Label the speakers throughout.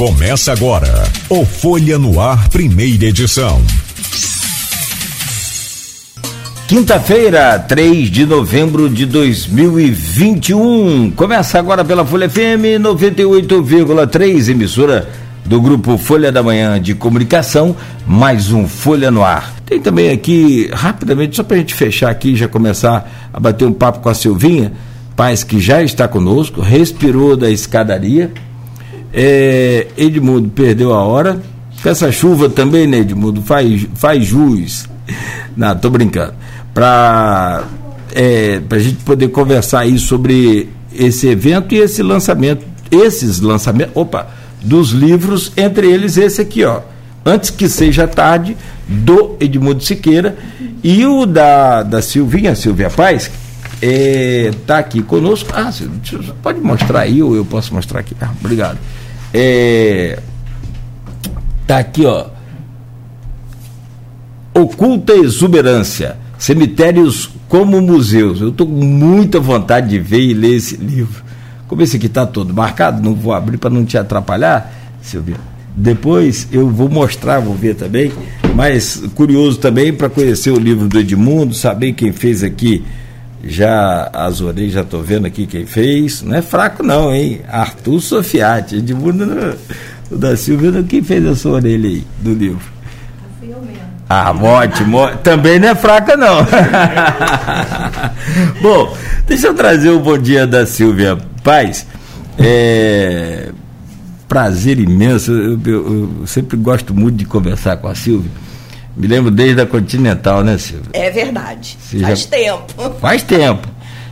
Speaker 1: Começa agora o Folha no Ar, primeira edição.
Speaker 2: Quinta-feira, 3 de novembro de 2021. Começa agora pela Folha FM 98,3, emissora do grupo Folha da Manhã de Comunicação, mais um Folha no Ar. Tem também aqui, rapidamente, só para a gente fechar aqui e já começar a bater um papo com a Silvinha, Paz que já está conosco, respirou da escadaria é, Edmundo perdeu a hora. Essa chuva também, né, Edmundo? Faz, faz jus. Não, tô brincando. Para é, a gente poder conversar aí sobre esse evento e esse lançamento, esses lançamentos, opa, dos livros, entre eles esse aqui, ó. Antes que seja tarde, do Edmundo Siqueira e o da, da Silvinha, Silvia Paz, está é, aqui conosco. Ah, pode mostrar aí ou eu posso mostrar aqui? Ah, obrigado. É, tá aqui, ó. Oculta exuberância. Cemitérios como museus. Eu estou com muita vontade de ver e ler esse livro. Como esse aqui está todo marcado, não vou abrir para não te atrapalhar, Silvia. Depois eu vou mostrar, vou ver também. Mas curioso também para conhecer o livro do Edmundo, saber quem fez aqui já as orelhas, já estou vendo aqui quem fez. Não é fraco, não, hein? Arthur Sofiati, Edmundo o da Silvia, quem fez a sua orelha aí do livro? Ah, ótimo. Também não é fraca, não. bom, deixa eu trazer o bom dia da Silvia Paz. É, prazer imenso. Eu, eu, eu sempre gosto muito de conversar com a Silvia me lembro desde a Continental, né, Silvia?
Speaker 3: É verdade. Faz já... tempo.
Speaker 2: Faz tempo.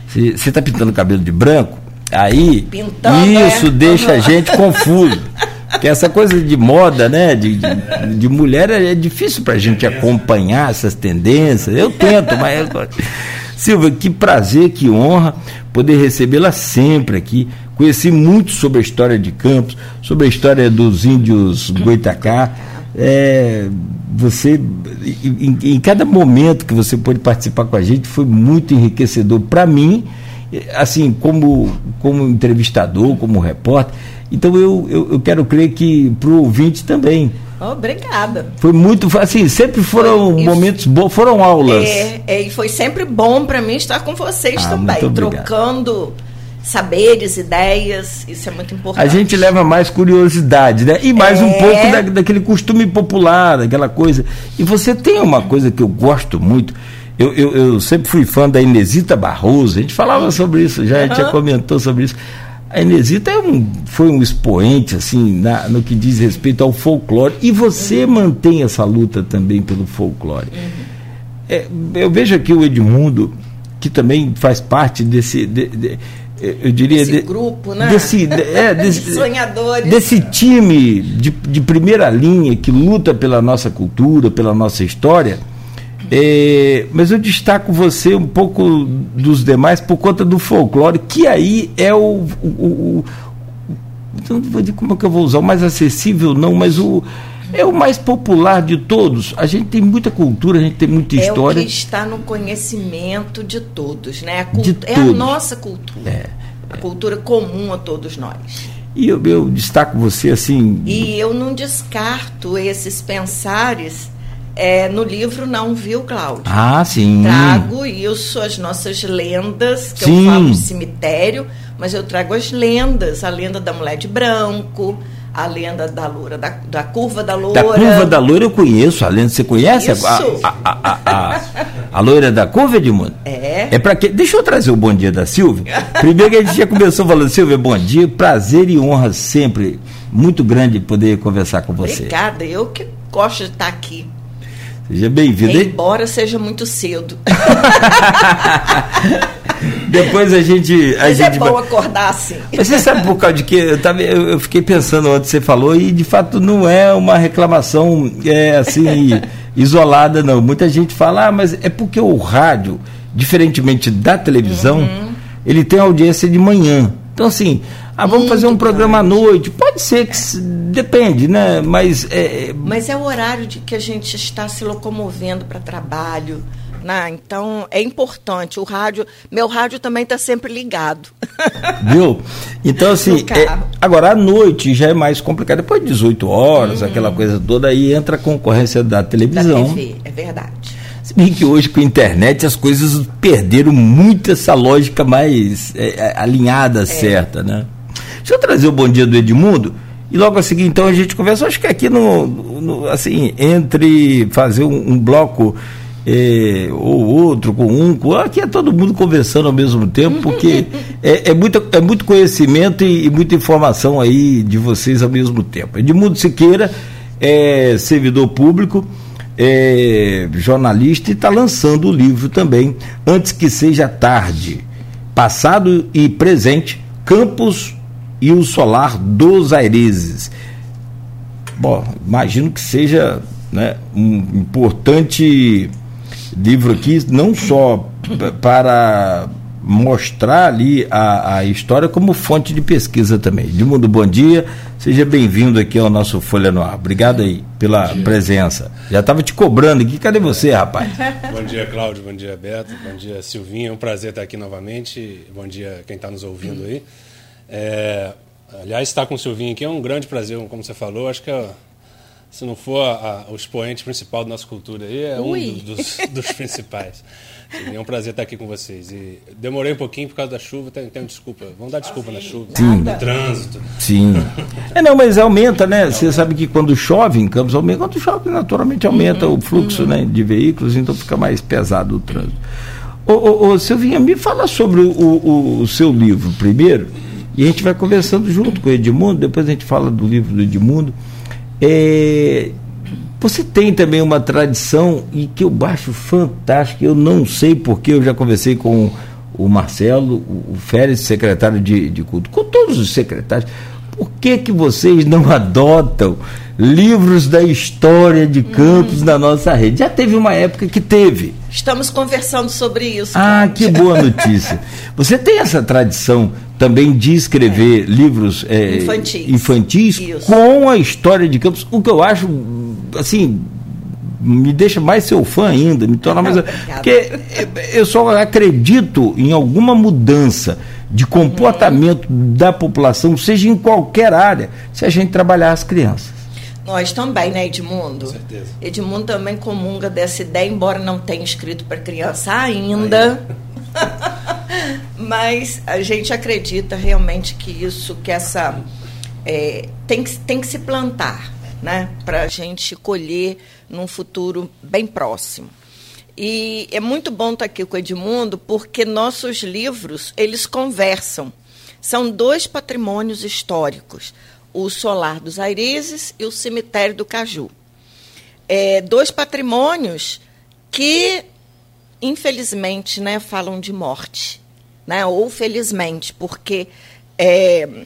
Speaker 2: Você está pintando o cabelo de branco, aí
Speaker 3: Pintando,
Speaker 2: isso é? deixa a gente confuso. Porque essa coisa de moda, né, de, de, de mulher, é difícil para a gente acompanhar essas tendências. Eu tento, mas. Silvia, que prazer, que honra poder recebê-la sempre aqui. Conheci muito sobre a história de Campos, sobre a história dos índios Goitacá é, você em, em, cada momento que você pôde participar com a gente foi muito enriquecedor para mim assim como como entrevistador como repórter então eu, eu, eu quero crer que para o ouvinte também
Speaker 3: Obrigada.
Speaker 2: Foi muito, assim, sempre foram foi, momentos bons, foram aulas.
Speaker 3: É, é, e foi sempre bom para mim estar com vocês ah, também, trocando saberes, ideias, isso é muito importante.
Speaker 2: A gente leva mais curiosidade, né? E mais é... um pouco da, daquele costume popular, daquela coisa. E você tem uma coisa que eu gosto muito. Eu, eu, eu sempre fui fã da Inesita Barroso, a gente falava sobre isso, já, uhum. já comentou sobre isso. A Inesita é um, foi um expoente, assim, na, no que diz respeito ao folclore. E você uhum. mantém essa luta também pelo folclore. Uhum. É, eu vejo aqui o Edmundo, que também faz parte desse. De, de, eu diria
Speaker 3: desse grupo, né?
Speaker 2: Desse, é, desse,
Speaker 3: sonhadores,
Speaker 2: desse time de, de primeira linha que luta pela nossa cultura, pela nossa história. É, mas eu destaco você um pouco dos demais por conta do folclore, que aí é o, o, o, o não vou dizer como é que eu vou usar, o mais acessível não, mas o é o mais popular de todos. A gente tem muita cultura, a gente tem muita é história. É
Speaker 3: o que está no conhecimento de todos, né? A de é todos. a nossa cultura. É, a cultura comum a todos nós.
Speaker 2: E eu, eu, destaco você assim.
Speaker 3: E eu não descarto esses pensares é, no livro, não, viu, Cláudio?
Speaker 2: Ah, sim.
Speaker 3: Trago isso, as nossas lendas, que sim. eu falo cemitério, mas eu trago as lendas, a lenda da mulher de branco, a lenda da loura, da, da curva da loura.
Speaker 2: Da curva da loura eu conheço, a lenda, você conhece
Speaker 3: Isso.
Speaker 2: A, a, a, a, a, loira da curva, Edmundo?
Speaker 3: É.
Speaker 2: É para quê? Deixa eu trazer o bom dia da Silvia. Primeiro que a gente já começou falando, Silvia, bom dia, prazer e honra sempre, muito grande poder conversar com você.
Speaker 3: Obrigada, eu que gosto de estar aqui.
Speaker 2: Seja bem-vindo.
Speaker 3: Embora seja muito cedo.
Speaker 2: Depois a gente. A
Speaker 3: Mas
Speaker 2: é gente
Speaker 3: é bom acordar assim.
Speaker 2: Mas você sabe por causa de que eu, tava, eu, eu fiquei pensando onde você falou, e de fato não é uma reclamação é, assim, isolada, não. Muita gente fala, ah, mas é porque o rádio, diferentemente da televisão, uhum. ele tem audiência de manhã. Então, assim, ah, vamos Muito fazer um programa grande. à noite. Pode ser que depende, né? Mas é,
Speaker 3: mas é o horário de que a gente está se locomovendo para trabalho, Né? Então é importante. O rádio, meu rádio também está sempre ligado.
Speaker 2: Viu? Então, assim, é, agora à noite já é mais complicado. Depois de 18 horas, uhum. aquela coisa toda, aí entra a concorrência da televisão. Da
Speaker 3: TV, é verdade.
Speaker 2: Se bem que hoje com a internet as coisas perderam muito essa lógica mais é, é alinhada, é. certa, né? Deixa eu trazer o bom dia do Edmundo. E logo a seguir, então, a gente conversa. Acho que aqui no, no assim, entre fazer um, um bloco é, ou outro, com um, com aqui é todo mundo conversando ao mesmo tempo, porque é, é, muito, é muito conhecimento e, e, muita informação aí de vocês ao mesmo tempo. Edmundo Siqueira é servidor público, é jornalista e está lançando o livro também, antes que seja tarde. Passado e presente, Campos e o solar dos Aireses. Bom, imagino que seja né, um importante livro aqui, não só para mostrar ali a, a história como fonte de pesquisa também. Edmundo, bom dia. Seja bem-vindo aqui ao nosso Folha no Ar. Obrigado aí pela presença. Já estava te cobrando aqui. Cadê você, rapaz?
Speaker 4: bom dia, Cláudio. Bom dia, Beto. Bom dia, Silvinha. É um prazer estar aqui novamente. Bom dia quem está nos ouvindo aí. É, aliás, estar com o Silvinho aqui é um grande prazer, como você falou. Acho que é, se não for a, a, o expoente principal da nossa cultura aí, é Ui. um dos, dos principais. É um prazer estar aqui com vocês. E demorei um pouquinho por causa da chuva, tenho, tenho desculpa. Vamos dar desculpa na chuva.
Speaker 2: Sim.
Speaker 4: No trânsito.
Speaker 2: Sim. É, não, mas aumenta, né? Você sabe que quando chove em Campos, aumenta. Quando chove, naturalmente aumenta uhum. o fluxo uhum. né, de veículos, então fica mais pesado o trânsito. Ô, ô, ô Silvinha, me fala sobre o, o, o seu livro primeiro e a gente vai conversando junto com o Edmundo, depois a gente fala do livro do Edmundo. É, você tem também uma tradição e que eu acho fantástica, eu não sei porque eu já conversei com o Marcelo, o Férez, secretário de, de culto, com todos os secretários. Por que, que vocês não adotam livros da história de Campos hum. na nossa rede? Já teve uma época que teve.
Speaker 3: Estamos conversando sobre isso.
Speaker 2: Ah, que boa notícia. Você tem essa tradição também de escrever é. livros é, infantis, infantis com a história de Campos, o que eu acho, assim, me deixa mais seu fã ainda, me torna mais. Porque eu só acredito em alguma mudança de comportamento uhum. da população, seja em qualquer área, se a gente trabalhar as crianças.
Speaker 3: Nós também, né, Edmundo? Com certeza. Edmundo também comunga dessa ideia, embora não tenha escrito para criança ainda. Mas a gente acredita realmente que isso, que essa. É, tem, que, tem que se plantar, né? Para a gente colher num futuro bem próximo. E é muito bom estar aqui com o Edmundo, porque nossos livros, eles conversam. São dois patrimônios históricos, o Solar dos Aireses e o Cemitério do Caju. É, dois patrimônios que, infelizmente, né, falam de morte né? ou felizmente, porque é,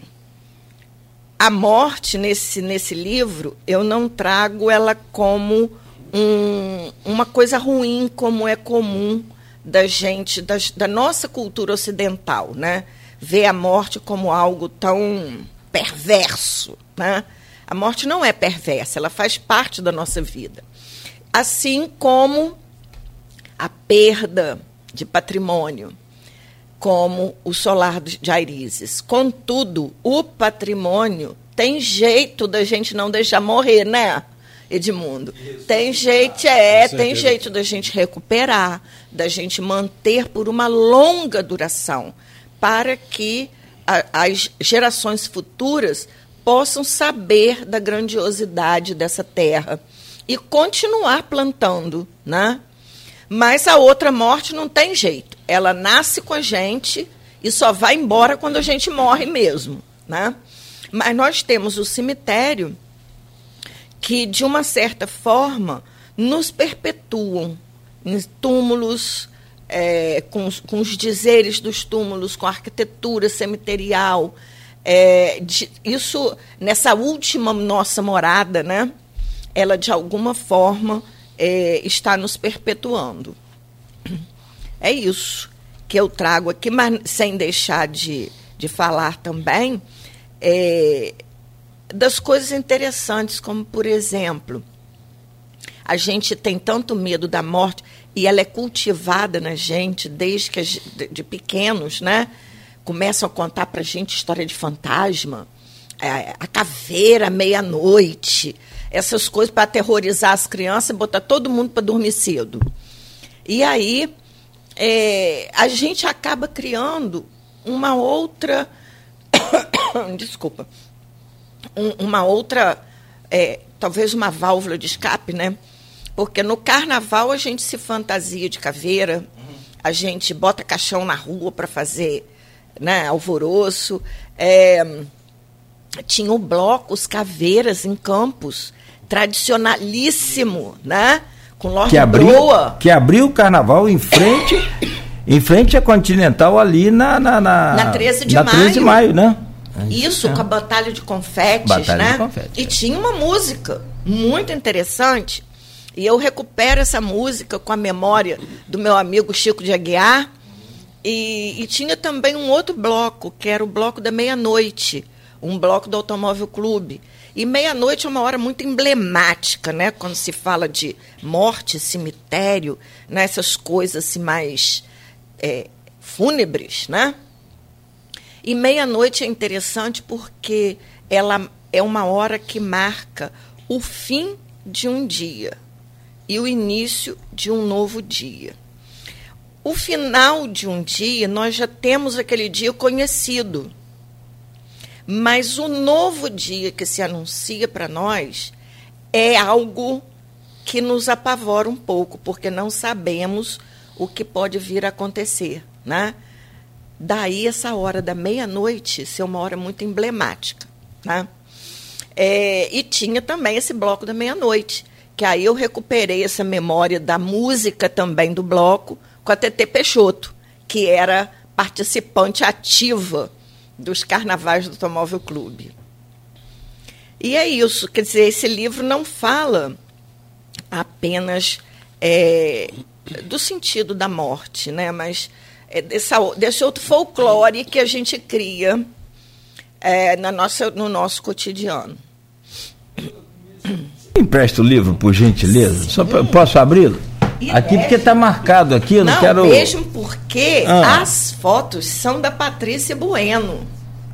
Speaker 3: a morte nesse, nesse livro, eu não trago ela como um, uma coisa ruim, como é comum da gente, da, da nossa cultura ocidental, né? ver a morte como algo tão perverso. Né? A morte não é perversa, ela faz parte da nossa vida. Assim como a perda de patrimônio, como o solar de Airizes. Contudo, o patrimônio tem jeito da gente não deixar morrer, né, Edmundo? Tem jeito, é, tem jeito da gente recuperar, da gente manter por uma longa duração, para que a, as gerações futuras possam saber da grandiosidade dessa terra e continuar plantando, né? Mas a outra morte não tem jeito. Ela nasce com a gente e só vai embora quando a gente morre mesmo, né? Mas nós temos o cemitério que, de uma certa forma, nos perpetuam em túmulos, é, com, com, os dizeres dos túmulos, com a arquitetura cemiterial. É, de, isso, nessa última nossa morada, né? Ela, de alguma forma, é, está nos perpetuando. É isso que eu trago aqui, mas sem deixar de, de falar também é, das coisas interessantes, como, por exemplo, a gente tem tanto medo da morte. e ela é cultivada na gente desde que de, de pequenos, né? Começam a contar para gente história de fantasma, a, a caveira meia-noite, essas coisas para aterrorizar as crianças e botar todo mundo para dormir cedo. E aí é, a gente acaba criando uma outra. desculpa. Um, uma outra. É, talvez uma válvula de escape, né? Porque no carnaval a gente se fantasia de caveira, a gente bota caixão na rua para fazer né, alvoroço. É, tinha o bloco, os caveiras em Campos, tradicionalíssimo, né?
Speaker 2: Com Lorde que abriu, Broa. Que abriu o carnaval em frente, em frente à Continental ali na... Na, na,
Speaker 3: na 13 de
Speaker 2: na
Speaker 3: maio.
Speaker 2: 13 de maio, né?
Speaker 3: Isso, é. com a Batalha de Confetes, batalha né? De confetes, e é. tinha uma música muito interessante, e eu recupero essa música com a memória do meu amigo Chico de Aguiar, e, e tinha também um outro bloco, que era o bloco da meia-noite, um bloco do Automóvel Clube. E meia-noite é uma hora muito emblemática, né? Quando se fala de morte, cemitério, né? essas coisas assim, mais é, fúnebres, né? E meia-noite é interessante porque ela é uma hora que marca o fim de um dia e o início de um novo dia. O final de um dia, nós já temos aquele dia conhecido. Mas o novo dia que se anuncia para nós é algo que nos apavora um pouco, porque não sabemos o que pode vir a acontecer, né? Daí essa hora da meia-noite ser uma hora muito emblemática, né? É, e tinha também esse bloco da meia-noite, que aí eu recuperei essa memória da música também do bloco com a TT Peixoto, que era participante ativa dos carnavais do Automóvel Clube. E é isso, quer dizer, esse livro não fala apenas é, do sentido da morte, né? mas é dessa, desse outro folclore que a gente cria é, na nossa, no nosso cotidiano.
Speaker 2: Empresta o livro, por gentileza? Só posso abri-lo? Aqui porque está marcado aqui, eu não, não quero.
Speaker 3: Mesmo porque ah. as fotos são da Patrícia Bueno.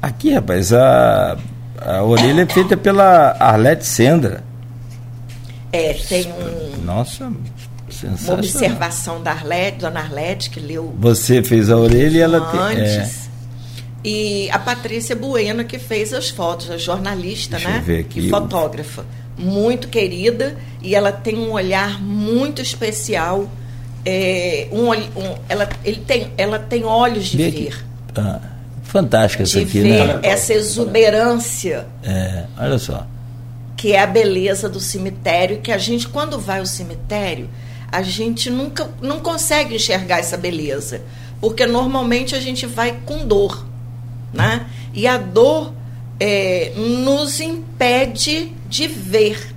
Speaker 2: Aqui, rapaz, a, a orelha é feita pela Arlete Sendra.
Speaker 3: É, tem um.
Speaker 2: Nossa,
Speaker 3: uma observação da Arlete, dona Arlete, que leu.
Speaker 2: Você fez a orelha e ela tem. É.
Speaker 3: E a Patrícia Bueno, que fez as fotos, a jornalista, Deixa né? Eu ver aqui. E fotógrafa muito querida e ela tem um olhar muito especial. É, um, um, ela, ele tem, ela tem olhos de Vê ver.
Speaker 2: Ah, fantástica essa aqui,
Speaker 3: né? Essa exuberância.
Speaker 2: É, olha só.
Speaker 3: Que é a beleza do cemitério, que a gente, quando vai ao cemitério, a gente nunca não consegue enxergar essa beleza. Porque normalmente a gente vai com dor. Né? E a dor é, nos impede de ver.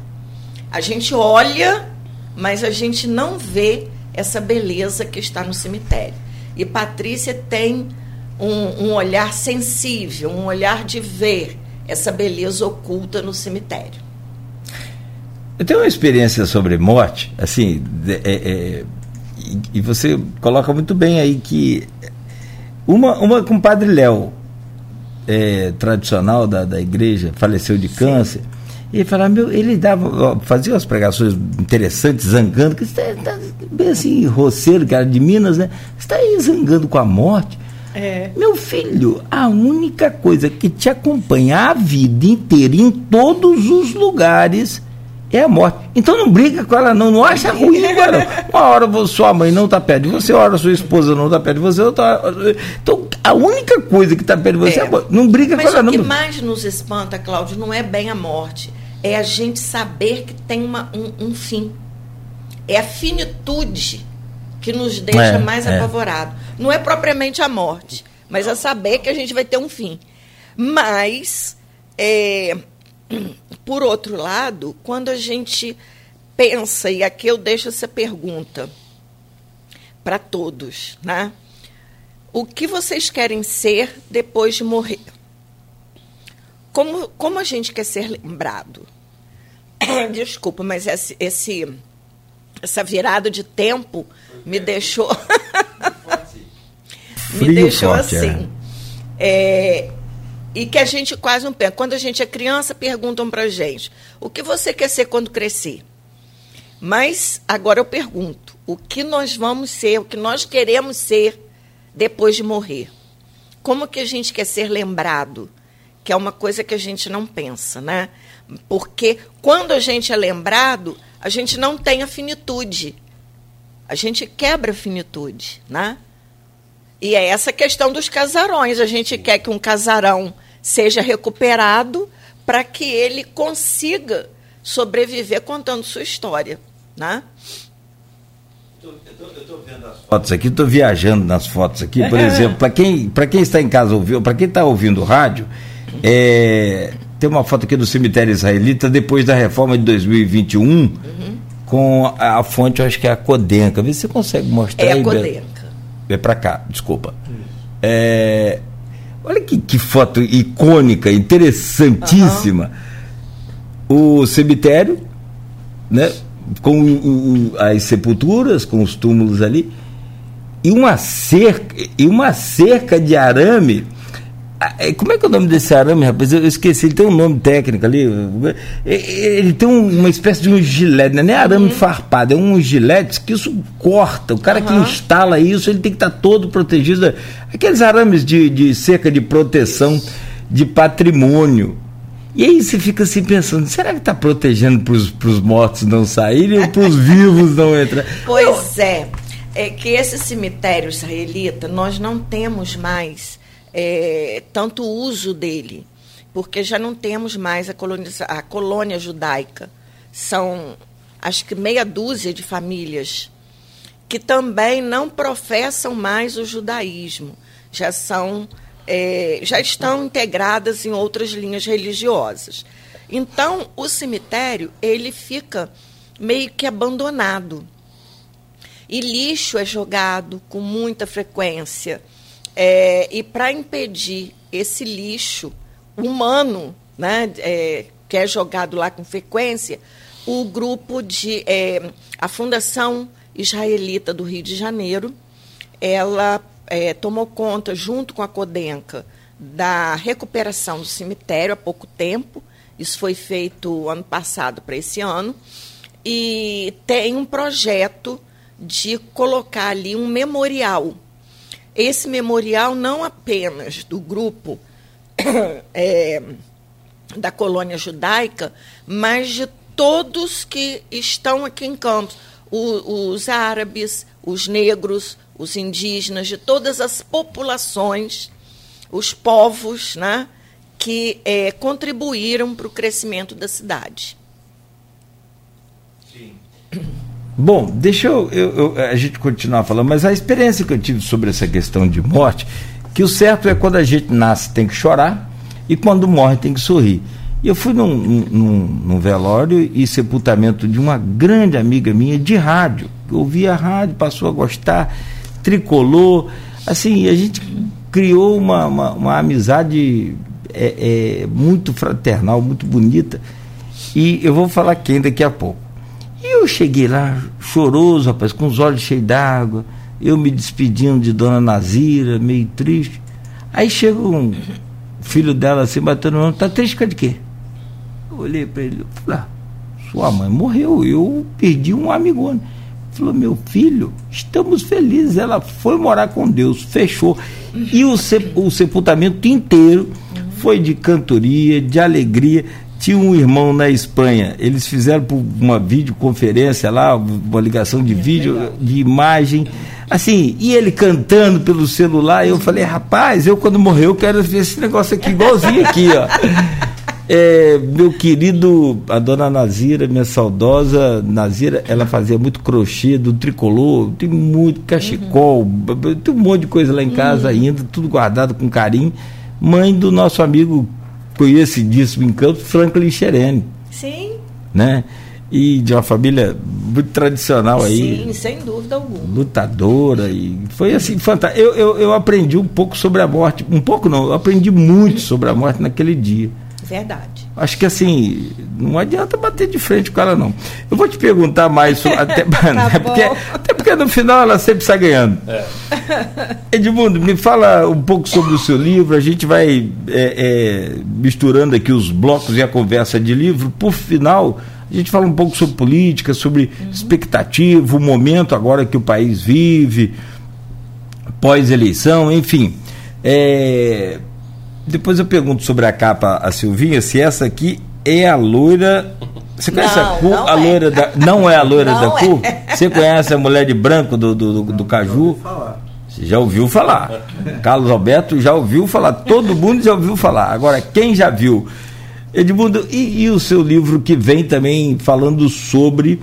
Speaker 3: A gente olha, mas a gente não vê essa beleza que está no cemitério. E Patrícia tem um, um olhar sensível, um olhar de ver essa beleza oculta no cemitério.
Speaker 2: Eu tenho uma experiência sobre morte, assim, é, é, e, e, você coloca muito bem aí que uma, uma com o Padre Léo, é, tradicional da, da igreja, faleceu de câncer. Sim. E ele falava, meu, ele dava, fazia umas pregações interessantes, zangando, que está tá, bem assim, roceiro, era de Minas, né? Você está aí zangando com a morte. É. Meu filho, a única coisa que te acompanha a vida inteira, em todos os lugares, é a morte. Então não briga com ela, não, não acha ruim, cara. Uma hora sua mãe não está perto de você, uma hora sua esposa não está perto de você, outra hora... Então a única coisa que está perto de você é, é a morte. Não briga
Speaker 3: Mas
Speaker 2: com ela,
Speaker 3: não.
Speaker 2: Mas
Speaker 3: o que mais nos espanta, Cláudio, não é bem a morte, é a gente saber que tem uma, um, um fim. É a finitude que nos deixa é, mais é. apavorado. Não é propriamente a morte, mas é saber que a gente vai ter um fim. Mas é, por outro lado, quando a gente pensa, e aqui eu deixo essa pergunta para todos, né? O que vocês querem ser depois de morrer? Como, como a gente quer ser lembrado? Desculpa, mas esse, esse essa virada de tempo me deixou. me deixou
Speaker 2: forte,
Speaker 3: assim. É, e que a gente quase não pensa. Quando a gente é criança, perguntam pra gente: o que você quer ser quando crescer? Mas agora eu pergunto: o que nós vamos ser, o que nós queremos ser depois de morrer? Como que a gente quer ser lembrado? Que é uma coisa que a gente não pensa, né? Porque quando a gente é lembrado, a gente não tem a finitude. A gente quebra a finitude, né? E é essa questão dos casarões. A gente quer que um casarão seja recuperado para que ele consiga sobreviver contando sua história, né?
Speaker 2: Eu estou vendo as fotos aqui, estou viajando nas fotos aqui, por exemplo, para quem, quem está em casa ouvindo, para quem está ouvindo rádio, é, tem uma foto aqui do cemitério israelita depois da reforma de 2021, uhum. com a, a, fonte, eu acho que é a Codenca. Vê se você consegue mostrar.
Speaker 3: É
Speaker 2: aí,
Speaker 3: a Codenca.
Speaker 2: É para cá, desculpa. É, olha que, que, foto icônica, interessantíssima. Uhum. O cemitério, né? com o, as sepulturas, com os túmulos ali, e uma cerca, e uma cerca de arame. É, como é que é o nome desse arame, rapaz? Eu esqueci, ele tem um nome técnico ali. Ele tem uma espécie de um gilete, não é arame uhum. farpado, é um gilete que isso corta. O cara uhum. que instala isso, ele tem que estar todo protegido. Aqueles arames de, de cerca de proteção de patrimônio. E aí você fica assim pensando, será que está protegendo para os mortos não saírem ou para os vivos não entrarem?
Speaker 3: Pois é, é que esse cemitério israelita, nós não temos mais é, tanto uso dele, porque já não temos mais a, coloniza, a colônia judaica. São acho que meia dúzia de famílias que também não professam mais o judaísmo, já são é, já estão integradas em outras linhas religiosas. Então, o cemitério ele fica meio que abandonado. E lixo é jogado com muita frequência. É, e para impedir esse lixo humano, né, é, que é jogado lá com frequência, o grupo de. É, a Fundação Israelita do Rio de Janeiro, ela é, tomou conta, junto com a Codenca, da recuperação do cemitério há pouco tempo. Isso foi feito ano passado para esse ano. E tem um projeto de colocar ali um memorial. Esse memorial não apenas do grupo é, da colônia judaica, mas de todos que estão aqui em Campos, o, os árabes, os negros, os indígenas, de todas as populações, os povos né, que é, contribuíram para o crescimento da cidade.
Speaker 2: Sim. Bom, deixa eu, eu, eu, a gente continuar falando, mas a experiência que eu tive sobre essa questão de morte, que o certo é quando a gente nasce tem que chorar e quando morre tem que sorrir. E eu fui num, num, num, velório e sepultamento de uma grande amiga minha de rádio. Ouvia a rádio, passou a gostar tricolor. Assim, a gente criou uma, uma, uma amizade é, é, muito fraternal, muito bonita. E eu vou falar quem daqui a pouco. E eu cheguei lá, choroso, rapaz, com os olhos cheios d'água, eu me despedindo de Dona Nazira, meio triste. Aí chega um filho dela assim, batendo no tá triste com de quê? Eu olhei para ele, falei, ah, sua mãe morreu, eu perdi um amigone. Falou, meu filho, estamos felizes. Ela foi morar com Deus, fechou. E o, o sepultamento inteiro foi de cantoria, de alegria. Tinha um irmão na Espanha, eles fizeram uma videoconferência lá, uma ligação de vídeo, de imagem, assim, e ele cantando pelo celular. Eu falei, rapaz, eu quando morrer eu quero ver esse negócio aqui igualzinho aqui, ó. É, meu querido, a dona Nazira, minha saudosa Nazira, ela fazia muito crochê do tricolor, tem muito cachecol, uhum. tem um monte de coisa lá em casa uhum. ainda, tudo guardado com carinho. Mãe do nosso amigo conhecidíssimo em Campos, Franklin Xerene.
Speaker 3: Sim.
Speaker 2: Né? E de uma família muito tradicional
Speaker 3: aí. Sim, sem dúvida alguma.
Speaker 2: Lutadora. E foi assim, fantástico. Eu, eu, eu aprendi um pouco sobre a morte. Um pouco não, eu aprendi muito sobre a morte naquele dia.
Speaker 3: Verdade.
Speaker 2: Acho que assim, não adianta bater de frente com ela, não. Eu vou te perguntar mais sobre. até,
Speaker 3: tá
Speaker 2: porque, até porque no final ela sempre sai ganhando. É. Edmundo, me fala um pouco sobre o seu livro. A gente vai é, é, misturando aqui os blocos e a conversa de livro. Por final, a gente fala um pouco sobre política, sobre uhum. expectativa, o momento agora que o país vive, pós-eleição, enfim. É, depois eu pergunto sobre a capa a Silvinha, se essa aqui é a loira. Você conhece não, a cor? A loira é. da, não é a loira não da cor? É. Você conhece a mulher de branco do, do, do, do Caju? Você já ouviu falar. Carlos Alberto já ouviu falar. Todo mundo já ouviu falar. Agora, quem já viu? Edmundo, e, e o seu livro que vem também falando sobre,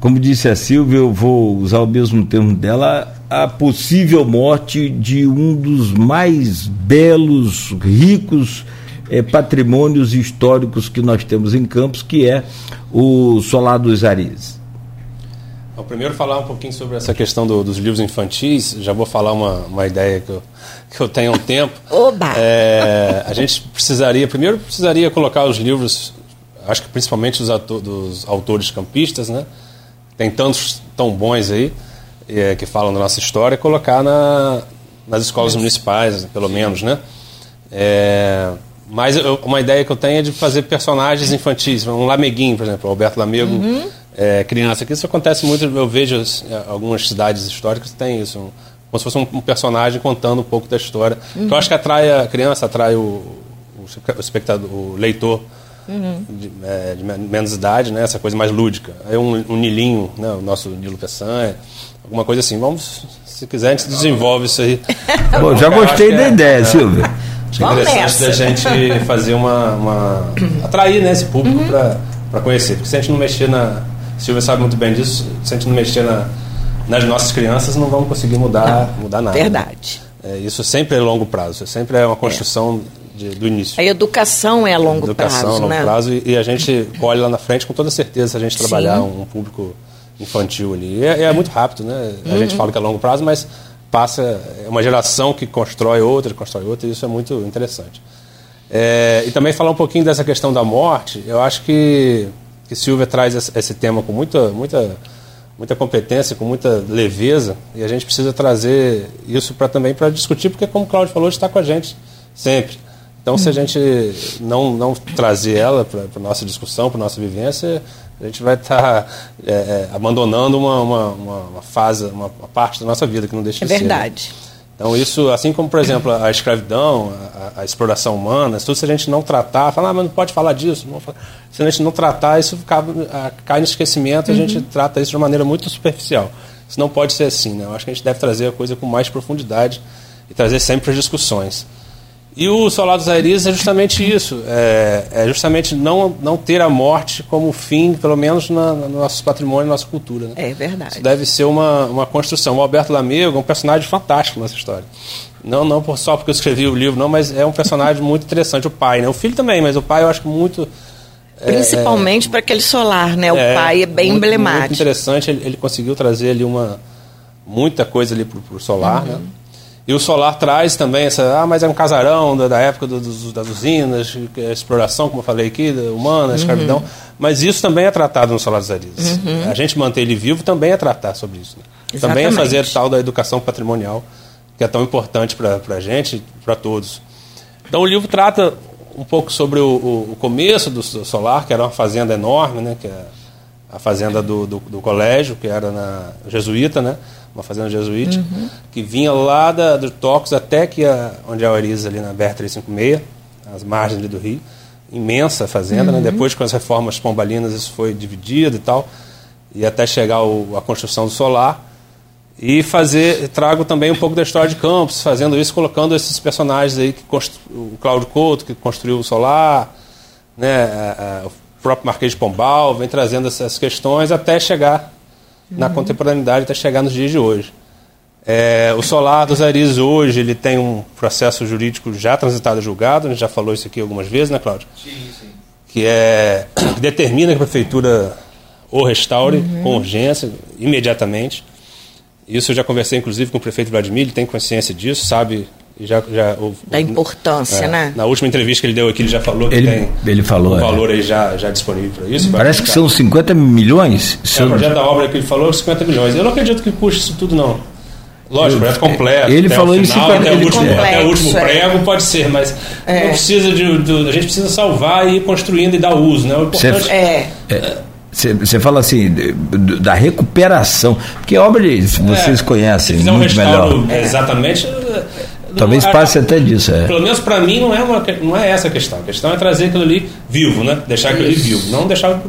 Speaker 2: como disse a Silvia, eu vou usar o mesmo termo dela, a possível morte de um dos mais belos, ricos é, patrimônios históricos que nós temos em Campos, que é o Solar dos Ares.
Speaker 4: Bom, primeiro falar um pouquinho sobre essa questão do, dos livros infantis, já vou falar uma, uma ideia que eu, que eu tenho há um tempo.
Speaker 3: Oba!
Speaker 4: É, a gente precisaria, primeiro precisaria colocar os livros, acho que principalmente dos, ator, dos autores campistas, né? Tem tantos tão bons aí, é, que falam da nossa história, colocar na, nas escolas municipais, pelo menos, né? É, mas eu, uma ideia que eu tenho é de fazer personagens infantis, um Lameguinho, por exemplo, Alberto Lamego, uhum. é, criança. Isso acontece muito, eu vejo é, algumas cidades históricas que tem isso, um, como se fosse um, um, personagem contando um pouco da história. Uhum. Que eu acho que atrai a criança, atrai o, o, o espectador, o leitor uhum. de, é, de, menos idade, né? essa coisa mais lúdica. Aí um, um Nilinho, né? o nosso Nilo Peçanha, alguma coisa assim. Vamos, se quiser, a gente desenvolve isso aí.
Speaker 2: Bom, já gostei da é, ideia, é, Silvia.
Speaker 4: Acho interessante da gente fazer uma, uma. atrair né, esse público uhum. para conhecer. Porque se a gente não mexer na. Silvia sabe muito bem disso, se a gente não mexer na, nas nossas crianças, não vamos conseguir mudar, não, mudar nada.
Speaker 3: Verdade.
Speaker 4: É, isso sempre é longo prazo, sempre é uma construção é. De, do início.
Speaker 3: A educação é a longo
Speaker 4: educação
Speaker 3: prazo.
Speaker 4: Educação é a longo né? prazo e, e, a gente colhe lá na frente com toda certeza se a gente trabalhar um, um público infantil ali. É, é, muito rápido, né? A uhum. gente fala que é longo prazo, mas passa é uma geração que constrói outra, constrói outra, e isso é muito interessante. É, e também falar um pouquinho dessa questão da morte, eu acho que, que Silvia traz esse tema com muita, muita, muita competência, com muita leveza, e a gente precisa trazer isso para também para discutir, porque como o Cláudio falou, está com a gente sempre. Então, se a gente não, não trazer ela para a nossa discussão, para a nossa vivência, a gente vai estar tá, é, é, abandonando uma, uma, uma, fase, uma, parte da nossa vida que não deixa
Speaker 3: é
Speaker 4: de ser.
Speaker 3: É verdade.
Speaker 4: Então isso, assim como, por exemplo, a escravidão, a, a, exploração humana, tudo se a gente não tratar, falar, ah, mas não pode falar disso, se a gente não tratar, isso a, cai no esquecimento, uhum. a gente trata isso de uma maneira muito superficial. Isso não pode ser assim, né? Eu acho que a gente deve trazer a coisa com mais profundidade e trazer sempre as discussões. E o Solar dos Aires é justamente isso, é, é, justamente não, não ter a morte como fim, pelo menos na, no nosso patrimônio, na nossa cultura. Né?
Speaker 3: É verdade.
Speaker 4: Isso deve ser uma, uma construção. O Alberto Lamego é um personagem fantástico nessa história. Não, não só porque eu escrevi o livro, não, mas é um personagem muito interessante, o pai, né? O filho também, mas o pai eu acho que muito...
Speaker 3: É, Principalmente é, para aquele solar, né? O é, pai é bem muito, emblemático. Muito
Speaker 4: interessante, ele, ele, conseguiu trazer ali uma muita coisa ali para o solar, uhum. né? E o solar traz também essa, ah, mas é um casarão da, da época do, do, das usinas, a exploração, como eu falei aqui, humana, a escravidão. Uhum. Mas isso também é tratado no Solar dos Arizes. Uhum. A gente manter ele vivo também é tratar sobre isso. Né? Também é fazer tal da educação patrimonial, que é tão importante para a gente, para todos. Então o livro trata um pouco sobre o, o, o, começo do Solar, que era uma fazenda enorme, né, que é a fazenda do, do, do colégio, que era na jesuíta, né? Uma fazenda jesuítica, uhum. que vinha lá da, do Tocos até que a, onde é a Oriza, ali na BR-356, as margens ali do rio. Imensa fazenda, né? uhum. né? depois com as reformas pombalinas isso foi dividido e tal, e até chegar o, a construção do solar. E fazer, trago também um pouco da história de Campos, fazendo isso, colocando esses personagens aí, que constru, o Cláudio Couto, que construiu o solar, né? A, a, o próprio Marquês de Pombal, vem trazendo essas questões até chegar na uhum. contemporaneidade até chegar nos dias de hoje. É, o Solar dos Arizes hoje ele tem um processo jurídico já transitado e julgado, a gente já falou isso aqui algumas vezes, né, Cláudio? Sim, sim. Que, é, que determina que a prefeitura o restaure uhum. com urgência, imediatamente. Isso eu já conversei inclusive com o prefeito Vladimir, ele tem consciência disso, sabe já, já, o,
Speaker 3: da importância,
Speaker 4: é,
Speaker 3: né?
Speaker 4: Na última entrevista que ele deu aqui, ele já falou que
Speaker 2: ele,
Speaker 4: tem
Speaker 2: ele falou,
Speaker 4: um
Speaker 2: é.
Speaker 4: valor aí já, já disponível para isso.
Speaker 2: Parece que são 50 milhões.
Speaker 4: É, o projeto da obra que ele falou, 50 milhões. Eu não acredito que custe isso tudo, não. Lógico, projeto completo.
Speaker 2: Ele falou
Speaker 4: em
Speaker 2: em 50
Speaker 4: até, o último,
Speaker 3: complexo,
Speaker 4: até o último
Speaker 3: é.
Speaker 4: prego, pode ser, mas
Speaker 3: É.
Speaker 4: não precisa de, de- A gente precisa salvar e ir construindo e dar uso, né? O importante
Speaker 2: Você-
Speaker 3: É,
Speaker 2: Você fala assim, da recuperação. Porque obra, de- vocês
Speaker 4: É,
Speaker 2: conhecem
Speaker 4: um
Speaker 2: muito
Speaker 4: restauro
Speaker 2: melhor.
Speaker 4: exatamente.
Speaker 2: Talvez
Speaker 4: não-
Speaker 2: passe
Speaker 4: a-
Speaker 2: até disso. É.
Speaker 4: Pelo menos para mim não é, uma, não é essa a questão. A questão é trazer aquilo ali vivo, né? Deixar aquilo ali vivo, não deixar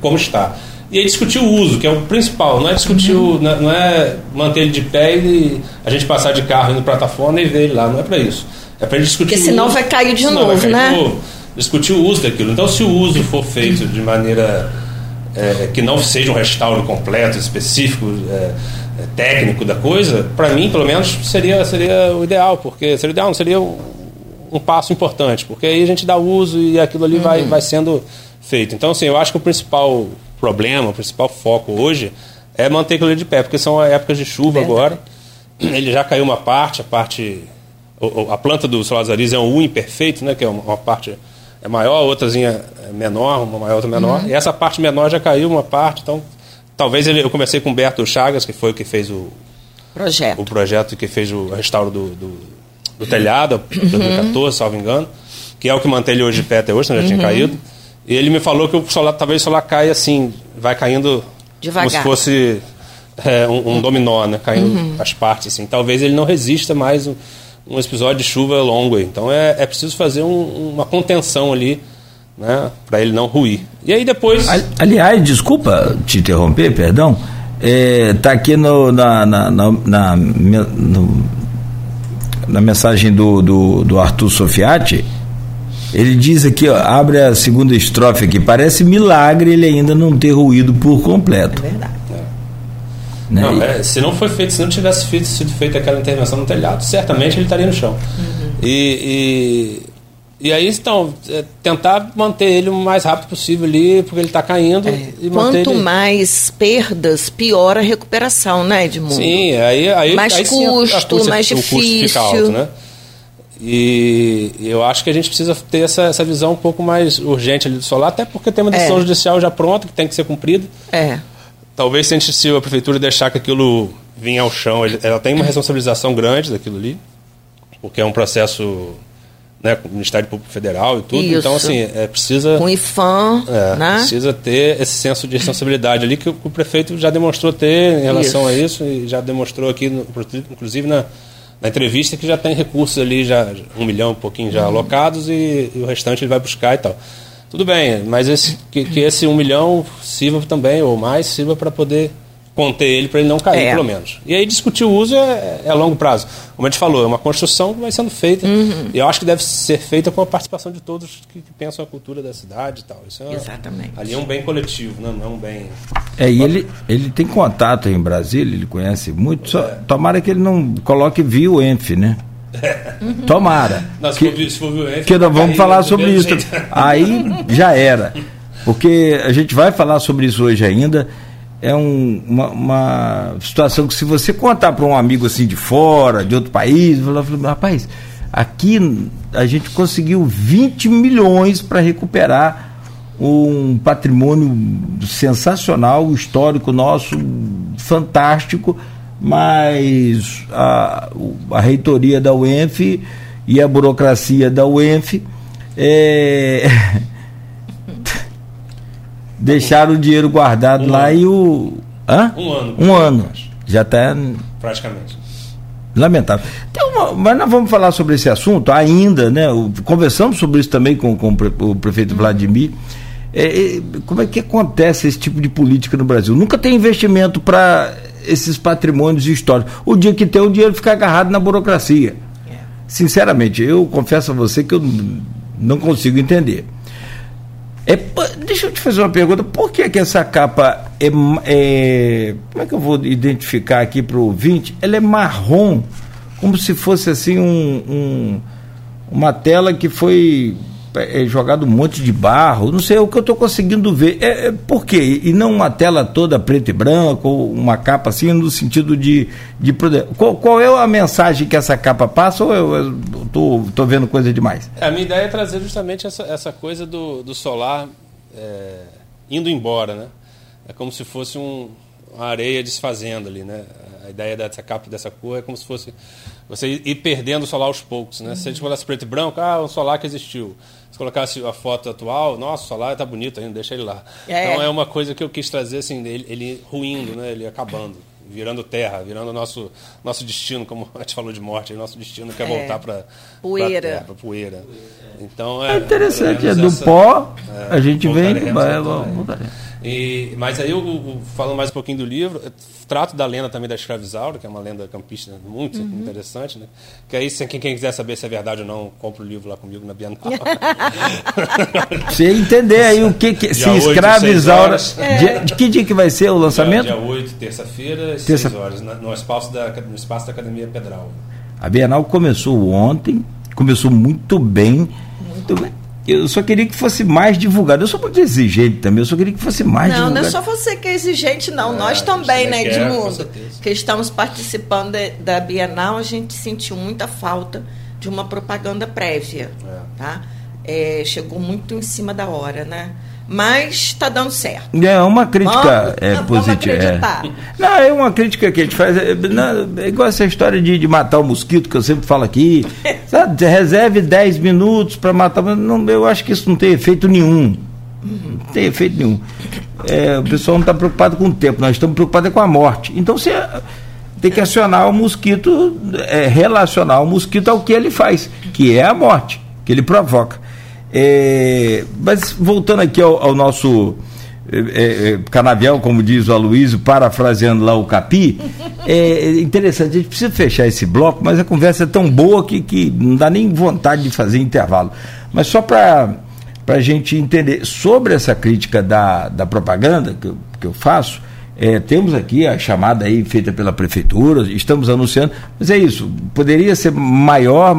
Speaker 4: como está. E aí discutir o uso, que é o principal, não é discutir o, não é- não é manter ele de pé e a gente passar de carro indo plataforma e ver ele lá, não é para isso. É para gente discutir
Speaker 3: Porque
Speaker 4: o
Speaker 3: senão
Speaker 4: uso,
Speaker 3: vai cair de novo,
Speaker 4: cair
Speaker 3: né?
Speaker 4: de novo. Discutir o uso daquilo. Então, se o uso for feito de maneira é, que não seja um restauro completo, específico, é, técnico da coisa, para mim, pelo menos, seria, seria o ideal, porque seria o ideal, não seria um, passo importante, porque aí a gente dá uso e aquilo ali vai, vai sendo feito. Então, assim, eu acho que o principal problema, o principal foco hoje é manter aquilo ali de pé, porque são épocas de chuva
Speaker 3: Verdade.
Speaker 4: agora. Ele já caiu uma parte, a parte. A planta do solar Ariz é um U imperfeito, né? Que é uma, parte é maior, outrazinha é menor, uma maior, outra menor. E essa parte menor já caiu uma parte, então talvez ele, eu comecei com o Humberto Chagas, que foi o que fez o,
Speaker 3: projeto.
Speaker 4: o projeto que fez o restauro do, do, do telhado, em 2014, salvo engano, que é o que mantém ele hoje de pé até hoje, senão já tinha caído. E ele me falou que o solar, talvez o solar caia assim, vai caindo
Speaker 3: Devagar.
Speaker 4: como se fosse é, um, um dominó, né? Caindo as partes assim. Talvez ele não resista mais um, um episódio de chuva longo aí. Então é, é preciso fazer um- uma contenção ali, né? Para ele não ruir. E aí depois.
Speaker 2: Ali- Aliás, desculpa te interromper, perdão. Está aqui no, na, na, na, na, no- na mensagem do, do, do Arthur Sofiati. Ele diz aqui, ó, abre a segunda estrofe aqui. Parece milagre ele ainda não ter ruído por completo.
Speaker 3: É verdade.
Speaker 2: né?
Speaker 4: Não, é, se não foi feito, se não tivesse feito, sido feita aquela intervenção no telhado, certamente ele estaria no chão.
Speaker 3: Uhum.
Speaker 4: E, e, e aí, então, é, tentar manter ele o mais rápido possível ali, porque ele está caindo. E
Speaker 3: É. Quanto
Speaker 4: ele...
Speaker 3: mais perdas, pior a recuperação, né, Edmundo?
Speaker 4: Sim, aí, aí,
Speaker 3: Mais
Speaker 4: aí sim a- a
Speaker 3: custo, mais
Speaker 4: o custo
Speaker 3: difícil.
Speaker 4: fica alto, né? E eu acho que a gente precisa ter essa, essa visão um pouco mais urgente ali do solar, até porque tem uma decisão
Speaker 3: É.
Speaker 4: judicial já pronta que tem que ser cumprida.
Speaker 3: É.
Speaker 4: Talvez se, a gente- se a prefeitura deixar que aquilo vinha ao chão, ela tem uma responsabilização grande daquilo ali, porque é um processo né, com o Ministério Público Federal e tudo.
Speaker 3: Isso.
Speaker 4: Então, assim, é, precisa,
Speaker 3: Com IFAM,
Speaker 4: é,
Speaker 3: né?
Speaker 4: precisa ter esse senso de responsabilidade ali que o, que o prefeito já demonstrou ter em relação a isso e já demonstrou aqui, no- inclusive na, na entrevista, que já tem recursos ali, já um milhão, um pouquinho
Speaker 3: Uhum.
Speaker 4: já alocados e, e o restante ele vai buscar e tal. Tudo bem, mas esse, que, que esse um milhão sirva também, ou mais, sirva para poder conter ele, para ele não cair,
Speaker 3: É.
Speaker 4: pelo menos. E aí discutir o uso é, é a longo prazo. Como a gente falou, é uma construção que vai sendo feita,
Speaker 3: Uhum.
Speaker 4: e eu acho que deve ser feita com a participação de todos que, que pensam a cultura da cidade e tal. Isso é,
Speaker 3: Exatamente.
Speaker 4: Ali é um bem coletivo, né? não é um bem...
Speaker 2: É, e ele, ele tem contato em Brasília, ele conhece muito, só, tomara que ele não coloque via o ENF, né? Tomara.
Speaker 4: Não, se
Speaker 2: Que-
Speaker 4: for, se for violência,
Speaker 2: que nós vamos falar sobre isso.
Speaker 4: jeito.
Speaker 2: Aí já era. Porque a gente vai falar sobre isso hoje ainda. É um- uma, uma situação que se você contar para um amigo assim de fora, de outro país, falar, rapaz, aqui a gente conseguiu 20 milhões para recuperar um patrimônio sensacional, histórico nosso, fantástico, mas a, a reitoria da UENF e a burocracia da UENF é, deixaram o dinheiro guardado
Speaker 4: Um
Speaker 2: lá
Speaker 4: ano.
Speaker 2: e o. Hã?
Speaker 4: Um ano.
Speaker 2: Um ano. Já está
Speaker 4: Praticamente.
Speaker 2: lamentável. Uma- mas nós vamos falar sobre esse assunto ainda, né? Conversamos sobre isso também com, com o pre- o prefeito Vladimir. É, é, como é que acontece esse tipo de política no Brasil? Nunca tem investimento para esses patrimônios históricos. O dia que tem, o dinheiro fica agarrado na burocracia. Sinceramente, eu confesso a você que eu não consigo entender. É, deixa eu te fazer uma pergunta. Por que, que essa capa é, é- Como é que eu vou identificar aqui para o ouvinte? Ela é marrom, como se fosse assim um, um- uma tela que foi é, jogado um monte de barro, não sei o que eu estou conseguindo ver. É, é, por quê? E não uma tela toda preto e branco, ou uma capa assim, no sentido de. de qual, qual é a mensagem que essa capa passa ou eu estou vendo coisa demais?
Speaker 4: A minha ideia é trazer justamente essa, essa coisa do, do solar é, indo embora, né? É como se fosse um, uma areia desfazendo ali, né? A ideia dessa capa dessa cor é como se fosse você ir perdendo o solar aos poucos, né? Se a gente colocasse preto e branco, ah, um solar que existiu. Se colocasse a foto atual, nossa, o solar está bonito ainda, deixa ele lá. É. Então é uma coisa que eu quis trazer, assim, ele, ele ruindo, né? Ele acabando virando terra, virando nosso nosso destino, como a gente falou de morte, nosso destino quer é. voltar para
Speaker 3: poeira,
Speaker 4: para poeira. Então é,
Speaker 2: é interessante, é, do essa, pó é, a gente vem, vai,
Speaker 4: e, mas aí, eu, eu, falando mais um pouquinho do livro, trato da lenda também da escravizaura, que é uma lenda campista muito uhum. interessante, né? Que aí, se, quem, quem, quiser saber se é verdade ou não, compra o livro lá comigo na Bienal.
Speaker 2: Você entender aí o que, que se escravizaura. É. De, que dia que vai ser o lançamento?
Speaker 4: Dia, dia 8, terça-feira, Terça... 6 horas, no, espaço da, no espaço da Academia Pedral.
Speaker 2: A Bienal começou ontem, começou muito bem. Muito bem eu só queria que fosse mais divulgado. Eu sou muito exigente também, eu só queria que fosse mais
Speaker 3: não,
Speaker 2: divulgado.
Speaker 3: Não, não é só você que é exigente, não. É, Nós também, né, Edmundo? Que estamos participando de, da Bienal, a gente sentiu muita falta de uma propaganda prévia. É. Tá? É, chegou muito em cima da hora, né? Mas está dando certo.
Speaker 2: É uma crítica é, positiva. É. Não, é uma crítica que a gente faz. É, não, é igual essa história de, de matar o mosquito que eu sempre falo aqui. Sabe, reserve 10 minutos para matar. Não, eu acho que isso não tem efeito nenhum. Não tem efeito nenhum. É, o pessoal não está preocupado com o tempo, nós estamos preocupados com a morte. Então você tem que acionar o mosquito, é, relacionar o mosquito ao que ele faz, que é a morte, que ele provoca. É, mas voltando aqui ao, ao nosso é, é, é canavial, como diz o Aloysio, parafraseando lá o Capi, é interessante, a gente precisa fechar esse bloco, mas a conversa é tão boa que, que não dá nem vontade de fazer intervalo. Mas só para a gente entender sobre essa crítica da, da propaganda que eu, que eu faço, é, temos aqui a chamada aí feita pela prefeitura, estamos anunciando, mas é isso, poderia ser maior,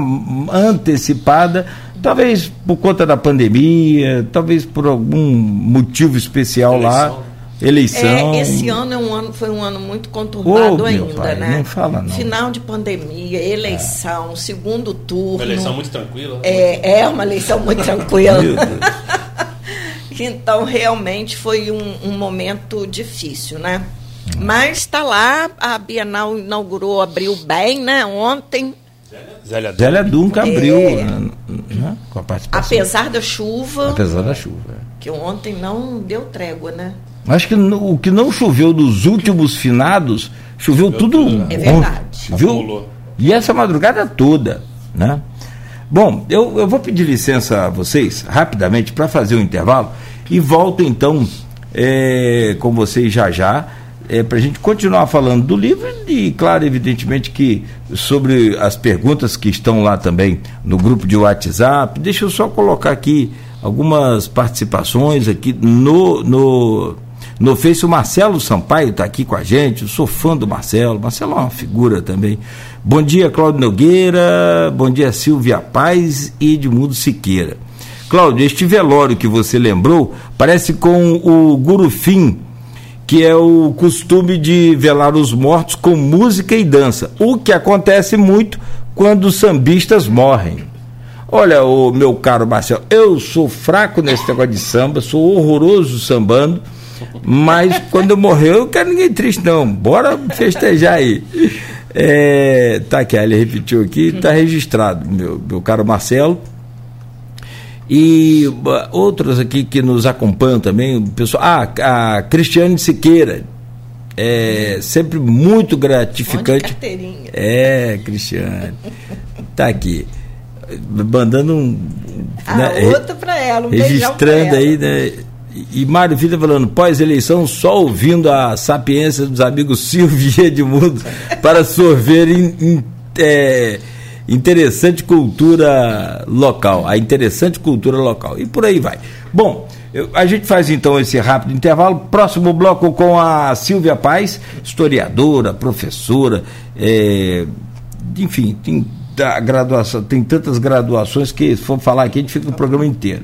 Speaker 2: antecipada Talvez por conta da pandemia, talvez por algum motivo especial Eleição. lá. Eleição.
Speaker 3: É, esse ano, é um ano foi um ano muito conturbado
Speaker 2: oh,
Speaker 3: ainda,
Speaker 2: pai,
Speaker 3: né?
Speaker 2: Não fala não.
Speaker 3: Final de pandemia, eleição, é. segundo turno. Uma
Speaker 4: eleição muito tranquila.
Speaker 3: É, é uma eleição muito tranquila. então, realmente foi um, um momento difícil, né? Hum. Mas está lá, a Bienal inaugurou, abriu bem, né? Ontem
Speaker 2: Zélia, Zélia Dunca abriu é. né, participação.
Speaker 3: Apesar da chuva.
Speaker 2: Apesar da chuva. É.
Speaker 3: Que ontem não deu trégua, né?
Speaker 2: Acho que no, o que não choveu dos últimos finados, choveu, tudo. tudo
Speaker 3: né? É verdade.
Speaker 2: Viu? E essa madrugada toda, né? Bom, eu, eu vou pedir licença a vocês, rapidamente, para fazer o um intervalo e volto então é, com vocês já já é, para a gente continuar falando do livro e, claro, evidentemente que sobre as perguntas que estão lá também no grupo de WhatsApp, deixa eu só colocar aqui algumas participações aqui no, no, no Face. O Marcelo Sampaio está aqui com a gente, eu sou fã do Marcelo, Marcelo é uma figura também. Bom dia, Cláudio Nogueira, bom dia, Silvia Paz e Edmundo Siqueira. Cláudio, este velório que você lembrou parece com o Gurufim que é o costume de velar os mortos com música e dança, o que acontece muito quando os sambistas morrem. Olha, o meu caro Marcelo, eu sou fraco nesse negócio de samba, sou horroroso sambando, mas quando eu morrer eu não quero ninguém triste não, bora festejar aí. É, tá aqui, ele repetiu aqui, tá registrado, meu, meu caro Marcelo. E outros aqui que nos acompanham também, o pessoal, ah, a Cristiane Siqueira, é sempre muito gratificante. É, Cristiane. Tá aqui. Mandando um.
Speaker 3: Ah, né, outro para ela, um
Speaker 2: Registrando aí, né? E Mário Vida falando, pós-eleição, só ouvindo a sapiência dos amigos Silvio e Edmundo para sorver em, em é, interessante cultura local, a interessante cultura local. E por aí vai. Bom, eu, a gente faz então esse rápido intervalo. Próximo bloco com a Silvia Paz, historiadora, professora, é, enfim, tem da graduação, tem tantas graduações que se for falar aqui a gente fica o programa inteiro.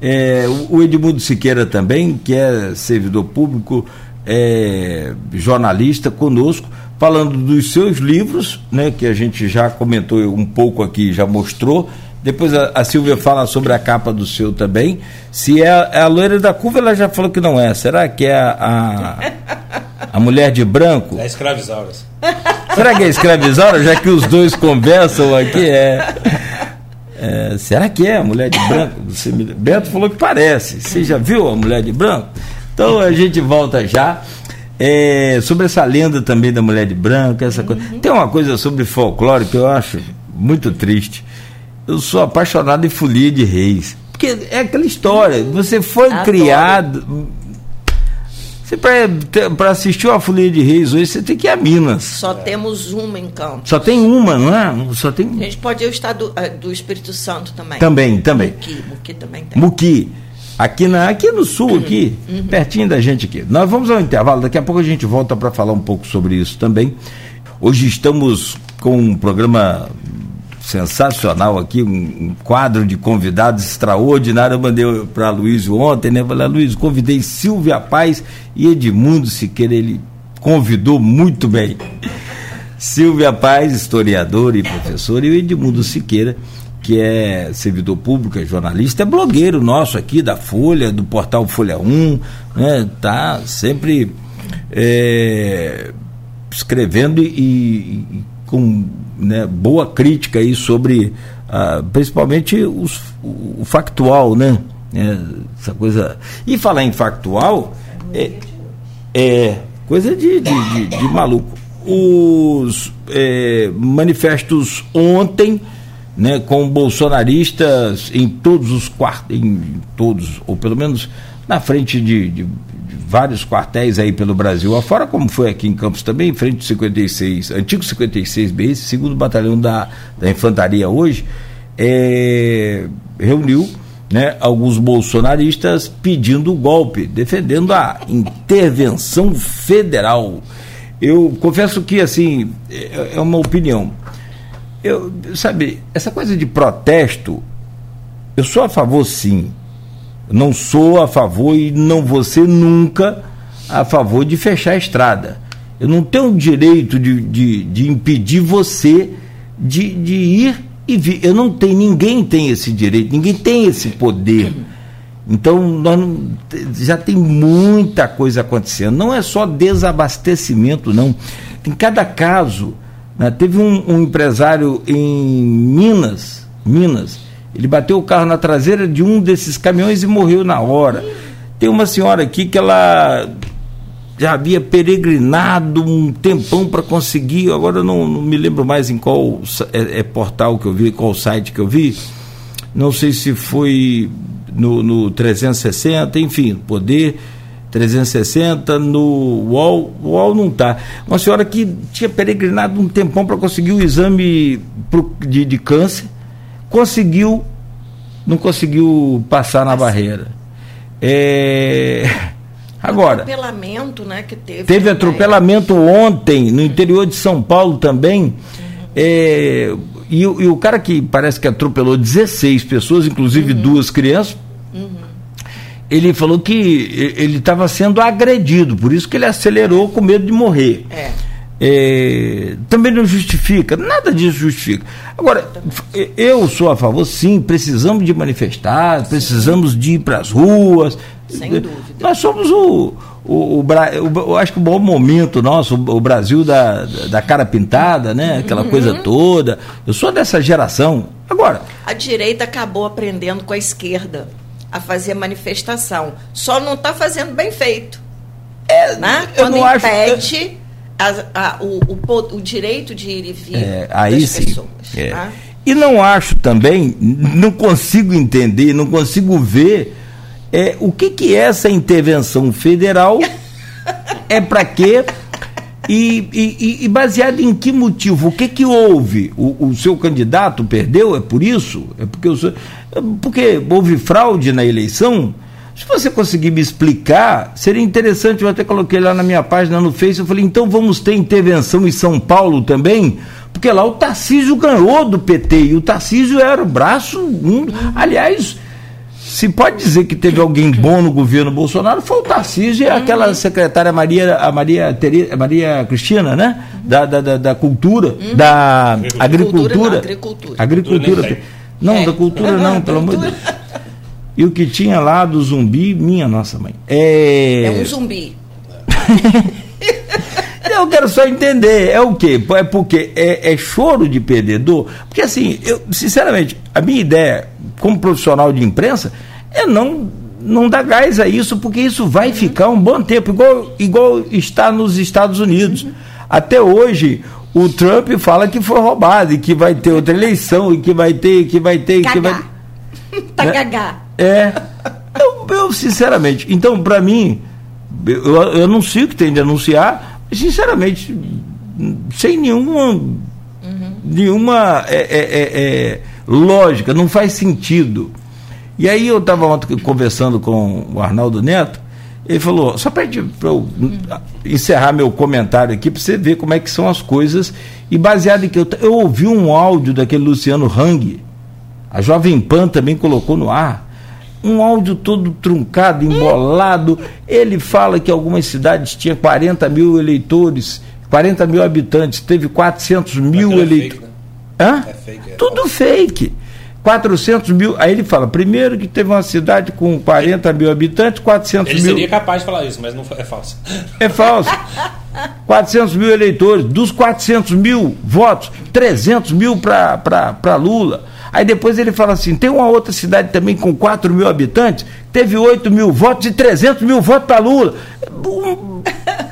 Speaker 2: É, o Edmundo Siqueira também, que é servidor público, é, jornalista conosco, falando dos seus livros, né, que a gente já comentou um pouco aqui, já mostrou. Depois a, a Silvia fala sobre a capa do seu também. Se é, é, a loira da curva, ela já falou que não é. Será que é a, a, a mulher de branco?
Speaker 4: É escravizauras.
Speaker 2: Será que é escravizaura? Já que os dois conversam aqui, é. É, será que é a mulher de branco? Você me... Beto falou que parece. Você já viu a mulher de branco? Então a gente volta já. É, sobre essa lenda também da mulher de branco, essa coisa. Tem uma coisa sobre folclore que eu acho muito triste. Eu sou apaixonado em folia de reis. Porque é aquela história. Você foi Adoro. criado para assistir uma Folia de Reis hoje, você tem que ir a Minas.
Speaker 3: Só temos uma em campo.
Speaker 2: Só tem uma, não é? Só tem...
Speaker 3: A gente pode ir ao estado eh, do Espírito Santo também.
Speaker 2: Também, também.
Speaker 3: Muqui, Muqui também tem.
Speaker 2: Muqui. Aqui, na, aqui no sul, aqui, uhum. pertinho da gente aqui. Nós vamos ao intervalo, daqui a pouco a gente volta para falar um pouco sobre isso também. Hoje estamos com um programa sensacional aqui, um, quadro de convidados extraordinário. Eu mandei para Luiz ontem, né? Falei, Luiz, convidei Silvia Paz e Edmundo Siqueira, ele convidou muito bem. Silvia Paz, historiadora e professora, e o Edmundo Siqueira, que é servidor público, é jornalista, é blogueiro nosso aqui da Folha, do portal Folha 1, né? Tá sempre é, escrevendo e, e com né, boa crítica aí sobre ah, principalmente os, o, factual, né? É, essa coisa. E falar em factual é, é coisa de, de, de, de maluco. Os é, manifestos ontem, né, com bolsonaristas em todos os quartos, em todos, ou pelo menos na frente de, de vários quartéis aí pelo Brasil afora, como foi aqui em Campos também, em frente ao 56, antigo 56B, segundo batalhão da, da infantaria hoje, é, reuniu né, alguns bolsonaristas pedindo o golpe, defendendo a intervenção federal. Eu confesso que, assim, é, é uma opinião. Eu, sabe, essa coisa de protesto, eu sou a favor, sim, não sou a favor e não vou ser nunca a favor de fechar a estrada. Eu não tenho o direito de, de, de impedir você de, de ir e vir. Eu não tenho, ninguém tem esse direito, ninguém tem esse poder. Então, nós não, já tem muita coisa acontecendo. Não é só desabastecimento, não. Em cada caso, né, teve um, um empresário em Minas, Minas, ele bateu o carro na traseira de um desses caminhões e morreu na hora. Tem uma senhora aqui que ela já havia peregrinado um tempão para conseguir, agora não, não, me lembro mais em qual é, é, portal que eu vi, qual site que eu vi. Não sei se foi no, no 360, enfim, Poder 360, no UOL, o UOL não está. Uma senhora que tinha peregrinado um tempão para conseguir o exame pro, de, de câncer conseguiu, não conseguiu passar na barreira. É, agora.
Speaker 3: Atropelamento, né, que teve.
Speaker 2: Teve atropelamento ontem no interior de São Paulo também. Uhum. É, e, e, o cara que parece que atropelou 16 pessoas, inclusive uhum. duas crianças, uhum. Ele falou que ele estava sendo agredido, por isso que ele acelerou com medo de morrer. É. É, também não justifica, nada disso justifica. Agora, eu sou a favor, sim, precisamos de manifestar, precisamos de ir para as ruas.
Speaker 3: Sem dúvida.
Speaker 2: Nós somos o, o, o, o, acho que o bom momento nosso, o Brasil da, da cara pintada, né? Aquela uhum. coisa toda. Eu sou dessa geração. Agora.
Speaker 3: A direita acabou aprendendo com a esquerda a fazer manifestação. Só não está fazendo bem feito. É, né? Quando eu não impede, acho a, a, o, o, o, direito de ir e vir é,
Speaker 2: aí das sim. pessoas. É. Tá? E não acho também, não consigo entender, não consigo ver é, o que, que é essa intervenção federal, é para quê? E, e, e, baseado em que motivo? O que que houve? O, o, seu candidato perdeu? É por isso? É porque, o seu, é porque houve fraude na eleição? Se você conseguir me explicar, seria interessante. Eu até coloquei lá na minha página no Face. Eu falei, então vamos ter intervenção em São Paulo também? Porque lá o Tarcísio ganhou do PT e o Tarcísio era o braço. Um, aliás, se pode dizer que teve alguém bom no governo Bolsonaro, foi o Tarcísio e aquela uhum. secretária Maria, a Maria, Tereza, Maria Cristina, né? Da, da, da, da cultura, uhum. da agricultura.
Speaker 3: Agricultura.
Speaker 2: Agricultura. Não, é. da cultura não, pelo amor de Deus. E o que tinha lá do zumbi, minha nossa mãe.
Speaker 3: É, é um zumbi.
Speaker 2: eu quero só entender, é o quê? É porque é, é, choro de perdedor? Porque assim, eu, sinceramente, a minha ideia, como profissional de imprensa, é não, não dar gás a isso, porque isso vai uhum. ficar um bom tempo, igual, igual está nos Estados Unidos. Uhum. Até hoje, o Trump fala que foi roubado e que vai ter outra eleição e que vai ter, que vai ter,
Speaker 3: Cagá.
Speaker 2: que vai.
Speaker 3: tá né? cagá.
Speaker 2: É. Eu, eu sinceramente, então, para mim, eu, eu anuncio que tem de anunciar, sinceramente, sem nenhuma. Uhum. Nenhuma é, é, é, é, lógica, não faz sentido. E aí eu estava ontem conversando com o Arnaldo Neto, ele falou, só para eu encerrar meu comentário aqui, para você ver como é que são as coisas, e baseado em que eu, eu ouvi um áudio daquele Luciano Hang, a Jovem Pan também colocou no ar, um áudio todo truncado, embolado. Ele fala que algumas cidades tinham 40 mil eleitores, 40 mil habitantes, teve 400 mil eleitores. Hã? É fake, é Tudo fake. 400 mil. Aí ele fala, primeiro que teve uma cidade com 40 mil habitantes, 400
Speaker 4: ele
Speaker 2: mil.
Speaker 4: Ele seria capaz de falar isso, mas não é falso.
Speaker 2: É falso. 400 mil eleitores. Dos 400 mil votos, 300 mil para Lula. Aí depois ele fala assim: tem uma outra cidade também com 4 mil habitantes, teve 8 mil votos e 300 mil votos para Lula.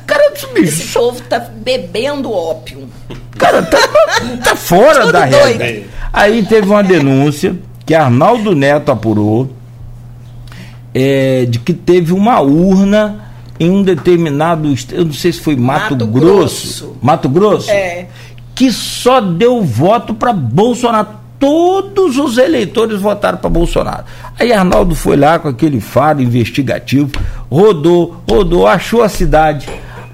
Speaker 3: Cara, bicho. Esse povo tá bebendo ópio.
Speaker 2: Cara, tá, tá fora da realidade. Aí teve uma denúncia que Arnaldo Neto apurou é, de que teve uma urna em um determinado. Eu não sei se foi Mato, Mato Grosso. Grosso. Mato Grosso?
Speaker 3: É.
Speaker 2: Que só deu voto para Bolsonaro todos os eleitores votaram para Bolsonaro. Aí Arnaldo foi lá com aquele faro investigativo, rodou, rodou, achou a cidade,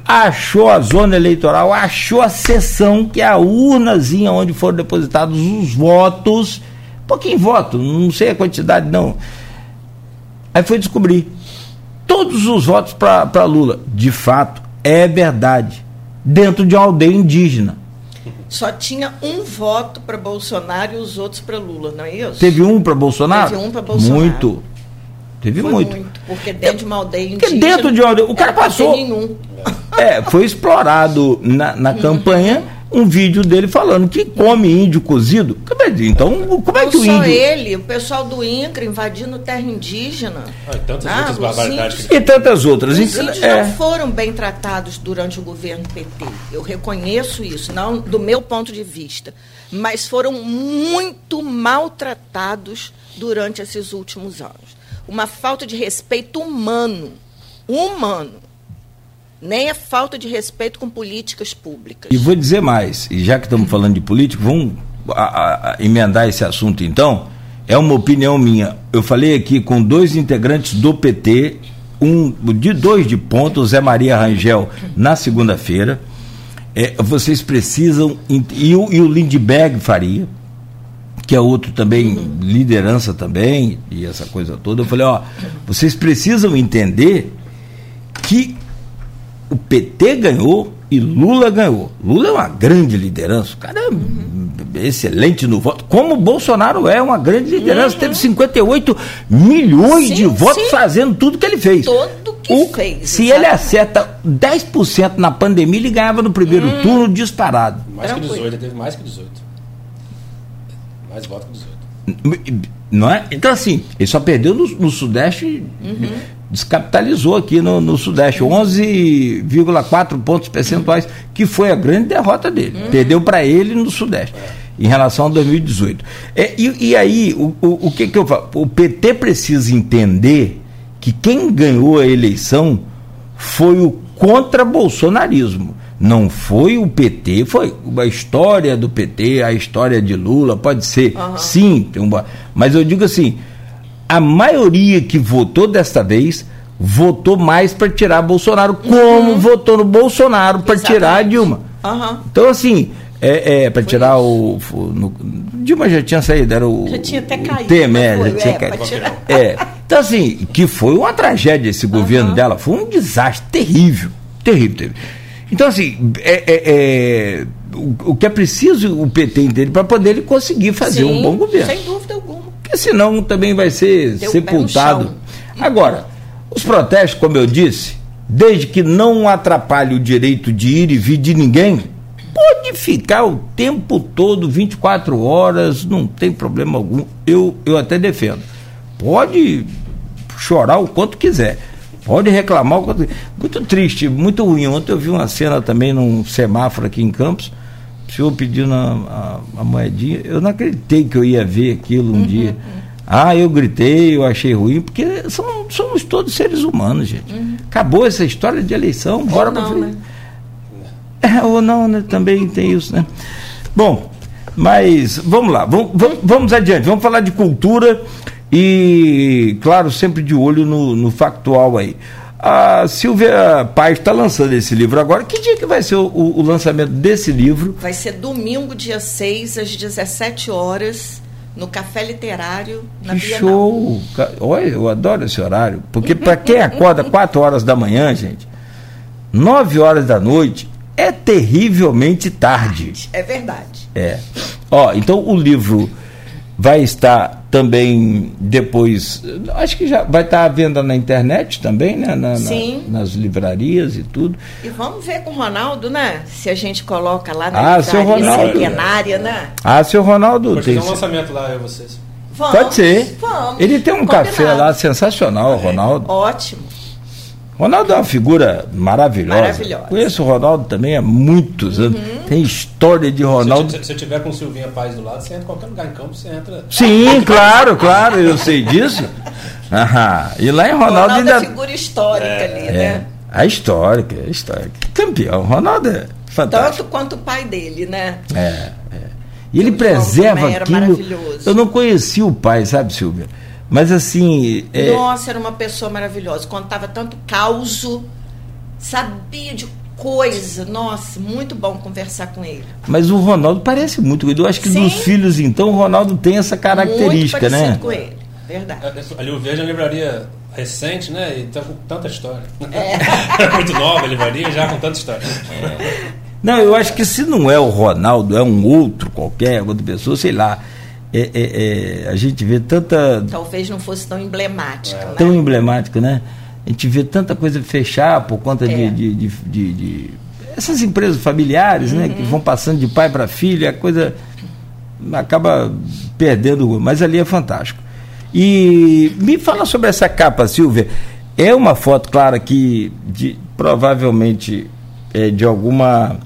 Speaker 2: achou a zona eleitoral, achou a sessão, que é a urnazinha onde foram depositados os votos. Pouquinho voto, não sei a quantidade não. Aí foi descobrir. Todos os votos para Lula. De fato, é verdade. Dentro de uma aldeia indígena
Speaker 3: só tinha um voto para Bolsonaro e os outros para Lula, não é isso?
Speaker 2: Teve um para Bolsonaro?
Speaker 3: Teve um para Bolsonaro.
Speaker 2: Muito. Teve foi muito. muito.
Speaker 3: Porque dentro de uma aldeia indígena.
Speaker 2: dentro de uma aldeia. O cara passou.
Speaker 3: Nenhum.
Speaker 2: É, foi explorado na, na uhum. campanha um vídeo dele falando que come índio cozido. Então, como é
Speaker 3: Não
Speaker 2: que o índio.
Speaker 3: Não só ele, o pessoal do INCRA invadindo terra indígena.
Speaker 4: Ah, e tantas ah, outras barbaridades.
Speaker 2: Índios, e tantas outras.
Speaker 3: Os índios é. não foram bem tratados durante o governo PT. Eu reconheço isso, não do meu ponto de vista. Mas foram muito maltratados durante esses últimos anos. Uma falta de respeito humano. Humano nem a falta de respeito com políticas públicas.
Speaker 2: E vou dizer mais, e já que estamos falando de político, vamos a, a, emendar esse assunto então. É uma opinião minha. Eu falei aqui com dois integrantes do PT, um de dois de ponto, Zé Maria Rangel, na segunda-feira. É, vocês precisam. E o, e o Lindbergh Faria, que é outro também, liderança também, e essa coisa toda. Eu falei, ó, vocês precisam entender que o PT ganhou e Lula ganhou. Lula é uma grande liderança, o cara é uhum. excelente no voto, como o Bolsonaro é uma grande liderança, uhum. teve 58 milhões sim, de votos sim. fazendo tudo que ele fez.
Speaker 3: Todo que o, fez.
Speaker 2: Se exatamente. ele acerta 10% na pandemia, ele ganhava no primeiro uhum. turno disparado.
Speaker 4: Mais que 18, ele teve mais que 18. Mais votos que 18.
Speaker 2: Não é? Então, assim, ele só perdeu no, no Sudeste uhum descapitalizou aqui no, no Sudeste, 11,4 pontos percentuais, que foi a grande derrota dele. Uhum. Perdeu para ele no Sudeste, em relação a 2018. É, e, e, aí, o, o, o, que, que eu falo? O PT precisa entender que quem ganhou a eleição foi o contra-bolsonarismo. Não foi o PT, foi a história do PT, a história de Lula, pode ser, uhum. sim, uma, mas eu digo assim a maioria que votou desta vez votou mais para tirar Bolsonaro, como uhum. votou no Bolsonaro para tirar a Dilma.
Speaker 3: Uhum.
Speaker 2: Então, assim, é, é para tirar o. Dilma já tinha saído, era o.
Speaker 3: Já tinha até caído.
Speaker 2: Temer, já tinha é, caído. É. Então, assim, que foi uma tragédia esse governo uhum. dela, foi um desastre terrível. Terrível, terrível. Então, assim, é, é, é o, o, que é preciso o PT entender para poder ele conseguir fazer Sim, um bom governo.
Speaker 3: Sem dúvida alguma.
Speaker 2: Porque senão também vai ser Deu sepultado. Agora, os protestos, como eu disse, desde que não atrapalhe o direito de ir e vir de ninguém, pode ficar o tempo todo, 24 horas, não tem problema algum. Eu, eu até defendo. Pode chorar o quanto quiser. Pode reclamar o quanto Muito triste, muito ruim. Ontem eu vi uma cena também num semáforo aqui em Campos. O senhor pedindo a, a, a moedinha. Eu não acreditei que eu ia ver aquilo um uhum, dia. Ah, eu gritei, eu achei ruim, porque somos, somos todos seres humanos, gente. Uhum. Acabou essa história de eleição, bora para frente. Né? É, ou não, né? Também tem isso, né? Bom, mas vamos lá, vamos, vamos, vamos adiante, vamos falar de cultura e, claro, sempre de olho no, no factual aí. A Silvia Paz está lançando esse livro agora. Que dia que vai ser o, o, o, lançamento desse livro?
Speaker 3: Vai ser domingo, dia 6, às 17 horas, no Café Literário, na
Speaker 2: que Bienal. show! Olha, eu adoro esse horário. Porque para quem acorda 4 horas da manhã, gente, 9 horas da noite, é terrivelmente tarde.
Speaker 3: É verdade.
Speaker 2: É. Ó, então o livro vai estar também depois, acho que já vai estar à venda na internet também, né? Na,
Speaker 3: Sim.
Speaker 2: Na, nas livrarias e tudo.
Speaker 3: E vamos ver com o Ronaldo, né? Se a gente coloca lá
Speaker 2: na ah, livraria Ronaldo.
Speaker 3: centenária, né?
Speaker 2: Ah, seu Ronaldo.
Speaker 4: Pode tem um lançamento lá, eu vocês.
Speaker 3: Vamos,
Speaker 2: Pode ser.
Speaker 3: Vamos.
Speaker 2: Ele tem um Combinado. café lá sensacional, Ronaldo.
Speaker 3: Ótimo.
Speaker 2: Ronaldo é uma figura maravilhosa.
Speaker 3: Maravilhosa.
Speaker 2: Conheço o Ronaldo também há muitos anos. Uhum. Tem história de Ronaldo.
Speaker 4: Se, se, eu tiver com Silvinha Paz do lado, você entra em qualquer lugar em campo, você entra.
Speaker 2: Sim, claro, claro, eu sei disso. Aham. E lá em Ronaldo, Ronaldo
Speaker 3: ainda. É figura histórica é, ali, né?
Speaker 2: É. A histórica, a histórica. Campeão. Ronaldo é fantástico.
Speaker 3: Tanto quanto o pai dele, né?
Speaker 2: É, é. E ele preserva aquilo. Eu não conheci o pai, sabe, Silvia? Mas assim.
Speaker 3: É... Nossa, era uma pessoa maravilhosa. Contava tanto causo, sabia de coisa. Nossa, muito bom conversar com ele.
Speaker 2: Mas o Ronaldo parece muito. Eu acho que Sim. dos filhos, então, o Ronaldo tem essa característica,
Speaker 3: muito
Speaker 2: né?
Speaker 3: com ele. Verdade.
Speaker 4: Ali o Verde é uma livraria recente, né? E tá com tanta história. É. muito nova a livraria, já com tanta história.
Speaker 2: É. Não, eu acho que se não é o Ronaldo, é um outro qualquer, outra pessoa, sei lá é, é, é, a gente vê tanta.
Speaker 3: Talvez não fosse tão emblemática. Né?
Speaker 2: Tão emblemática, né? A gente vê tanta coisa fechar por conta é. de, de, de, de, essas empresas familiares, uhum. né? Que uhum. vão passando de pai para filho, a coisa acaba perdendo. Mas ali é fantástico. E me fala sobre essa capa, Silvia. É uma foto, claro, que de, provavelmente é de alguma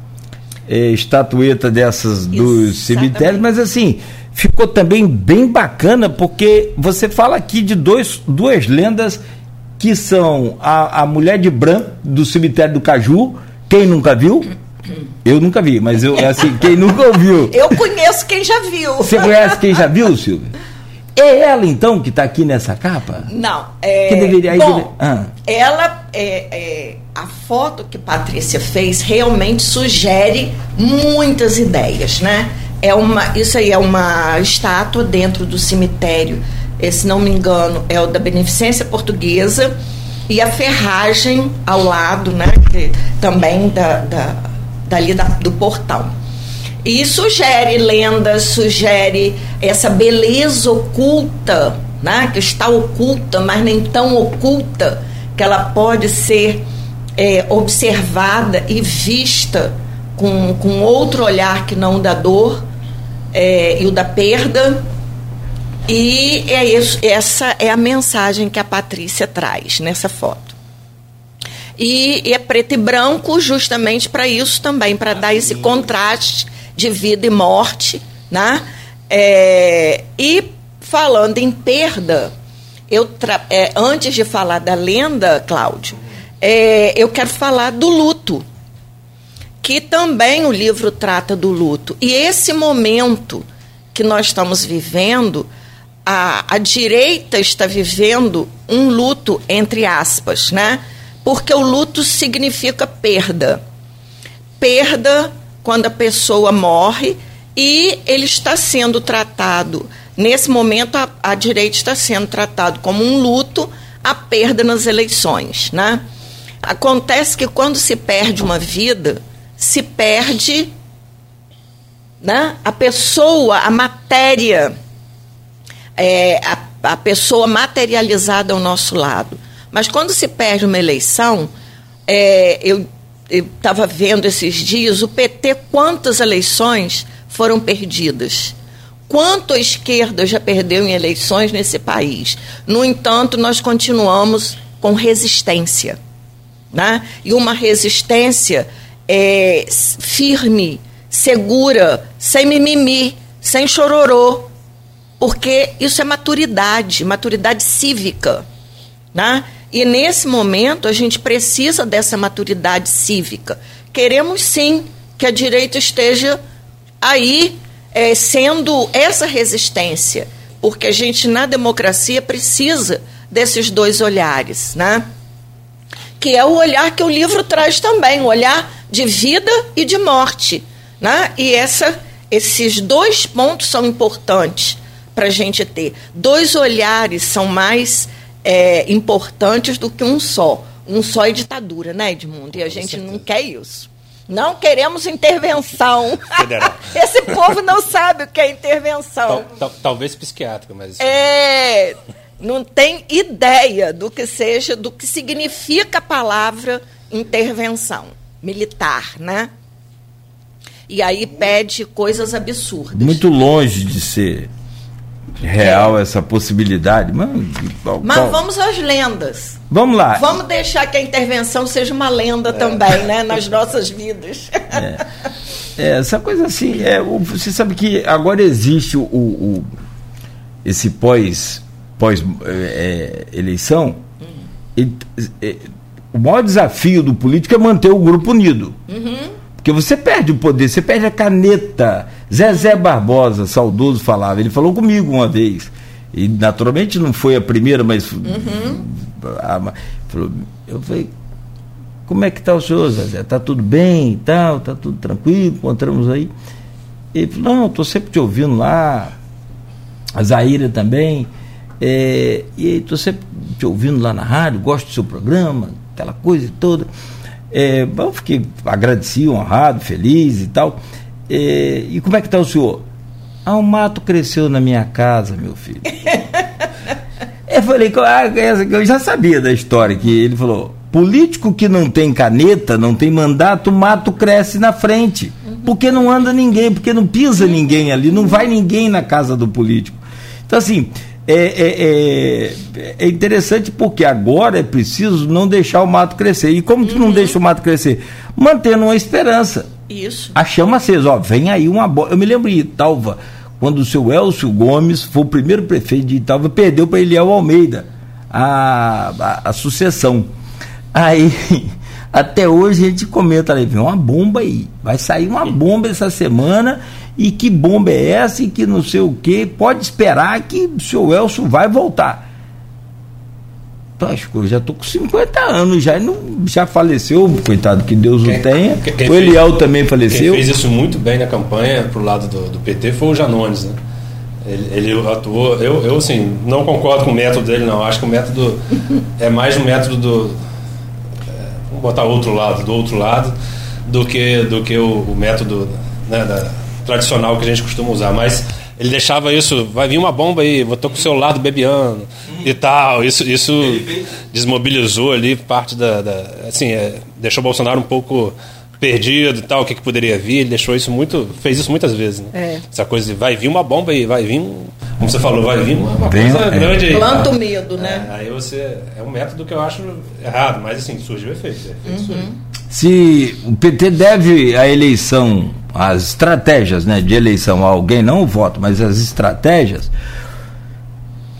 Speaker 2: é, estatueta dessas dos cemitérios, mas assim ficou também bem bacana, porque você fala aqui de dois, duas lendas que são a, a mulher de branco do cemitério do Caju. Quem nunca viu? Eu nunca vi, mas eu é assim, quem nunca ouviu.
Speaker 3: Eu conheço quem já viu.
Speaker 2: Você conhece quem já viu, Silvia? É ela então que está aqui nessa capa?
Speaker 3: Não. É,
Speaker 2: que deveria.
Speaker 3: Bom, deve... ah. ela é, é, a foto que Patrícia fez realmente sugere muitas ideias, né? É uma, isso aí é uma estátua dentro do cemitério, eh, se não me engano, é o da Beneficência Portuguesa, e a ferragem ao lado, né, também da, da, dali da, do portal. E sugere lendas, sugere essa beleza oculta, né, que está oculta, mas nem tão oculta, que ela pode ser é, observada e vista com, com outro olhar que não da dor, é, e o da perda. E é isso, essa é a mensagem que a Patrícia traz nessa foto. E, e é preto e branco justamente para isso também, para dar esse contraste de vida e morte. Né? É, e falando em perda, eu é, antes de falar da lenda, Cláudio, é, eu quero falar do luto que também o livro trata do luto. E esse momento que nós estamos vivendo, a, a direita está vivendo um luto, entre aspas, né? Porque o luto significa perda. Perda quando a pessoa morre e ele está sendo tratado. Nesse momento, a, a direita está sendo tratado como um luto a perda nas eleições, né? Acontece que quando se perde uma vida, se perde né, a pessoa, a matéria, é, a, a pessoa materializada ao nosso lado. Mas quando se perde uma eleição, é, eu estava vendo esses dias, o PT, quantas eleições foram perdidas? Quanto a esquerda já perdeu em eleições nesse país? No entanto, nós continuamos com resistência. Né? E uma resistência é, firme, segura, sem mimimi, sem chororô, porque isso é maturidade, maturidade cívica. Né? E nesse momento a gente precisa dessa maturidade cívica. Queremos sim que a direita esteja aí é, sendo essa resistência, porque a gente na democracia precisa desses dois olhares, né? Que é o olhar que o livro traz também, o olhar de vida e de morte, né? E essa, esses dois pontos são importantes para a gente ter. Dois olhares são mais é, importantes do que um só. Um só é ditadura, né, Edmundo? E a gente não quer isso. Não queremos intervenção. Esse povo não sabe o que é intervenção. Tal,
Speaker 4: tal, talvez psiquiátrica, mas.
Speaker 3: É. Não tem ideia do que seja, do que significa a palavra intervenção militar, né? E aí pede coisas absurdas.
Speaker 2: Muito longe de ser real é. essa possibilidade. Mas,
Speaker 3: Mas vamos às lendas.
Speaker 2: Vamos lá.
Speaker 3: Vamos deixar que a intervenção seja uma lenda é. também, né, nas nossas vidas.
Speaker 2: É. é. essa coisa assim, é, você sabe que agora existe o, o esse pós, pós é, eleição. E, o maior desafio do político é manter o grupo unido. Uhum. Porque você perde o poder, você perde a caneta. Zezé Barbosa, saudoso, falava. Ele falou comigo uma vez. E naturalmente não foi a primeira, mas. Uhum. A, falou, eu falei, como é que está o senhor, Zezé? Está tudo bem e tal, está tudo tranquilo, encontramos aí. Ele falou, não, estou sempre te ouvindo lá, a Zaira também. É, e estou sempre te ouvindo lá na rádio, gosto do seu programa, aquela coisa toda. É, eu fiquei agradecido, honrado, feliz e tal. É, e como é que está o senhor? Ah, o mato cresceu na minha casa, meu filho. eu falei, ah, eu já sabia da história que ele falou: político que não tem caneta, não tem mandato, o mato cresce na frente. Porque não anda ninguém, porque não pisa ninguém ali, não vai ninguém na casa do político. Então, assim, é, é, é, interessante porque agora é preciso não deixar o mato crescer. E como que uhum. não deixa o mato crescer? Mantendo uma esperança.
Speaker 3: Isso.
Speaker 2: A chama acesa, ó, vem aí uma bola. Eu me lembro de Italva, quando o seu Elcio Gomes foi o primeiro prefeito de Italva, perdeu para Eliel Almeida a, a, a sucessão. Aí, até hoje a gente comenta ali, vem uma bomba aí, vai sair uma bomba essa semana e que bomba é essa e que não sei o que, pode esperar que o seu Elcio vai voltar. Acho que eu já estou com 50 anos, já, não, já faleceu, coitado, que Deus quem, o tenha. Quem, o Eliel fez, também faleceu.
Speaker 4: Quem fez isso muito bem na campanha pro lado do, do PT foi o Janones, né? Ele, ele, atuou. Eu, eu, assim, não concordo com o método dele, não. Acho que o método é mais um método do. É, vamos botar outro lado, do outro lado, do que, do que o, o método né, da, tradicional que a gente costuma usar, mas ele deixava isso, vai vir uma bomba aí, vou com o celular do bebiano hum. e tal. Isso, isso desmobilizou ali parte da. da assim, é, deixou o Bolsonaro um pouco perdido e tal, o que, que poderia vir, ele deixou isso muito, fez isso muitas vezes, né?
Speaker 3: É.
Speaker 4: Essa coisa de vai vir uma bomba aí, vai vir, um, como você falou, vai vir uma, uma Bem, coisa é. grande aí.
Speaker 3: Planta o medo, né?
Speaker 4: É, aí você, é um método que eu acho errado, mas assim, surgiu efeito. efeito uhum.
Speaker 2: Se o PT deve a eleição as estratégias né, de eleição a alguém, não o voto, mas as estratégias,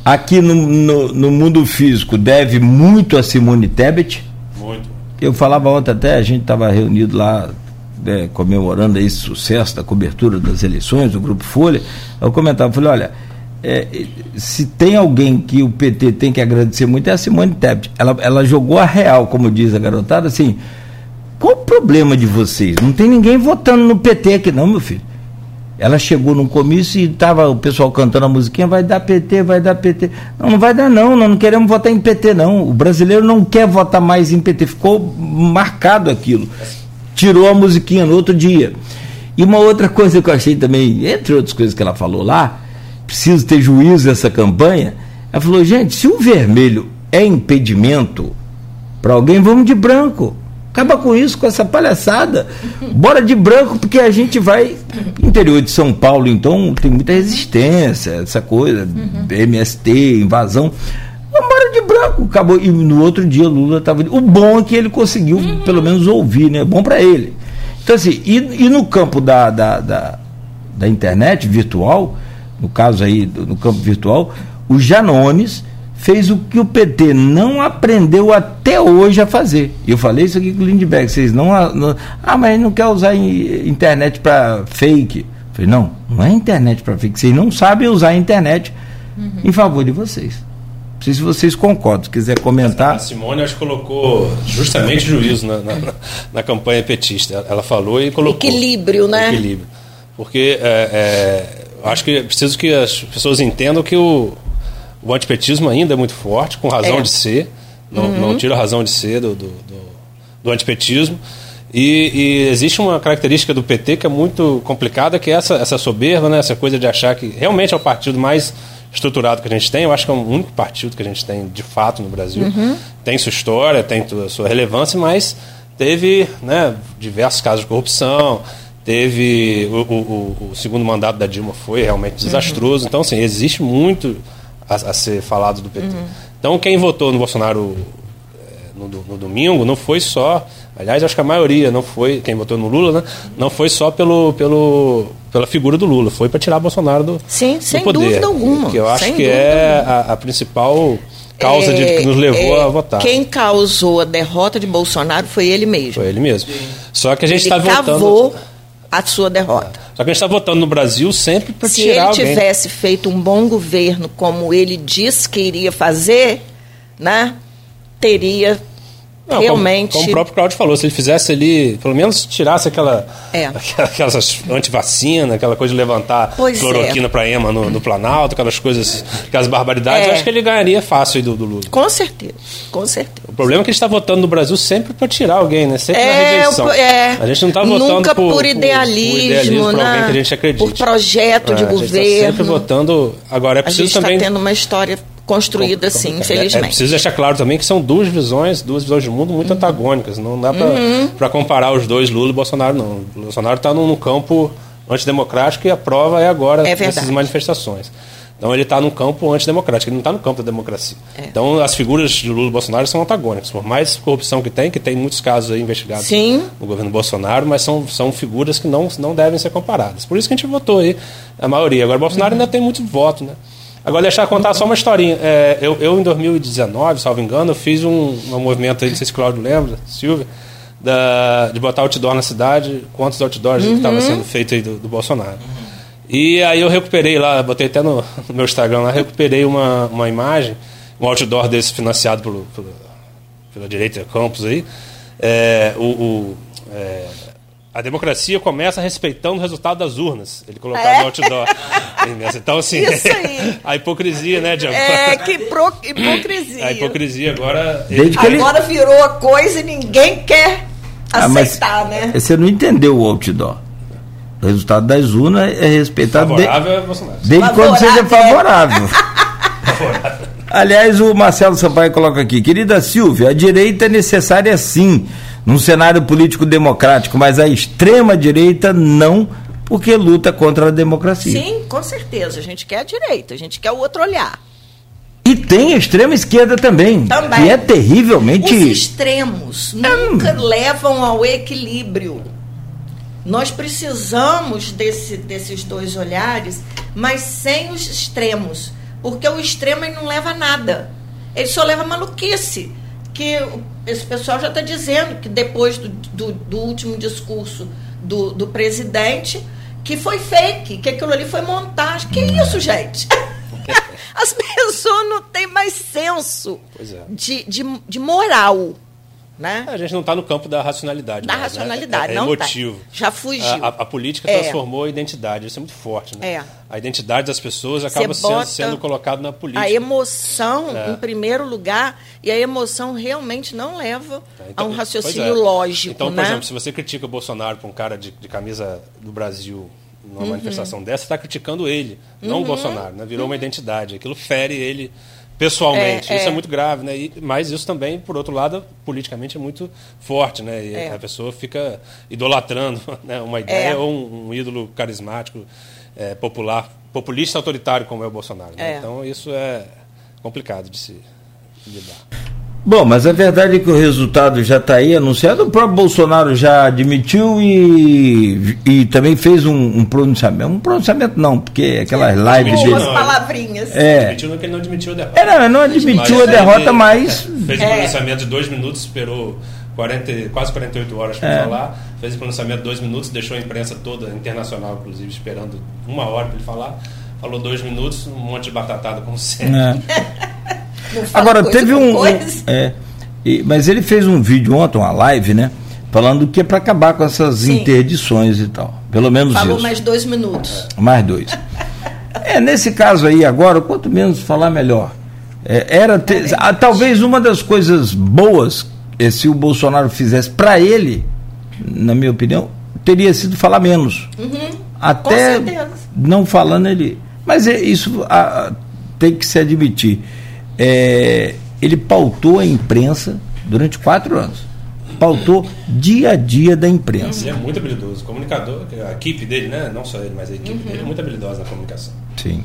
Speaker 2: aqui no, no, no, mundo físico deve muito a Simone Tebet.
Speaker 4: Muito.
Speaker 2: Eu falava ontem até, a gente estava reunido lá né, comemorando esse sucesso da cobertura das eleições do Grupo Folha. Eu comentava, falei, olha, é, se tem alguém que o PT tem que agradecer muito é a Simone Tebet. Ela, ela jogou a real, como diz a garotada, assim. Qual o problema de vocês? Não tem ninguém votando no PT aqui, não, meu filho. Ela chegou num comício e estava o pessoal cantando a musiquinha, vai dar PT, vai dar PT. Não, não vai dar não, nós não queremos votar em PT não. O brasileiro não quer votar mais em PT, ficou marcado aquilo. Tirou a musiquinha no outro dia. E uma outra coisa que eu achei também, entre outras coisas que ela falou lá, preciso ter juízo nessa campanha. Ela falou, gente, se o vermelho é impedimento para alguém, vamos de branco. Acaba com isso, com essa palhaçada. Bora de branco, porque a gente vai. Interior de São Paulo, então, tem muita resistência, essa coisa, uhum. MST, invasão. Bora de branco, acabou. E no outro dia Lula estava. O bom é que ele conseguiu, uhum. pelo menos, ouvir, né? Bom para ele. Então, assim, e, e no campo da, da, da, da internet virtual, no caso aí, no campo virtual, o Janones fez o que o PT não aprendeu até hoje a fazer. E eu falei isso aqui com o Lindbergh, vocês não, não ah, mas não quer usar internet para fake. Eu falei, não, não é internet para fake, vocês não sabem usar a internet uhum. em favor de vocês. Não sei se vocês concordam, se quiser comentar. A
Speaker 4: Simone acho que colocou justamente juízo na, na, na campanha petista. Ela falou e colocou.
Speaker 3: Equilíbrio, né?
Speaker 4: Equilíbrio. Porque é, é, acho que é preciso que as pessoas entendam que o, o antipetismo ainda é muito forte, com razão é. de ser. Não, uhum. não tira a razão de ser do, do, do, do antipetismo. E, e, existe uma característica do PT que é muito complicada, que é essa, essa soberba, né? essa coisa de achar que realmente é o partido mais estruturado que a gente tem. Eu acho que é o único partido que a gente tem de fato no Brasil. Uhum. Tem sua história, tem sua relevância, mas teve né, diversos casos de corrupção. Teve o, o, o segundo mandato da Dilma foi realmente desastroso. Uhum. Então, assim, existe muito a, a ser falado do PT. Uhum. Então, quem votou no Bolsonaro eh, no, no, domingo não foi só. Aliás, acho que a maioria não foi. Quem votou no Lula, né? Não foi só pelo, pelo, pela figura do Lula, foi para tirar Bolsonaro do,
Speaker 3: Sim,
Speaker 4: do
Speaker 3: sem
Speaker 4: poder.
Speaker 3: dúvida alguma.
Speaker 4: Que eu acho que é a, a, principal causa é, de, que nos levou é, a votar.
Speaker 3: Quem causou a derrota de Bolsonaro foi ele mesmo.
Speaker 4: Foi ele mesmo. Só que a gente está
Speaker 3: votando. A sua derrota.
Speaker 4: Só que a gente está votando no Brasil sempre para
Speaker 3: tirar
Speaker 4: alguém.
Speaker 3: Se ele tivesse feito um bom governo como ele disse que iria fazer, né, teria não, realmente.
Speaker 4: Como, como, o próprio Claudio falou, se ele fizesse ali, pelo menos tirasse aquela. É. Aquelas antivacina, aquela coisa de levantar pois cloroquina é. para EMA no, no, Planalto, aquelas coisas, aquelas barbaridades, é. eu acho que ele ganharia fácil aí do, do Lula.
Speaker 3: Com certeza, com certeza.
Speaker 4: O problema é que a gente está votando no Brasil sempre para tirar alguém, né? Sempre é, na rejeição.
Speaker 3: É,
Speaker 4: a gente não está votando
Speaker 3: Nunca por, por idealismo, por, idealismo
Speaker 4: por alguém que a gente.
Speaker 3: Por projeto de governo. É, a gente
Speaker 4: tá sempre votando. Agora é preciso
Speaker 3: a gente tá
Speaker 4: também.
Speaker 3: Está tendo uma história construída assim, infelizmente. É, é,
Speaker 4: preciso deixar claro também que são duas visões, duas visões de mundo muito uhum. antagônicas. Não dá para uhum. comparar os dois, Lula e Bolsonaro, não. O Bolsonaro está no, no, campo antidemocrático e a prova é agora
Speaker 3: é
Speaker 4: dessas manifestações. Então ele está no campo antidemocrático, ele não está no campo da democracia. É. Então as figuras de Lula e Bolsonaro são antagônicas. Por mais corrupção que tem, que tem muitos casos investigados
Speaker 3: Sim.
Speaker 4: no governo Bolsonaro, mas são, são figuras que não, não devem ser comparadas. Por isso que a gente votou aí, a maioria. Agora, Bolsonaro uhum. ainda tem muito voto, né? Agora, deixar contar só uma historinha. É, eu, eu, em 2019, salvo engano, eu fiz um, um movimento aí, não sei se o Claudio lembra, Silvia, da, de botar outdoor na cidade, quantos outdoors uhum. que estavam sendo feitos aí do, do Bolsonaro. Uhum. E aí eu recuperei lá, botei até no, no, meu Instagram lá, recuperei uma, uma imagem, um outdoor desse financiado pelo, pelo pela direita Campos aí. É, o, o é, a democracia começa respeitando o resultado das urnas. Ele colocava é. no outdoor. então, assim, a hipocrisia, né, Diego?
Speaker 3: É, que pro, hipocrisia.
Speaker 4: A hipocrisia agora.
Speaker 3: Desde ele... Agora virou a coisa e ninguém quer ah, aceitar, né?
Speaker 2: Você não entendeu o outdoor. O resultado das urnas é respeitado.
Speaker 4: Favorável de, é Bolsonaro.
Speaker 2: Desde favorável, quando seja favorável. favorável. Aliás, o Marcelo Sampaio coloca aqui, querida Silvia, a direita é necessária sim num cenário político democrático, mas a extrema direita não, porque luta contra a democracia.
Speaker 3: Sim, com certeza. A gente quer a direita, a gente quer o outro olhar.
Speaker 2: E tem a extrema esquerda também, também. que é terrivelmente. Os
Speaker 3: extremos nunca é... levam ao equilíbrio. Nós precisamos desse, desses dois olhares, mas sem os extremos. Porque o extremo ele não leva a nada. Ele só leva maluquice que esse pessoal já está dizendo que depois do, do, do último discurso do, do, presidente, que foi fake, que aquilo ali foi montagem. Que isso, gente? As pessoas não têm mais senso
Speaker 4: é.
Speaker 3: de, de, de moral. Né?
Speaker 4: A gente não está no campo da racionalidade.
Speaker 3: Da
Speaker 4: mais, né?
Speaker 3: racionalidade,
Speaker 4: é, é
Speaker 3: não tá.
Speaker 4: emotivo.
Speaker 3: Já fugiu.
Speaker 4: A, a- política
Speaker 3: É.
Speaker 4: transformou a identidade, isso é muito forte. Né?
Speaker 3: É.
Speaker 4: A identidade das pessoas acaba sendo, sendo colocado na política.
Speaker 3: A emoção
Speaker 4: É.
Speaker 3: em primeiro lugar, e a emoção realmente não leva
Speaker 4: Então,
Speaker 3: a um raciocínio
Speaker 4: é.
Speaker 3: lógico.
Speaker 4: Então, por
Speaker 3: né?
Speaker 4: exemplo, se você critica o Bolsonaro para um cara de, de camisa do Brasil numa
Speaker 3: Uhum.
Speaker 4: manifestação dessa, está criticando ele, não o Bolsonaro. Né? Virou uma identidade. Aquilo fere ele pessoalmente.
Speaker 3: É,
Speaker 4: isso é.
Speaker 3: é.
Speaker 4: muito grave. Né? E, mas isso também, por outro lado, politicamente é muito forte. Né? E
Speaker 3: É.
Speaker 4: a pessoa fica idolatrando né? uma ideia
Speaker 3: É.
Speaker 4: ou um, um ídolo carismático, é, popular, populista autoritário como é o Bolsonaro. né?
Speaker 3: É.
Speaker 4: Então isso é complicado de se lidar.
Speaker 2: Bom, mas a verdade é que o resultado já está aí anunciado. O próprio Bolsonaro já admitiu e, e também fez um, um pronunciamento. Um pronunciamento não, porque aquelas lives
Speaker 4: Admitiu,
Speaker 3: Umas
Speaker 2: dele.
Speaker 4: não,
Speaker 3: palavrinhas.
Speaker 2: É.
Speaker 4: Admitiu não que ele não admitiu a derrota.
Speaker 2: É, não, não admitiu a
Speaker 4: Mas
Speaker 2: derrota,
Speaker 4: ele
Speaker 2: mas.
Speaker 4: Fez um
Speaker 3: É.
Speaker 4: pronunciamento de dois minutos, esperou 40, quase 48 horas para
Speaker 2: É.
Speaker 4: falar. Fez o pronunciamento de dois minutos, deixou a imprensa toda, internacional inclusive, esperando uma hora para ele falar. Falou dois minutos, um monte de batatada, como sempre.
Speaker 2: É. Agora, teve um.
Speaker 3: coisa.
Speaker 2: é, mas ele fez um vídeo ontem, uma live, né? Falando que é para acabar com essas
Speaker 3: Sim.
Speaker 2: interdições e tal. Pelo menos
Speaker 3: Falou
Speaker 2: isso.
Speaker 3: mais dois minutos.
Speaker 2: Mais dois. É, nesse caso aí agora, quanto menos falar, melhor. É, era ter- ah, talvez uma das coisas boas, eh, se o Bolsonaro fizesse para ele, na minha opinião, teria sido falar menos. Até
Speaker 3: Com certeza.
Speaker 2: não falando ele. Mas é, isso ah, tem que se admitir. É, ele pautou a imprensa durante quatro anos. Pautou dia a dia da imprensa.
Speaker 4: Ele é muito habilidoso. Comunicador, a equipe dele, né? Não só ele, mas a equipe dele é muito habilidosa na comunicação.
Speaker 2: Sim.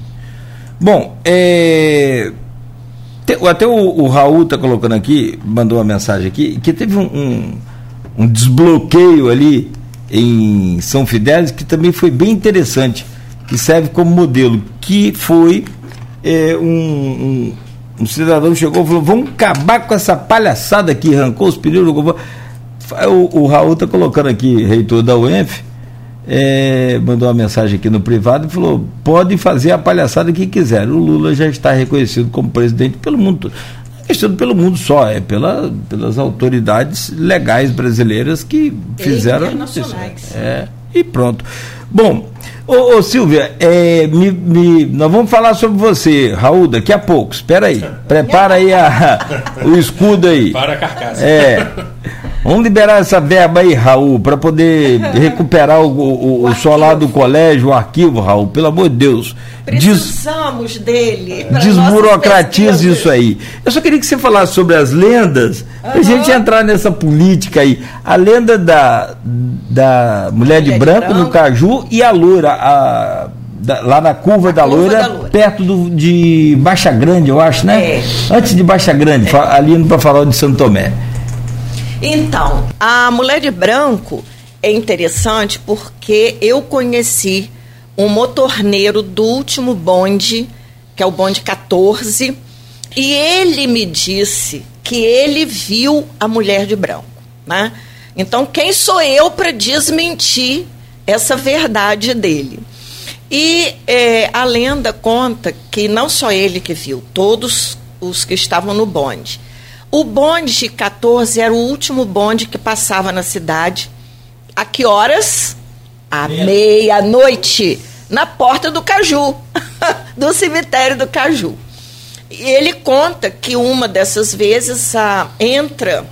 Speaker 2: Bom, é, te- até o, o Raul está colocando aqui, mandou uma mensagem aqui, que teve um, um, um desbloqueio ali em São Fidélis que também foi bem interessante, que serve como modelo, que foi é, um, um, um cidadão chegou e falou, vamos acabar com essa palhaçada aqui, arrancou os pneus do governo. O, o Raul está colocando aqui, reitor da UENF, é, mandou uma mensagem aqui no privado e falou: pode fazer a palhaçada que quiser. O Lula já está reconhecido como presidente pelo mundo. é questão pelo mundo só, é pela, pelas autoridades legais brasileiras que fizeram.
Speaker 3: internacionais.
Speaker 2: É, e pronto. Bom, ô, ô, Silvia, é, me- me- nós vamos falar sobre você, Raul, daqui a pouco. Espera aí. Prepara aí a- o escudo aí.
Speaker 4: Para a carcaça.
Speaker 2: É. Vamos liberar essa verba aí, Raul, para poder recuperar o, o, o,
Speaker 3: O
Speaker 2: lá do colégio, o arquivo, Raul, pelo amor de Deus. Des,
Speaker 3: Precisamos dele. pra
Speaker 2: desburocratize
Speaker 3: nossas
Speaker 2: isso aí. Eu só queria que você falasse sobre as lendas, pra
Speaker 3: Aham.
Speaker 2: gente entrar nessa política aí. A lenda da, da mulher de
Speaker 3: Mulher de
Speaker 2: branco, no
Speaker 3: branco.
Speaker 2: Caju e a loira, a, da- lá na curva, da,
Speaker 3: curva
Speaker 2: loira,
Speaker 3: da Loura.
Speaker 2: perto do, de Baixa Grande, eu acho, né?
Speaker 3: É.
Speaker 2: Antes de Baixa Grande, fa- ali indo para falar de Santo Tomé.
Speaker 3: Então, a mulher de branco é interessante porque eu conheci um motorneiro do último bonde, que é o bonde 14, e ele me disse que ele viu a mulher de branco, né? Então, quem sou eu para desmentir essa verdade dele? E eh, a lenda conta que não só ele que viu, todos os que estavam no bonde. O bonde 14 era o último bonde que passava na cidade. A que horas? À meia-noite, na porta do Caju, do cemitério do Caju. E ele conta que uma dessas vezes entra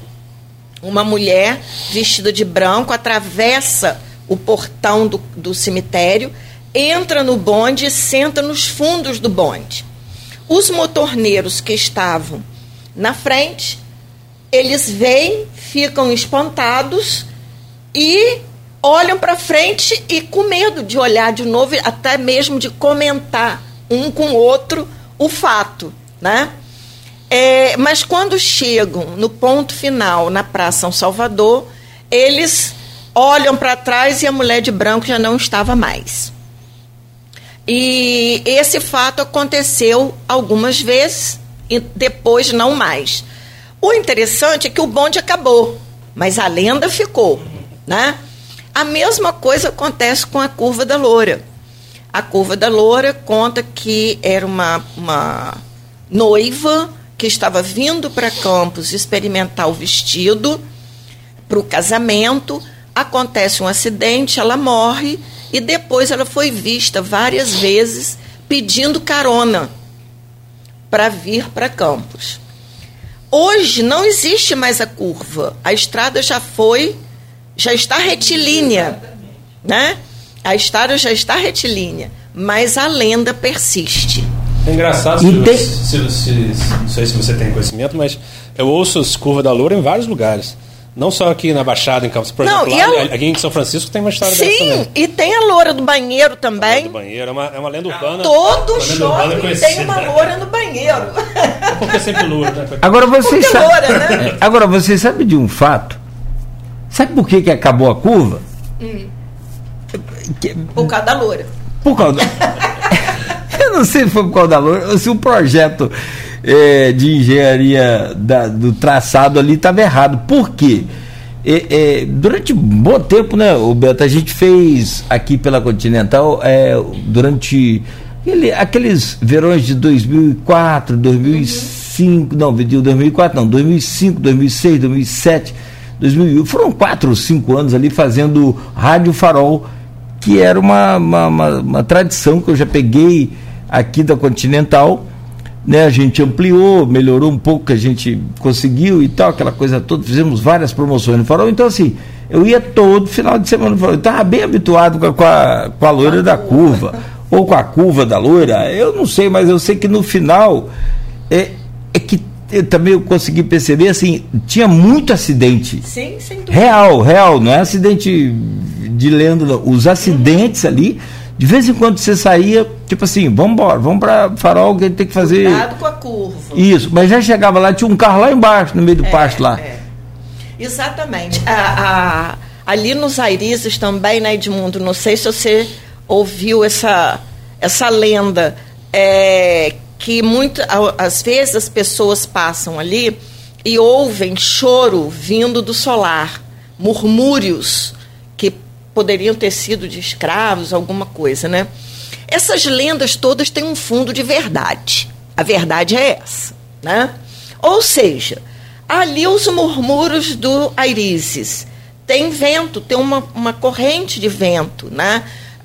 Speaker 3: uma mulher vestida de branco, atravessa o portão do, do cemitério, entra no bonde e senta nos fundos do bonde. Os motorneiros que estavam na frente, eles veem, ficam espantados e olham para frente e com medo de olhar de novo, até mesmo de comentar um com o outro o fato, né? É, mas quando chegam no ponto final, na Praça São Salvador, eles olham para trás e a mulher de branco já não estava mais. E esse fato aconteceu algumas vezes e depois não mais. O interessante é que o bonde acabou, mas a lenda ficou, né? A mesma coisa acontece com a curva da loura. A curva da loura conta que era uma, uma noiva que estava vindo para Campos experimentar o vestido para o casamento. Acontece um acidente, ela morre e depois ela foi vista várias vezes pedindo carona para vir para Campos. Hoje não existe mais a curva. A estrada já foi, já está retilínea, né? A estrada já está retilínea, mas a lenda persiste.
Speaker 4: É engraçado, se, tem... se, se, não sei se você tem conhecimento, mas eu ouço as curvas da Loura em vários lugares. Não só aqui na Baixada, em Campos, por não, exemplo, lá, a... aqui em São Francisco tem uma história
Speaker 3: Sim,
Speaker 4: dessa
Speaker 3: também. e tem a loura do banheiro também. A loura
Speaker 4: do banheiro, é uma, é uma lenda urbana.
Speaker 3: Todo shopping tem uma loura no banheiro.
Speaker 4: Porque é sempre loura, né?
Speaker 2: Agora você sabe, loura, né? Agora você sabe de um fato? Sabe por que, que acabou a curva? Hum.
Speaker 3: Por causa da loura.
Speaker 2: Por causa da... Eu não sei se foi por causa da loura, ou se o projeto é, de engenharia da, do traçado ali estava errado. Por quê? É, é, durante um bom tempo, né, o Beto, a gente fez aqui pela Continental, é, durante ele, aqueles verões de 2004, 2005, não, de 2004 não, 2005, 2006, 2007, 2008, foram quatro ou cinco anos ali fazendo Rádio Farol, que era uma, uma, uma, uma tradição que eu já peguei aqui da Continental, né, a gente ampliou, melhorou um pouco que a gente conseguiu e tal, aquela coisa toda, fizemos várias promoções no farol, então assim, eu ia todo final de semana no farol, eu estava bem habituado com a, com a, com a loira da curva, ou com a curva da loira, eu não sei, mas eu sei que no final é, é que eu também eu consegui perceber assim, tinha muito acidente.
Speaker 3: Sim, sem dúvida.
Speaker 2: Real, real, não é acidente de lenda, não. Os acidentes uhum. ali de vez em quando você saía, tipo assim, vamos embora, vamos para farol que a gente tem que fazer.
Speaker 3: Cuidado com a curva.
Speaker 2: Isso, mas já chegava lá, tinha um carro lá embaixo, no meio do é, pasto lá. É.
Speaker 3: Exatamente. A, a, ali nos Airizes também, né, Edmundo? Não sei se você ouviu essa, essa lenda. É, que muito, às vezes as pessoas passam ali e ouvem choro vindo do solar, murmúrios poderiam ter sido de escravos, alguma coisa, né? Essas lendas todas têm um fundo de verdade. A verdade é essa, né? Ou seja, ali os murmúrios do Airises. Tem vento, tem uma, uma corrente de vento, né?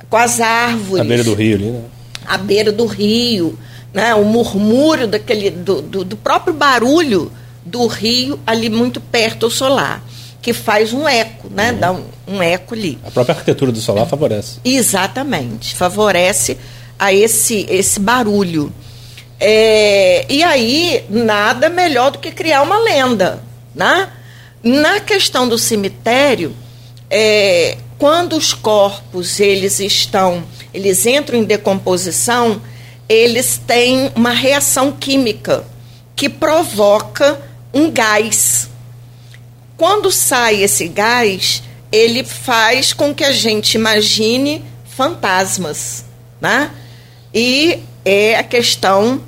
Speaker 3: Com as árvores.
Speaker 4: À beira do rio ali, né?
Speaker 3: À beira do rio, né? O murmúrio daquele, do, do, do próprio barulho do rio ali muito perto ao solar que faz um eco, né? Uhum. Dá um, um, eco ali.
Speaker 4: A própria arquitetura do solar favorece.
Speaker 3: Exatamente, favorece a esse, esse barulho. É, e aí, nada melhor do que criar uma lenda, né? Na questão do cemitério, é, quando os corpos eles estão, eles entram em decomposição, eles têm uma reação química que provoca um gás quando sai esse gás, ele faz com que a gente imagine fantasmas, né? E é a questão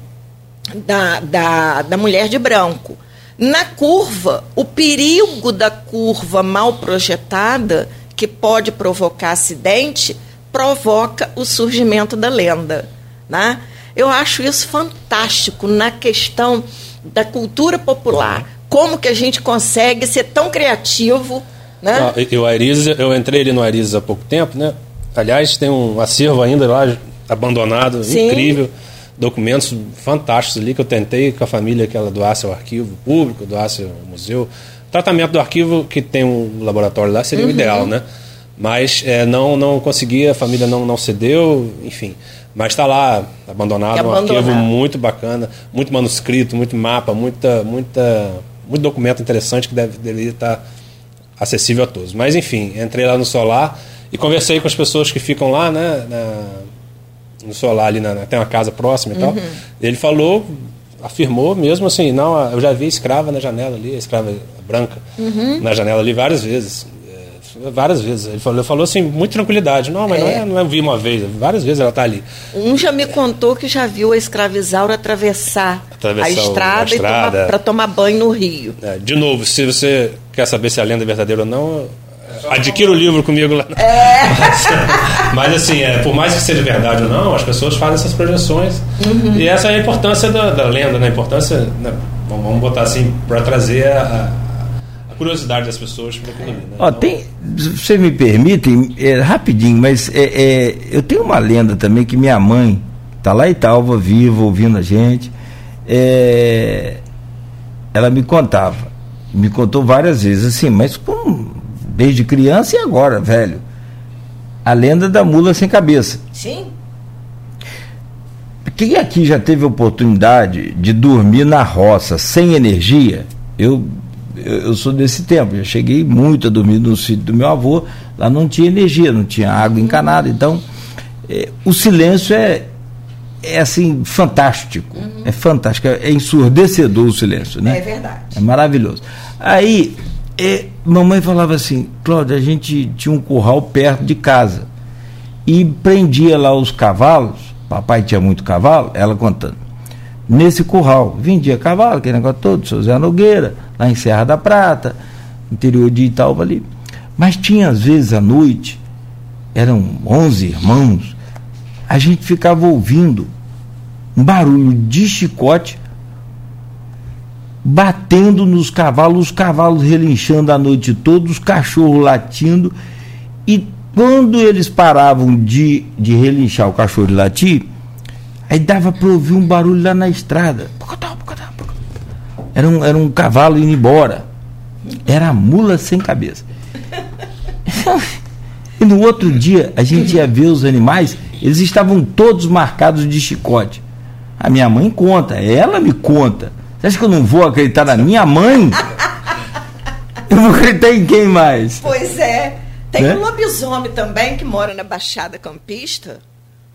Speaker 3: da, da, da mulher de branco. Na curva, o perigo da curva mal projetada, que pode provocar acidente, provoca o surgimento da lenda. Né? Eu acho isso fantástico na questão da cultura popular como que a gente consegue ser tão criativo, né? Ah,
Speaker 4: eu, eu entrei ali no Arizes há pouco tempo, né? Aliás, tem um acervo ainda lá abandonado, Sim. incrível, documentos fantásticos ali que eu tentei com a família que ela doasse ao arquivo público, doasse ao museu. O tratamento do arquivo que tem um laboratório lá seria uhum. o ideal, né? Mas é, não não consegui, a família não não cedeu, enfim. Mas está lá abandonado, um arquivo muito bacana, muito manuscrito, muito mapa, muita muita muito documento interessante que deve, deveria estar acessível a todos. Mas enfim, entrei lá no Solar e conversei com as pessoas que ficam lá, né, na, no Solar ali, na, tem uma casa próxima e uhum. tal. Ele falou, afirmou mesmo assim, não, eu já vi escrava na janela ali, escrava branca uhum. na janela ali várias vezes várias vezes. Ele falou, falou assim, muito tranquilidade. Não, mas é. não, é, não é vi uma vez, várias vezes ela está ali.
Speaker 3: Um já me contou que já viu a escravizaura atravessar, atravessar a estrada, estrada. para tomar banho no rio.
Speaker 4: É, de novo, se você quer saber se a lenda é verdadeira ou não, Adquira o livro comigo lá. É. Mas, assim, é, por mais que seja verdade ou não, as pessoas fazem essas projeções. Uhum. E essa é a importância da, da lenda, né? A importância, né? vamos botar assim, para trazer a, curiosidade das pessoas para aquilo ali. Né?
Speaker 2: Ó, então, tem, se vocês me permitem, é, rapidinho, mas é, é, eu tenho uma lenda também que minha mãe tá lá em Talva, viva, ouvindo a gente. É, ela me contava, me contou várias vezes assim, mas como desde criança e agora, velho. A lenda da mula sem cabeça.
Speaker 3: Sim.
Speaker 2: Quem aqui já teve oportunidade de dormir na roça sem energia? Eu, eu, sou desse tempo, já cheguei muito a dormir no sítio do meu avô, lá não tinha energia, não tinha água encanada, então é, o silêncio é, é assim, fantástico. Uhum. É fantástico, é, é ensurdecedor o silêncio, né?
Speaker 3: É verdade.
Speaker 2: É maravilhoso. Aí, é, mamãe falava assim, Cláudia, a gente tinha um curral perto de casa e prendia lá os cavalos, papai tinha muito cavalo, ela contando, nesse curral, vendia cavalo, aquele negócio todo, seu Zé Nogueira, lá em Serra da Prata, interior de Itaúba ali. Mas tinha às vezes à noite, eram 11 irmãos, a gente ficava ouvindo um barulho de chicote batendo nos cavalos, os cavalos relinchando a noite toda, os cachorros latindo. E quando eles paravam de, de relinchar o cachorro e latir, aí dava para ouvir um barulho lá na estrada. Era um, era um cavalo indo embora. Era a mula sem cabeça. e no outro dia, a gente ia ver os animais, eles estavam todos marcados de chicote. A minha mãe conta, ela me conta. Você acha que eu não vou acreditar na minha mãe? eu vou acreditar em quem mais?
Speaker 3: Pois é. Tem né? um lobisomem também que mora na Baixada Campista,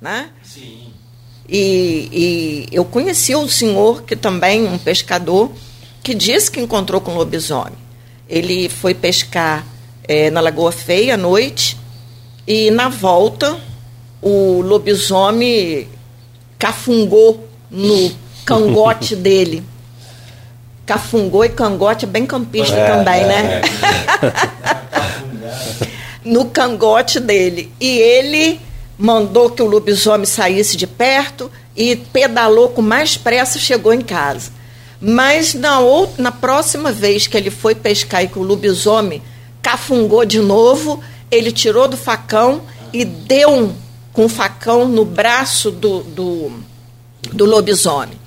Speaker 3: né? Sim. E, e eu conheci o senhor, que também, um pescador, que disse que encontrou com lobisomem. Ele foi pescar é, na Lagoa Feia à noite e, na volta, o lobisomem cafungou no cangote dele. Cafungô e cangote é bem campista é, também, é, né? É. no cangote dele. E ele mandou que o lobisomem saísse de perto e pedalou com mais pressa, chegou em casa. Mas na, outra, na próxima vez que ele foi pescar e que o lobisomem cafungou de novo, ele tirou do facão e deu um, com o facão no braço do, do, do lobisomem.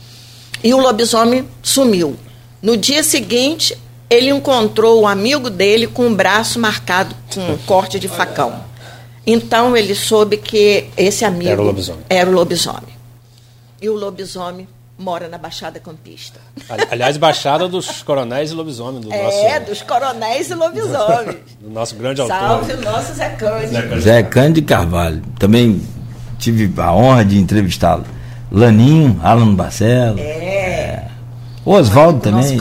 Speaker 3: E o lobisomem sumiu. No dia seguinte, ele encontrou o amigo dele com o braço marcado com um corte de facão. Então ele soube que esse amigo
Speaker 4: era o lobisomem.
Speaker 3: Era o lobisomem. E o lobisomem mora na Baixada Campista.
Speaker 4: Aliás, Baixada dos Coronéis e Lobisomem. Do
Speaker 3: é,
Speaker 4: nosso...
Speaker 3: dos Coronéis e Lobisomens.
Speaker 4: do nosso grande autor.
Speaker 3: Salve o nosso Zé Cândido.
Speaker 2: Zé Cândido Carvalho. Também tive a honra de entrevistá-lo. Laninho, Alan Barcelo.
Speaker 3: É.
Speaker 2: Oswaldo também.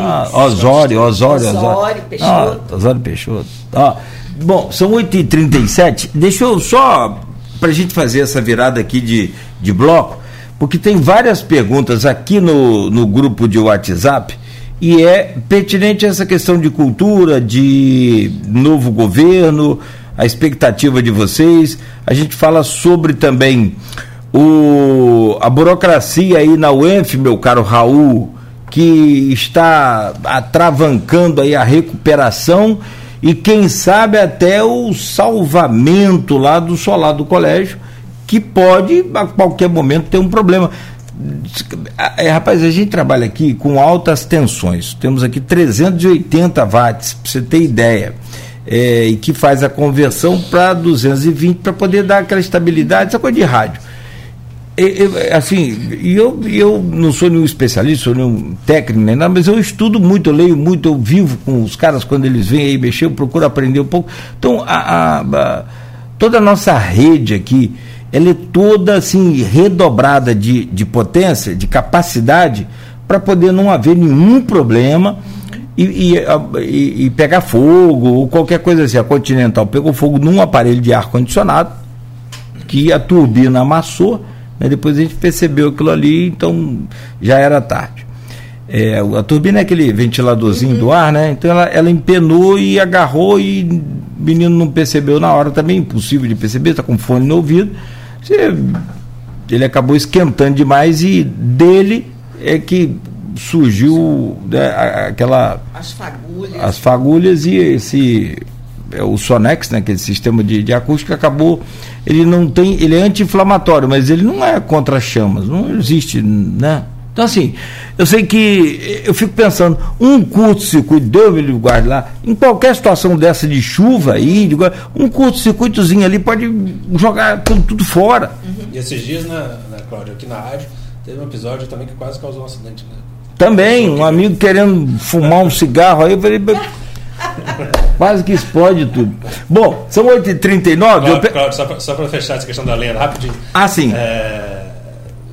Speaker 2: Ah, Osório, Osório, Osório. Peixoto. Ah, Osório Peixoto. Ah, bom, são 8h37. Deixa eu só, para a gente fazer essa virada aqui de, de bloco, porque tem várias perguntas aqui no, no grupo de WhatsApp e é pertinente essa questão de cultura, de novo governo, a expectativa de vocês. A gente fala sobre também o, a burocracia aí na UENF, meu caro Raul, que está atravancando aí a recuperação e quem sabe até o salvamento lá do solar do colégio, que pode a qualquer momento ter um problema. É, rapaz, a gente trabalha aqui com altas tensões. Temos aqui 380 watts, para você ter ideia. É, e que faz a conversão para 220 para poder dar aquela estabilidade, essa coisa de rádio eu, assim, eu, eu não sou nenhum especialista, sou nenhum técnico, nem nada, mas eu estudo muito, eu leio muito, eu vivo com os caras quando eles vêm aí mexer, eu procuro aprender um pouco. Então, a, a, a, toda a nossa rede aqui, ela é toda assim, redobrada de, de potência, de capacidade, para poder não haver nenhum problema. E, e, e, pegar fogo ou qualquer coisa assim. A Continental pegou fogo num aparelho de ar condicionado que a turbina amassou né? Depois a gente percebeu aquilo ali, então já era tarde. É, a turbina é aquele ventiladorzinho uhum. do ar, né? Então ela, ela empenou e agarrou e o menino não percebeu na hora também, impossível de perceber, está com fone no ouvido. Ele acabou esquentando demais e dele é que surgiu né, aquela
Speaker 3: as fagulhas.
Speaker 2: as fagulhas e esse é, o Sonex, né, aquele sistema de, de acústica acabou ele não tem ele é anti-inflamatório, mas ele não é contra chamas, não existe, né? Então, assim, eu sei que eu fico pensando, um curto-circuito, Deus me guarde lá, em qualquer situação dessa de chuva aí, um curto-circuitozinho ali pode jogar tudo, tudo fora.
Speaker 4: Uhum. E esses dias, na, na Cláudia, aqui na rádio, teve um episódio também que quase causou um acidente, né?
Speaker 2: Também, um amigo querendo fumar um cigarro aí, eu falei. Quase que explode tudo. Bom, são 8h39.
Speaker 4: Claro, eu... Claro, só para fechar essa questão da lenda, rapidinho.
Speaker 2: Ah, sim.
Speaker 4: É,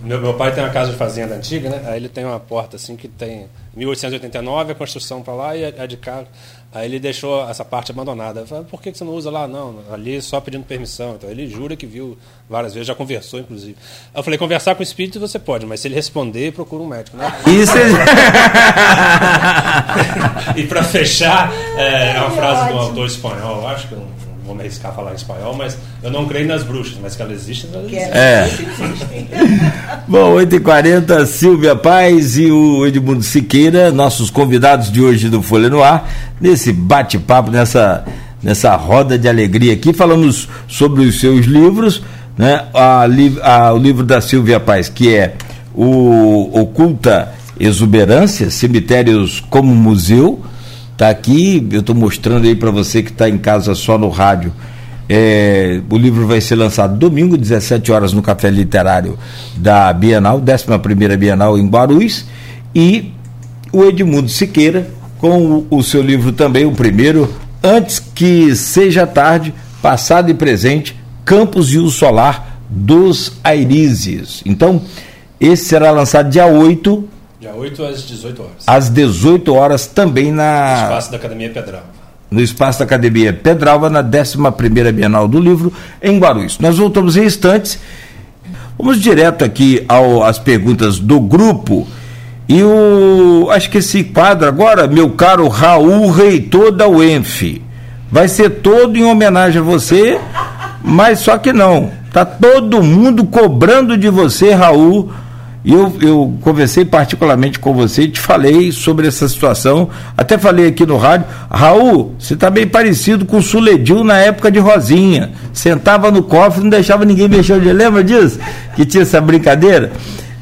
Speaker 4: meu, meu pai tem uma casa de fazenda antiga, né? Aí ele tem uma porta assim que tem 1889 a construção para lá e a de cá. Aí ele deixou essa parte abandonada. Eu falei, por que você não usa lá? Não, ali só pedindo permissão. Então ele jura que viu várias vezes, já conversou, inclusive. Eu falei, conversar com o espírito você pode, mas se ele responder, procura um médico, né?
Speaker 2: Isso é...
Speaker 4: E para fechar, é, é uma frase de um autor espanhol, acho que vou me arriscar a falar em espanhol, mas eu não creio nas bruxas, mas que elas existem, elas existem.
Speaker 2: É. Bom, 8h40, Silvia Paz e o Edmundo Siqueira, nossos convidados de hoje do Folha no Ar, nesse bate-papo, nessa, nessa roda de alegria aqui, falamos sobre os seus livros, né? A, a, o livro da Silvia Paz, que é o Oculta Exuberância, Cemitérios como Museu, Está aqui, eu estou mostrando aí para você que está em casa só no rádio. É, o livro vai ser lançado domingo, 17 horas, no Café Literário da Bienal, 11 Bienal em Guarulhos. E o Edmundo Siqueira, com o, o seu livro também, o primeiro, Antes que Seja Tarde, Passado e Presente, Campos e o Solar dos Airizes. Então, esse será lançado dia 8
Speaker 4: Dia 8 às 18 horas.
Speaker 2: Às 18 horas também na.
Speaker 4: No espaço da Academia Pedralva.
Speaker 2: No espaço da Academia Pedralva, na 11 Bienal do Livro, em Guarulhos. Nós voltamos em instantes. Vamos direto aqui ao, às perguntas do grupo. E o. Acho que esse quadro agora, meu caro Raul, reitor da UENF, vai ser todo em homenagem a você, mas só que não. Tá todo mundo cobrando de você, Raul eu, eu conversei particularmente com você e te falei sobre essa situação. Até falei aqui no rádio. Raul, você está bem parecido com o Suledil na época de Rosinha. Sentava no cofre, não deixava ninguém mexer Lembra disso? Que tinha essa brincadeira?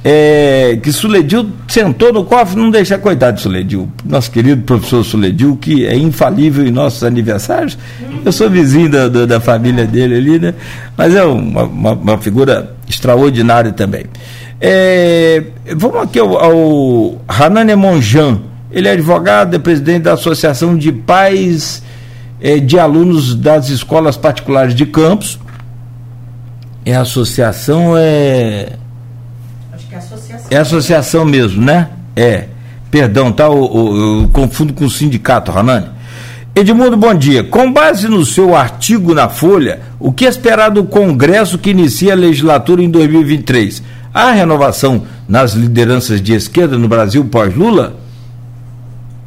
Speaker 2: É, que Suledil sentou no cofre, não deixa, coitado de Suledil, nosso querido professor Suledil, que é infalível em nossos aniversários. Eu sou vizinho da, da, da família dele ali, né? Mas é uma, uma, uma figura extraordinária também. É, vamos aqui ao, ao Hanane Monjan. Ele é advogado, é presidente da Associação de Pais é, de Alunos das Escolas Particulares de Campos. É associação, é. Acho que é associação. É associação mesmo, né? É. Perdão, tá? Eu, eu, eu confundo com o sindicato, Hanane. Edmundo, bom dia. Com base no seu artigo na Folha, o que esperar do Congresso que inicia a legislatura em 2023? Há renovação nas lideranças de esquerda no Brasil pós-Lula?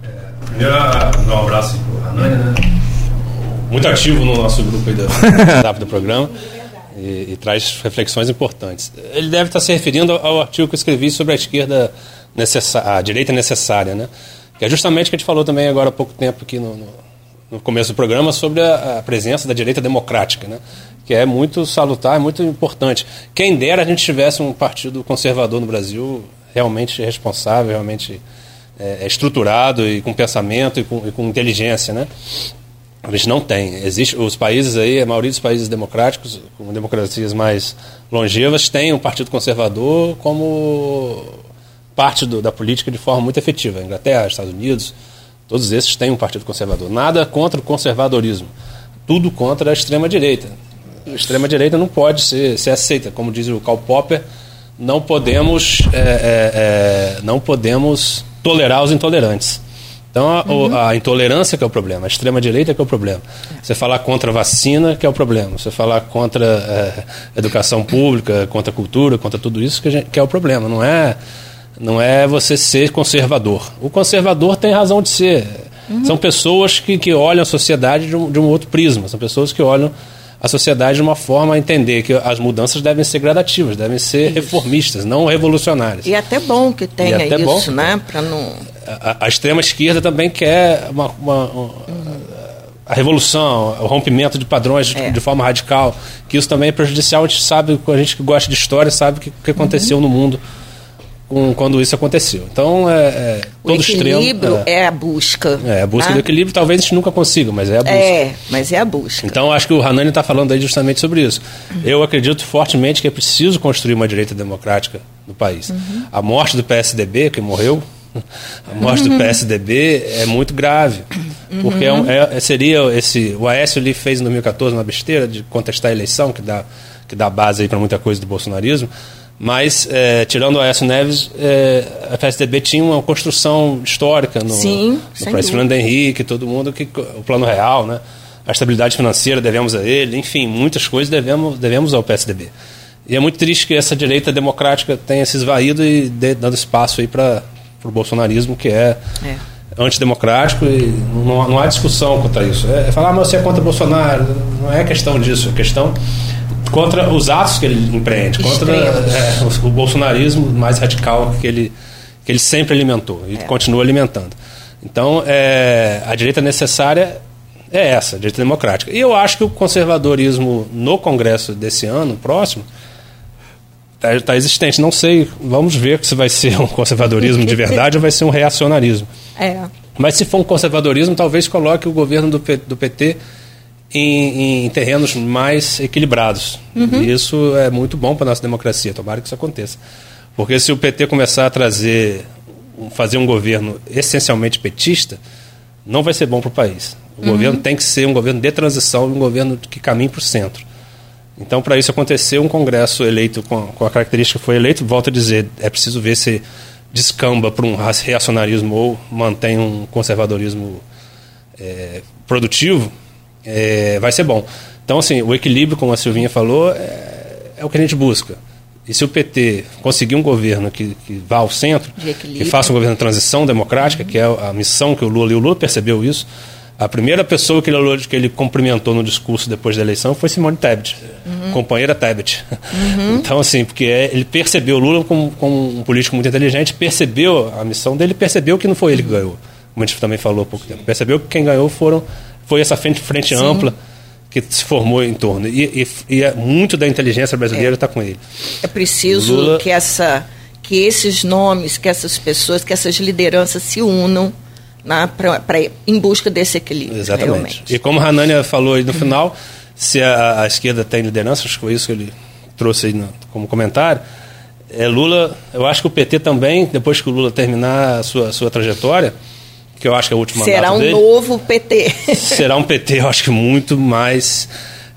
Speaker 4: É, primeiro, um abraço para o Hanani, né? Muito ativo no nosso grupo aí do programa e, e, traz reflexões importantes. Ele deve estar se referindo ao artigo que eu escrevi sobre a esquerda necessária, a direita necessária, né? Que é justamente o que a gente falou também agora há pouco tempo aqui no, no, no começo do programa sobre a, a, presença da direita democrática, né? Que é muito salutar, muito importante. Quem dera a gente tivesse um partido conservador no Brasil realmente responsável, realmente é, é, estruturado e com pensamento e com, e com, inteligência, né? A gente não tem. Existe os países aí, a maioria dos países democráticos, com democracias mais longevas, tem um partido conservador como parte do, da política de forma muito efetiva. Inglaterra, Estados Unidos, todos esses têm um partido conservador. Nada contra o conservadorismo, tudo contra a extrema direita extrema-direita não pode ser, ser aceita. Como diz o Karl Popper, não podemos, é, é, é, não podemos tolerar os intolerantes. Então, a, uhum. a, intolerância que é o problema, a extrema-direita que é o problema. Você falar contra a vacina que é o problema. Você falar contra é, educação pública, contra a cultura, contra tudo isso que, gente, que, é o problema. Não é não é você ser conservador. O conservador tem razão de ser. Uhum. São pessoas que, que olham a sociedade de um, de um outro prisma, são pessoas que olham a sociedade de uma forma a entender que as mudanças devem ser gradativas, devem ser isso. reformistas, não revolucionárias.
Speaker 3: E é até bom que tenha isso, bom, né? Para não.
Speaker 4: A, a, extrema esquerda também quer uma, uma, uma a revolução, o rompimento de padrões é. de, de, forma radical, que isso também é prejudicial. A gente sabe, a gente que gosta de história sabe o que, que aconteceu uhum. no mundo com, quando isso aconteceu. Então, é, é todo
Speaker 3: o equilíbrio extremo, é, é, a busca.
Speaker 4: É, a busca tá? do equilíbrio talvez a gente nunca consiga, mas é a busca.
Speaker 3: É, mas é a busca.
Speaker 4: Então, acho que o Hanani está falando aí justamente sobre isso. Uhum. Eu acredito fortemente que é preciso construir uma direita democrática no país. Uhum. A morte do PSDB, que morreu, a morte uhum. do PSDB é muito grave. Porque é, um, é, seria esse. O Aécio ali fez em 2014 uma besteira de contestar a eleição, que dá, que dá base para muita coisa do bolsonarismo. Mas, é, tirando o Aécio Neves, é, a PSDB tinha uma construção histórica no,
Speaker 3: Sim,
Speaker 4: no Fernando Henrique, todo mundo, que, o plano real, né? a estabilidade financeira devemos a ele, enfim, muitas coisas devemos, devemos ao PSDB. E é muito triste que essa direita democrática tenha se esvaído e de, dando espaço aí para o bolsonarismo, que é, é. antidemocrático e não, não há discussão contra isso. É, é falar, ah, mas você é contra Bolsonaro, não é questão disso, é questão contra os atos que ele empreende, contra é, o, o, bolsonarismo mais radical que ele, que ele sempre alimentou e é. continua alimentando. Então, é, a direita necessária é essa, a direita democrática. E eu acho que o conservadorismo no Congresso desse ano, próximo, está tá existente. Não sei, vamos ver se vai ser um conservadorismo de verdade ou vai ser um reacionarismo.
Speaker 3: É.
Speaker 4: Mas se for um conservadorismo, talvez coloque o governo do, do PT em, em, terrenos mais equilibrados. Uhum. E isso é muito bom para a nossa democracia. Tomara que isso aconteça. Porque se o PT começar a trazer, fazer um governo essencialmente petista, não vai ser bom para o país. O uhum. governo tem que ser um governo de transição, um governo que caminhe para o centro. Então, para isso acontecer, um Congresso eleito com, com a característica que foi eleito, volto a dizer, é preciso ver se descamba para um reacionarismo ou mantém um conservadorismo é, produtivo, é, vai ser bom. Então, assim, o equilíbrio, como a Silvinha falou, é, é, o que a gente busca. E se o PT conseguir um governo que, que vá ao centro, que faça um governo de transição democrática, uhum. que é a missão que o Lula, e o Lula percebeu isso, a primeira pessoa que ele, que ele cumprimentou no discurso depois da eleição foi Simone Tebet, uhum. companheira Tebet. Uhum. Então, assim, porque é, ele percebeu, Lula, como, como, um político muito inteligente, percebeu a missão dele, percebeu que não foi ele que ganhou, como a gente também falou há pouco tempo. Percebeu que quem ganhou foram, foi essa frente, frente ampla que se formou em torno. E, e, e é muito da inteligência brasileira está é. com ele.
Speaker 3: É preciso Lula... que, essa, que esses nomes, que essas pessoas, que essas lideranças se unam né, pra, pra, em busca desse equilíbrio.
Speaker 4: Exatamente.
Speaker 3: Realmente.
Speaker 4: E como a Hanania falou aí no final, se a, a, esquerda tem liderança, acho que foi isso que ele trouxe aí no, como comentário, é Lula, eu acho que o PT também, depois que o Lula terminar a sua, sua trajetória, que eu acho que é o último
Speaker 3: Será um
Speaker 4: dele,
Speaker 3: novo PT.
Speaker 4: será um PT, eu acho que muito mais...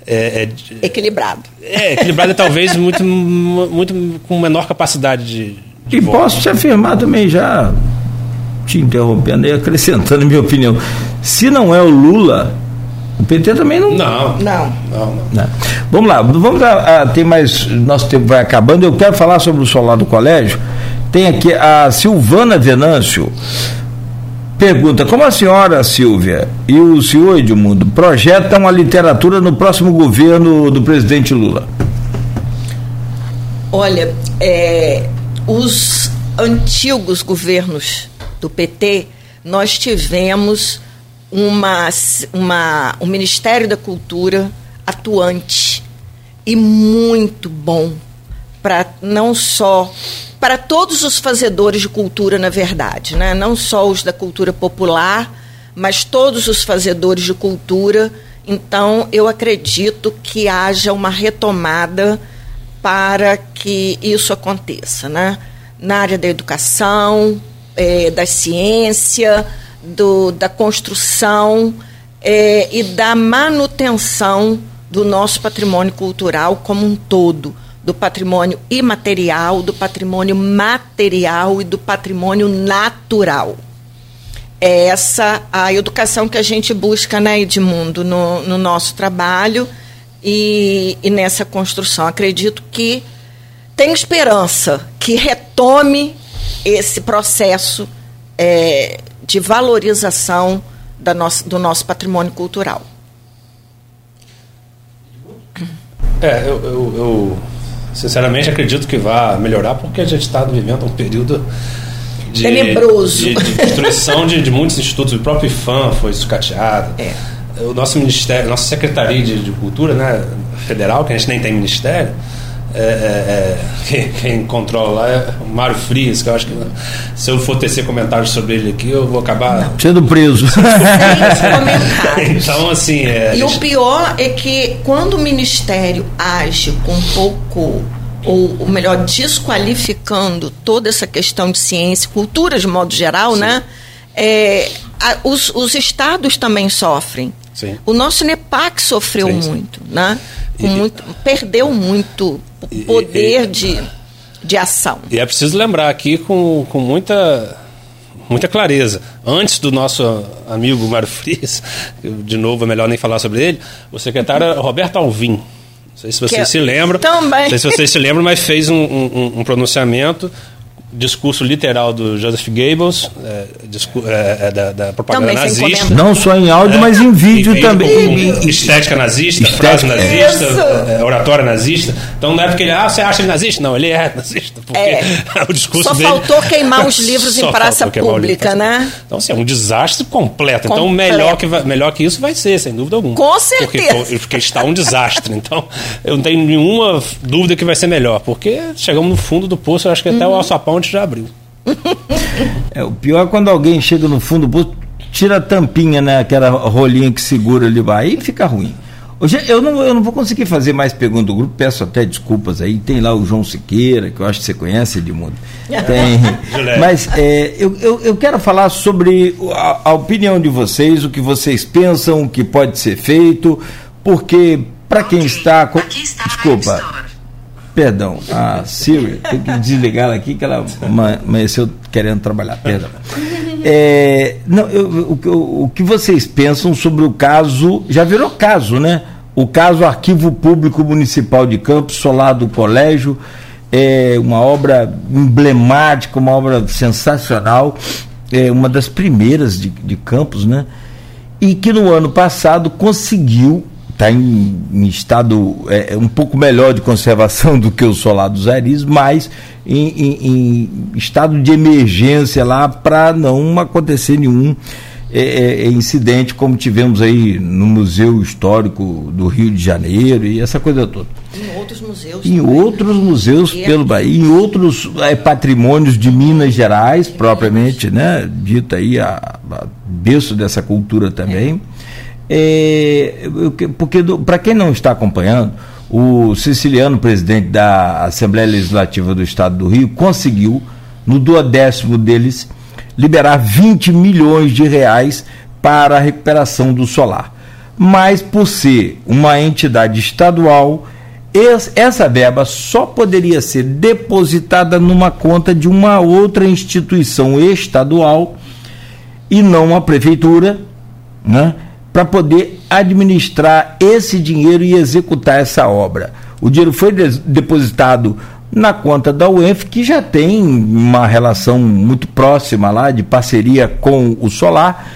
Speaker 4: É,
Speaker 3: é, equilibrado.
Speaker 4: É, equilibrado e talvez muito, muito com menor capacidade de, de
Speaker 2: e voto. posso te afirmar também já te interrompendo e acrescentando minha opinião. Se não é o Lula, o PT também não.
Speaker 4: Não.
Speaker 3: Não.
Speaker 4: não, não.
Speaker 2: Vamos lá, vamos a, a, tem mais. Nosso tempo vai acabando. Eu quero falar sobre o solar do colégio. Tem aqui a Silvana Venâncio. Pergunta: Como a senhora Silvia e o senhor Edmundo projetam a literatura no próximo governo do presidente Lula?
Speaker 3: Olha, é, os antigos governos do PT, nós tivemos uma, uma, um Ministério da Cultura atuante e muito bom para não só para todos os fazedores de cultura, na verdade, né? não só os da cultura popular, mas todos os fazedores de cultura. Então, eu acredito que haja uma retomada para que isso aconteça, né? Na área da educação, é, da ciência, do, da construção é, e da manutenção do nosso patrimônio cultural como um todo, do patrimônio imaterial, do patrimônio material e do patrimônio natural. É essa a educação que a gente busca, né, Edmundo, no, no nosso trabalho e, e nessa construção. Acredito que tem esperança que retome esse processo é, de valorização da nossa, do nosso patrimônio cultural.
Speaker 4: É, eu, eu, eu sinceramente acredito que vai melhorar porque a gente está vivendo um período de,
Speaker 3: tenebroso
Speaker 4: de, de destruição de, de, muitos institutos. O próprio IFAM foi sucateado.
Speaker 3: É.
Speaker 4: O nosso ministério, nossa secretaria de, de cultura, né, federal, que a gente nem tem ministério, é, é, é, quem, quem, controla lá é o Mário Frias, que eu acho que se eu for tecer comentários sobre ele aqui, eu vou acabar.
Speaker 2: Sendo preso.
Speaker 4: então, assim.
Speaker 3: É, e gente... o pior é que quando o Ministério age com pouco ou, ou melhor, desqualificando toda essa questão de ciência e cultura de modo geral, Sim. né? É, a, os, os estados também sofrem.
Speaker 4: Sim.
Speaker 3: O nosso NEPAC sofreu sim, muito, sim. né? E, muito, perdeu muito poder e, de, de ação.
Speaker 4: E é preciso lembrar aqui com, com muita, muita clareza. Antes do nosso amigo Mário Frias, de novo é melhor nem falar sobre ele, o secretário Roberto Alvim. Não sei se vocês que se lembram.
Speaker 3: Também.
Speaker 4: Não sei se vocês se lembram, mas fez um, um, um pronunciamento discurso literal do Joseph Goebbels, é, é, é, da, da, propaganda também nazista.
Speaker 2: Não só em áudio, é, mas em vídeo e, também.
Speaker 4: Com, com estética nazista, estética. frase nazista, é, oratória nazista. Então não é porque ele, ah, você acha ele nazista? Não, ele é nazista. Porque
Speaker 3: é.
Speaker 4: o discurso
Speaker 3: só
Speaker 4: dele...
Speaker 3: faltou queimar os livros em praça pública, né?
Speaker 4: Então, assim, é um desastre completo. completo. Então, melhor que, melhor que isso vai ser, sem dúvida alguma.
Speaker 3: Com certeza.
Speaker 4: Porque, porque está um desastre. Então, eu não tenho nenhuma dúvida que vai ser melhor. Porque chegamos no fundo do poço, eu acho que até uhum. o alçapão ponte já abriu.
Speaker 2: é, o pior é quando alguém chega no fundo do poço, tira a tampinha, né? Aquela rolinha que segura ali, vai, aí fica ruim. Hoje eu não, eu não vou conseguir fazer mais perguntas do grupo, peço até desculpas aí. Tem lá o João Siqueira, que eu acho que você conhece, Edmundo. Tem. Mas é, eu, eu, eu, quero falar sobre a, a, opinião de vocês, o que vocês pensam, o que pode ser feito, porque para quem está. Com... Desculpa. Perdão, a Siri, tem que desligar ela aqui que ela amanheceu querendo trabalhar. Perdão. É, não, eu, o, o que vocês pensam sobre o caso, já virou caso, né? O caso Arquivo Público Municipal de Campos, Solar do Colégio, é uma obra emblemática, uma obra sensacional, é uma das primeiras de, de Campos, né? E que no ano passado conseguiu está em, em, estado é, um pouco melhor de conservação do que o solar dos Aris, mas em, em, em, estado de emergência lá para não acontecer nenhum é, é, é, incidente como tivemos aí no Museu Histórico do Rio de Janeiro e essa coisa toda.
Speaker 3: Em outros museus.
Speaker 2: Em também. outros museus e pelo Bahia, em outros é, patrimônios de Minas Gerais, propriamente, né? Dita aí a, a berço dessa cultura também. É. Porque para quem não está acompanhando, o siciliano presidente da Assembleia Legislativa do Estado do Rio conseguiu, no duodécimo deles, liberar 20 milhões de reais para a recuperação do solar. Mas por ser uma entidade estadual, essa verba só poderia ser depositada numa conta de uma outra instituição estadual e não a prefeitura, né? Para poder administrar esse dinheiro e executar essa obra. O dinheiro foi depositado na conta da UENF, que já tem uma relação muito próxima lá de parceria com o Solar.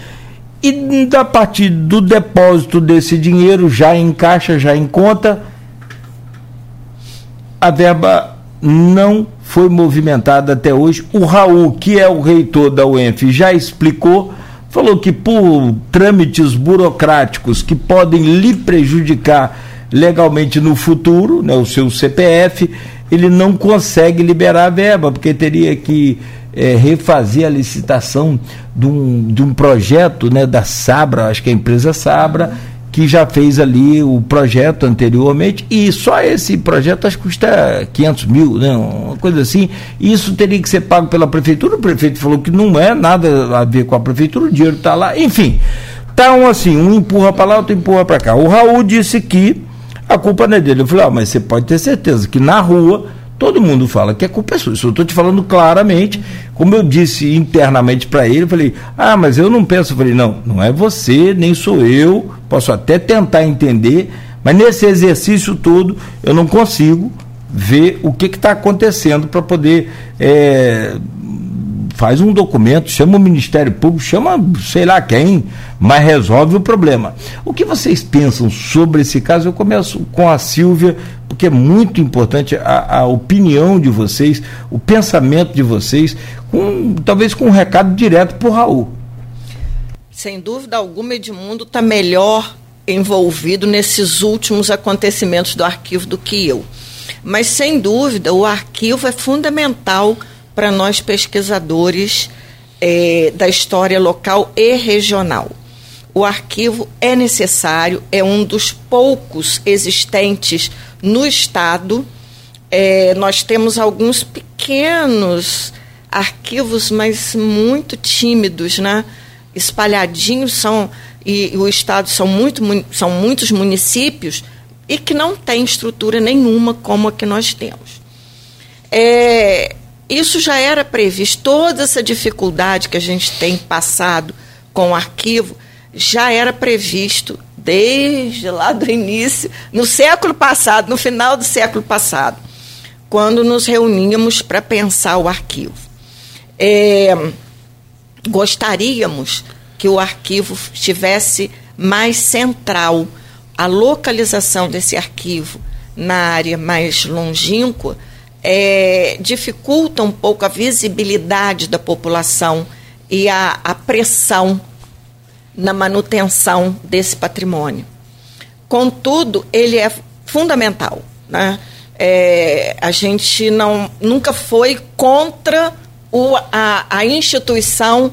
Speaker 2: E a partir do depósito desse dinheiro, já em caixa, já em conta, a verba não foi movimentada até hoje. O Raul, que é o reitor da UENF, já explicou falou que por trâmites burocráticos que podem lhe prejudicar legalmente no futuro, né, o seu CPF, ele não consegue liberar a verba, porque teria que é, refazer a licitação de um, de um projeto né, da Sabra, acho que é a empresa Sabra, que já fez ali o projeto anteriormente, e só esse projeto acho que custa 500 mil, né, uma coisa assim. Isso teria que ser pago pela prefeitura. O prefeito falou que não é nada a ver com a prefeitura, o dinheiro está lá. Enfim, tá um assim, um empurra para lá, outro empurra para cá. O Raul disse que a culpa não é dele. Eu falei, ah, mas você pode ter certeza que na rua Todo mundo fala que a culpa é sua. Isso eu estou te falando claramente. Como eu disse internamente para ele, eu falei: ah, mas eu não penso. Eu falei: não, não é você, nem sou eu. Posso até tentar entender, mas nesse exercício todo eu não consigo ver o que está acontecendo para poder é, faz um documento, chama o Ministério Público, chama sei lá quem, mas resolve o problema. O que vocês pensam sobre esse caso? Eu começo com a Silvia, porque é muito importante a, a opinião de vocês, o pensamento de vocês, com, talvez com um recado direto para o Raul.
Speaker 3: Sem dúvida alguma, Edmundo está melhor envolvido nesses últimos acontecimentos do arquivo do que eu. Mas, sem dúvida, o arquivo é fundamental para nós pesquisadores é, da história local e regional. O arquivo é necessário, é um dos poucos existentes no Estado. É, nós temos alguns pequenos arquivos, mas muito tímidos, né? espalhadinhos, são, e, e o Estado são, muito, são muitos municípios, e que não tem estrutura nenhuma como a que nós temos. É, isso já era previsto, toda essa dificuldade que a gente tem passado com o arquivo já era previsto desde lá do início, no século passado, no final do século passado, quando nos reuníamos para pensar o arquivo. É, gostaríamos que o arquivo estivesse mais central a localização desse arquivo na área mais longínqua é, dificulta um pouco a visibilidade da população e a, a pressão na manutenção desse patrimônio. Contudo, ele é fundamental. Né? É, a gente não, nunca foi contra o, a, a instituição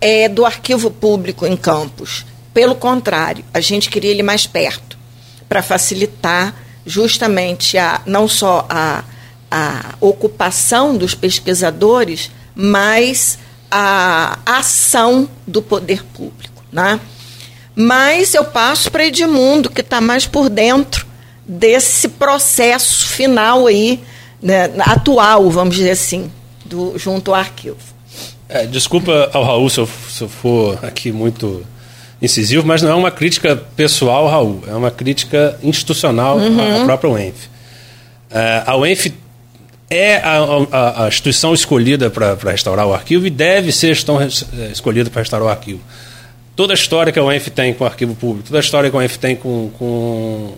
Speaker 3: é, do arquivo público em Campos. Pelo contrário, a gente queria ele mais perto, para facilitar justamente a, não só a, a ocupação dos pesquisadores, mas a ação do poder público. Né? Mas eu passo para Edmundo, que está mais por dentro desse processo final aí, né, atual, vamos dizer assim, do, junto ao arquivo.
Speaker 4: É, desculpa ao Raul se eu, se eu for aqui muito incisivo, mas não é uma crítica pessoal, Raul, é uma crítica institucional uhum. à própria UENF. É, a UENF é a, a, a instituição escolhida para restaurar o arquivo e deve ser a instituição é, escolhida para restaurar o arquivo. Toda a história que a UENF tem com o arquivo público, toda a história que a UENF tem com, com,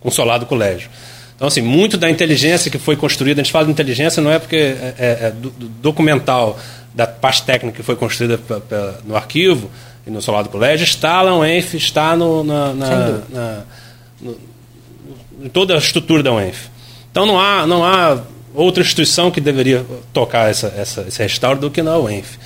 Speaker 4: com o Solar do Colégio. Então, assim, muito da inteligência que foi construída, a gente fala de inteligência não é porque é, é, é do, do documental da parte técnica que foi construída pra, pra, no arquivo, e no solar do colégio, está lá UENF, está no, na, na, na no, em toda a estrutura da UENF. Então não há, não há outra instituição que deveria tocar essa, essa, esse restauro do que na UENF.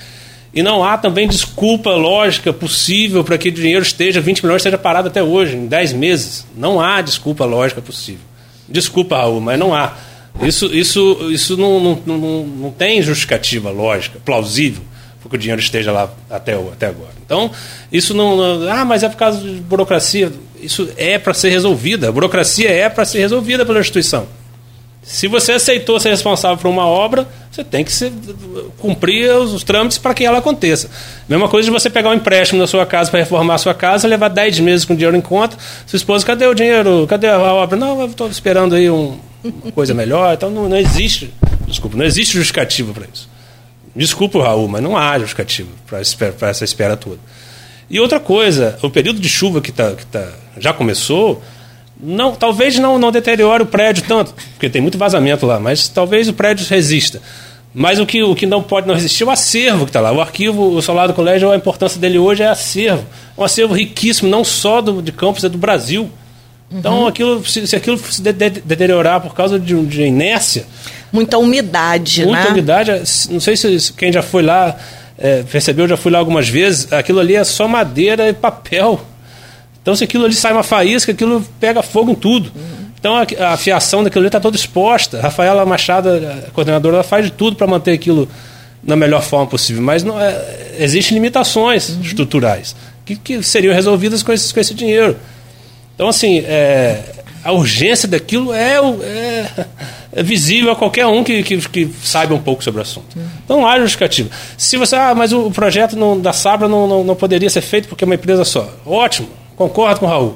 Speaker 4: E não há também desculpa lógica possível para que o dinheiro esteja, 20 milhões esteja parado até hoje, em 10 meses. Não há desculpa lógica possível. Desculpa, Raul, mas não há. Isso, isso, isso não, não, não, não tem justificativa lógica, plausível porque o dinheiro esteja lá até, até agora. Então, isso não, não. Ah, mas é por causa de burocracia. Isso é para ser resolvida. A burocracia é para ser resolvida pela instituição. Se você aceitou ser responsável por uma obra, você tem que ser, cumprir os, os trâmites para que ela aconteça. Mesma coisa de você pegar um empréstimo na sua casa para reformar a sua casa, levar 10 meses com o dinheiro em conta. Sua esposa, cadê o dinheiro? Cadê a obra? Não, eu estou esperando aí um, uma coisa melhor. Então não, não existe, desculpa, não existe justificativa para isso. Desculpa, Raul, mas não há justificativa para essa espera toda. E outra coisa, o período de chuva que, tá, que tá, já começou, não, talvez não, não deteriore o prédio tanto, porque tem muito vazamento lá, mas talvez o prédio resista. Mas o que, o que não pode não resistir é o acervo que está lá. O arquivo, o solar do colégio, a importância dele hoje é acervo. Um acervo riquíssimo, não só do, de Campos, é do Brasil. Então, uhum. aquilo, se, se, aquilo se de, de, deteriorar por causa de, de inércia,
Speaker 3: muita umidade,
Speaker 4: Muita
Speaker 3: né?
Speaker 4: umidade. Não sei se quem já foi lá é, percebeu, já fui lá algumas vezes. Aquilo ali é só madeira e papel. Então, se aquilo ali sai uma faísca, aquilo pega fogo em tudo. Uhum. Então, a, a, fiação daquilo ali está toda exposta. Rafaela Machado, a coordenadora, ela faz de tudo para manter aquilo na melhor forma possível. Mas não é, existem limitações uhum. estruturais que, que, seriam resolvidas com esse, com esse dinheiro. Então, assim, é, a urgência daquilo é, é, é, visível a qualquer um que, que, que, saiba um pouco sobre o assunto. Então não há justificativa. Se você, ah, mas o projeto não, da Sabra não, não, não, poderia ser feito porque é uma empresa só. Ótimo, concordo com o Raul.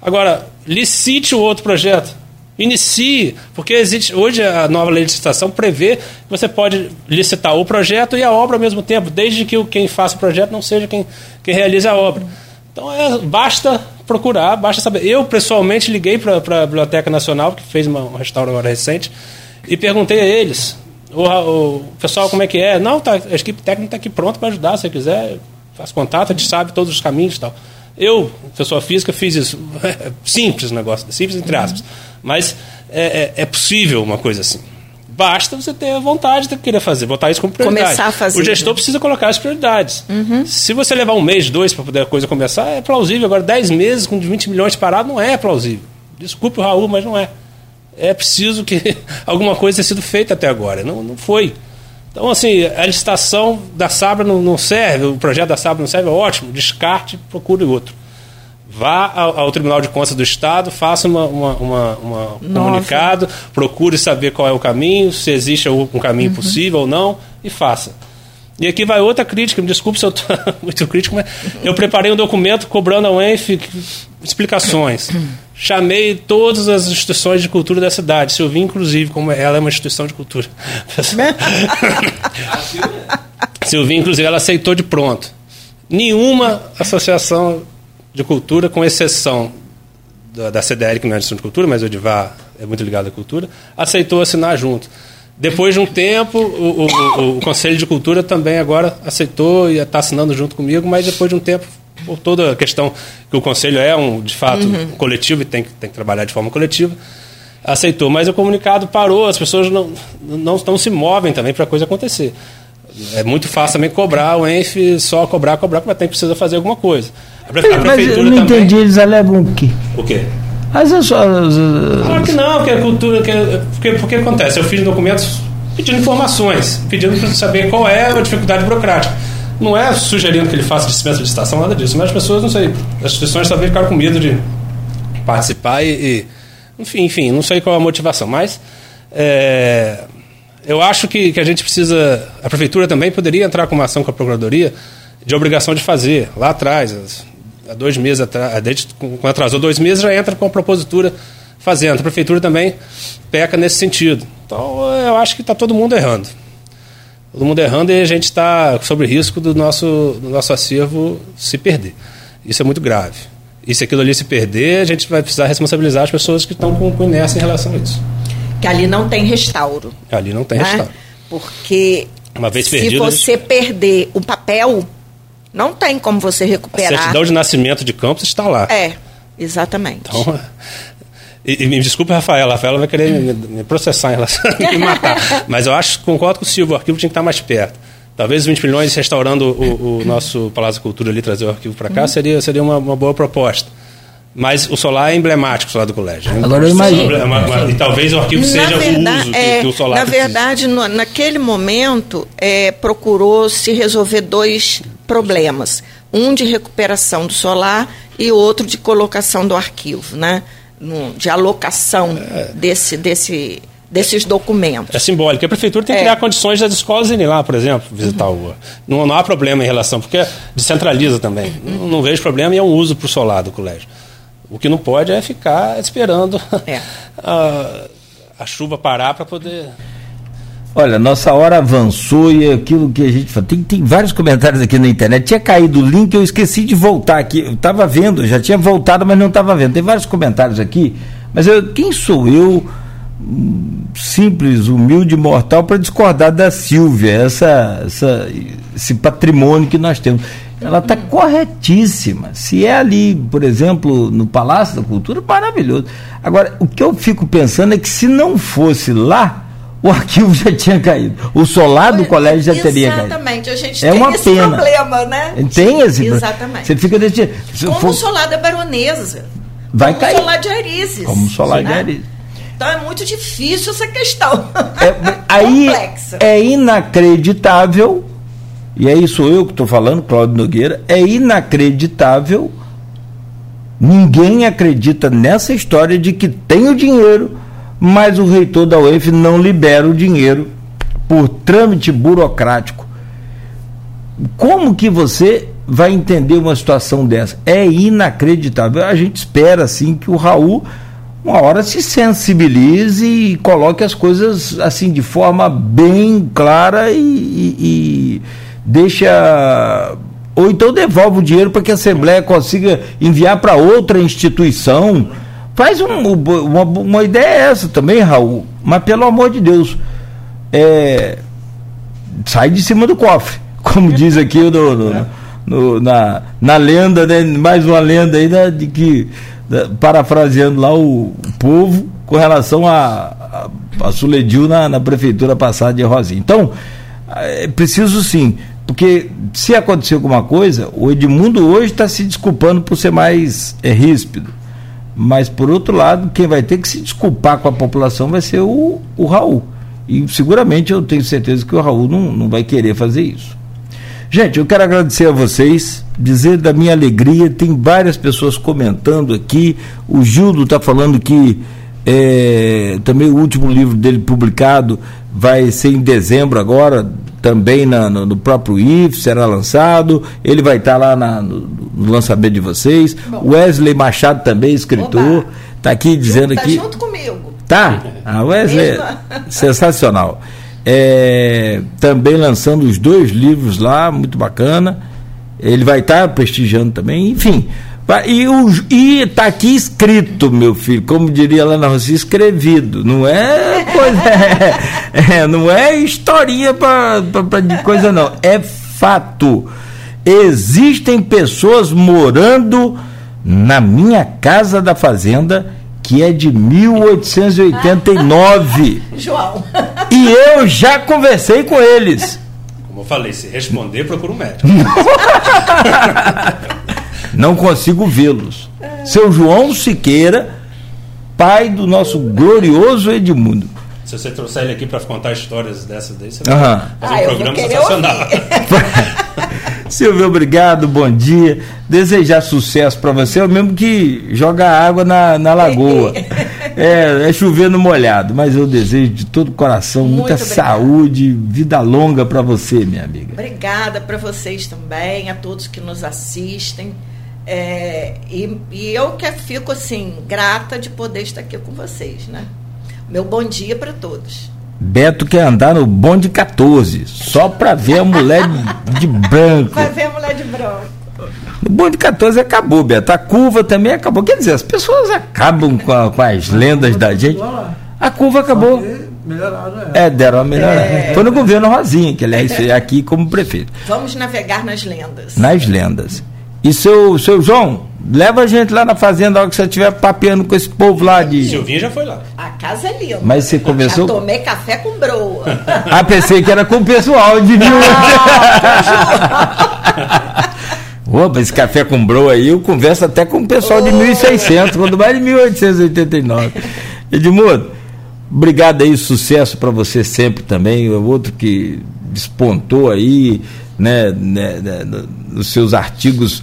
Speaker 4: Agora, licite o outro projeto. Inicie, porque existe hoje a nova legislação prevê que você pode licitar o projeto e a obra ao mesmo tempo, desde que quem faça o projeto não seja quem, quem realize a obra. Então é, basta procurar, basta saber. Eu pessoalmente liguei para a Biblioteca Nacional, que fez uma, um restauro agora recente, e perguntei a eles, o, o, pessoal como é que é? Não, tá, a equipe técnica está aqui pronta para ajudar, se quiser, faz contato, a gente sabe todos os caminhos e tal. Eu, pessoa física, fiz isso. simples o negócio, simples entre aspas. Mas é, é, é, possível uma coisa assim. Basta você ter a vontade de querer fazer, botar isso como prioridade.
Speaker 3: Começar a fazer.
Speaker 4: O gestor precisa colocar as prioridades.
Speaker 3: Uhum.
Speaker 4: Se você levar um mês, dois para poder a coisa começar, é plausível. Agora, 10 meses com 20 milhões parado não é plausível. Desculpe o Raul, mas não é. É preciso que alguma coisa tenha sido feita até agora. Não, não foi. Então, assim, a licitação da Sabra não, não serve, o projeto da Sabra não serve, é ótimo, descarte, procure outro. Vá ao, ao, Tribunal de Contas do Estado, faça um comunicado, procure saber qual é o caminho, se existe um caminho uhum. possível ou não, e faça. E aqui vai outra crítica, me desculpe se eu estou muito crítico, mas eu preparei um documento cobrando ao ENF explicações. Chamei todas as instituições de cultura da cidade, Silvinha, inclusive, como ela é uma instituição de cultura. Silvinha, inclusive, ela aceitou de pronto. Nenhuma associação de cultura, com exceção da, da CDL, que não é instituição de cultura, mas o Edivar é muito ligado à cultura, aceitou assinar junto. Depois de um tempo, o, o, o, Conselho de Cultura também agora aceitou e está assinando junto comigo, mas depois de um tempo, por toda a questão que o Conselho é, um, de fato, uhum. coletivo e tem, tem que trabalhar de forma coletiva, aceitou. Mas o comunicado parou, as pessoas não, não, não se movem também para a coisa acontecer. É muito fácil também cobrar o ENF, só cobrar, cobrar, mas tem que precisar fazer alguma coisa.
Speaker 2: A, pre, a prefeitura eu não também... entendi, eles alegam o quê?
Speaker 4: O quê?
Speaker 2: Mas é só.
Speaker 4: Claro que não, porque a cultura. Que, porque, porque acontece? Eu fiz documentos pedindo informações, pedindo para saber qual é a dificuldade burocrática. Não é sugerindo que ele faça dispensa de licitação, nada disso, mas as pessoas, não sei, as instituições talvez ficaram com medo de participar e. e enfim, enfim, não sei qual é a motivação, mas. É, eu acho que, que a gente precisa. A prefeitura também poderia entrar com uma ação com a procuradoria de obrigação de fazer, lá atrás, há dois meses atrás, quando atrasou dois meses, já entra com a propositura fazendo. A prefeitura também peca nesse sentido. Então, eu acho que está todo mundo errando. Todo mundo errando e a gente está sob risco do nosso, do nosso acervo se perder. Isso é muito grave. E se aquilo ali se perder, a gente vai precisar responsabilizar as pessoas que estão com, com inércia em relação a isso.
Speaker 3: Que ali não tem restauro.
Speaker 4: Ali não tem né? restauro.
Speaker 3: Porque Uma vez perdido, se você gente... perder o papel, não tem como você recuperar.
Speaker 4: A certidão de nascimento de Campos está lá.
Speaker 3: É, exatamente.
Speaker 4: Então, e, e me desculpe, Rafaela, a Rafaela vai querer me, me processar em relação a me matar. Mas eu acho, concordo com o Silvio, o arquivo tinha que estar mais perto. Talvez 20 milhões restaurando o, o nosso Palácio da Cultura ali, trazer o arquivo para cá, seria, seria uma, uma boa proposta. Mas o solar é emblemático, o solar do colégio.
Speaker 2: É Agora eu imagino.
Speaker 4: E talvez o arquivo seja verdade, o uso
Speaker 3: é,
Speaker 4: que, que, o solar
Speaker 3: Na precisa. verdade, no, naquele momento, é, procurou-se resolver dois problemas. Um de recuperação do solar e outro de colocação do arquivo, né? No, de alocação é. desse, desse, desses documentos.
Speaker 4: É simbólico. A prefeitura tem que é. criar condições das escolas irem lá, por exemplo, visitar uhum. o. Não, não há problema em relação, porque descentraliza também. Uhum. Não, não, vejo problema e é um uso para o solar do colégio. O que não pode é ficar esperando é. a, a chuva parar para poder.
Speaker 2: Olha, nossa hora avançou e aquilo que a gente fala. Tem, tem vários comentários aqui na internet. Tinha caído o link, eu esqueci de voltar aqui. Eu estava vendo, já tinha voltado, mas não estava vendo. Tem vários comentários aqui. Mas eu, quem sou eu, simples, humilde mortal, para discordar da Silvia, essa, essa, esse patrimônio que nós temos? ela está corretíssima. Se é ali, por exemplo, no Palácio da Cultura, maravilhoso. Agora, o que eu fico pensando é que se não fosse lá, o arquivo já tinha caído. O solar do colégio já teria caído.
Speaker 3: Exatamente, a gente é tem uma esse pena. problema, né?
Speaker 2: Tem esse
Speaker 3: Exatamente.
Speaker 2: Você fica desse
Speaker 3: Como for... o solar da baronesa.
Speaker 2: Vai como cair.
Speaker 3: Como o solar de Arizes.
Speaker 2: Como o solar né? de Arizes.
Speaker 3: Então é muito difícil essa questão.
Speaker 2: É, aí Complexa. é inacreditável e aí sou eu que estou falando, Cláudio Nogueira, é inacreditável. Ninguém acredita nessa história de que tem o dinheiro, mas o reitor da UEF não libera o dinheiro por trâmite burocrático. Como que você vai entender uma situação dessa? É inacreditável. A gente espera assim que o Raul uma hora se sensibilize e coloque as coisas assim de forma bem clara e, e, e deixa ou então devolve o dinheiro para que a Assembleia consiga enviar para outra instituição. Faz um, uma, uma ideia é essa também, Raul. Mas pelo amor de Deus, é, sai de cima do cofre, como diz aqui no, no, no, na, na lenda, né? mais uma lenda aí né? de que parafraseando lá o, o povo com relação a, a, a Suledil na, na prefeitura passada de Rosinha. Então, é preciso sim, porque se acontecer alguma coisa, o Edmundo hoje está se desculpando por ser mais é, ríspido. Mas, por outro lado, quem vai ter que se desculpar com a população vai ser o, o Raul. E seguramente eu tenho certeza que o Raul não, não vai querer fazer isso. Gente, eu quero agradecer a vocês, dizer da minha alegria. Tem várias pessoas comentando aqui. O Gildo está falando que é, também o último livro dele publicado vai ser em dezembro agora, também na, no, no, próprio IF, será lançado. Ele vai estar tá lá na, no, no, lançamento de vocês. Bom. Wesley Machado também, escritor, está aqui dizendo
Speaker 3: tá
Speaker 2: que.
Speaker 3: junto comigo.
Speaker 2: Tá? A Wesley, sensacional. É, também lançando os dois livros lá, muito bacana. Ele vai estar tá prestigiando também, enfim. E está aqui escrito, meu filho, como diria lá na Rússia, escrevido. Não é coisa, é, é, não é historinha pra, pra, pra, de coisa, não. É fato. Existem pessoas morando na minha casa da fazenda que é de 1889.
Speaker 3: João.
Speaker 2: E eu já conversei com eles.
Speaker 4: Como eu falei, se responder, procura um médico.
Speaker 2: Não consigo vê-los. Seu João Siqueira, pai do nosso glorioso Edmundo.
Speaker 4: Se você trouxer ele aqui para contar histórias dessas daí, você vai fazer um ah, programa sensacional.
Speaker 2: Silvio, obrigado, bom dia. Desejar sucesso para você, é o mesmo que jogar água na, na lagoa. É, é chover no molhado, mas eu desejo de todo o coração Muito muita obrigada. saúde, vida longa para você, minha amiga.
Speaker 3: Obrigada para vocês também, a todos que nos assistem. É, e, e eu que fico assim, grata de poder estar aqui com vocês, né? Meu bom dia para todos.
Speaker 2: Beto quer andar no bonde 14, só para ver a mulher de branco.
Speaker 3: Vai ver a mulher de branco.
Speaker 2: No bonde 14 acabou, Beto. A curva também acabou. Quer dizer, as pessoas acabam com, a, com as lendas da gente. A curva acabou. Melhoraram, é. é, deram uma melhorada. É. Foi no governo Rosinha, que aliás é aqui como prefeito.
Speaker 3: Vamos navegar nas lendas.
Speaker 2: Nas lendas. E seu, seu João, leva a gente lá na fazenda a hora que você estiver papeando com esse povo lá de.
Speaker 4: Silvinho já foi lá.
Speaker 3: A casa é linda.
Speaker 2: Mas você conversou?
Speaker 3: Já tomei café com broa.
Speaker 2: ah, pensei que era com o pessoal de mil. Opa, esse café com broa aí, eu converso até com o pessoal de 1.600, quando mais de 1.889. Edmundo, obrigado aí, sucesso para você sempre também. O outro que despontou aí, né, né, né nos seus artigos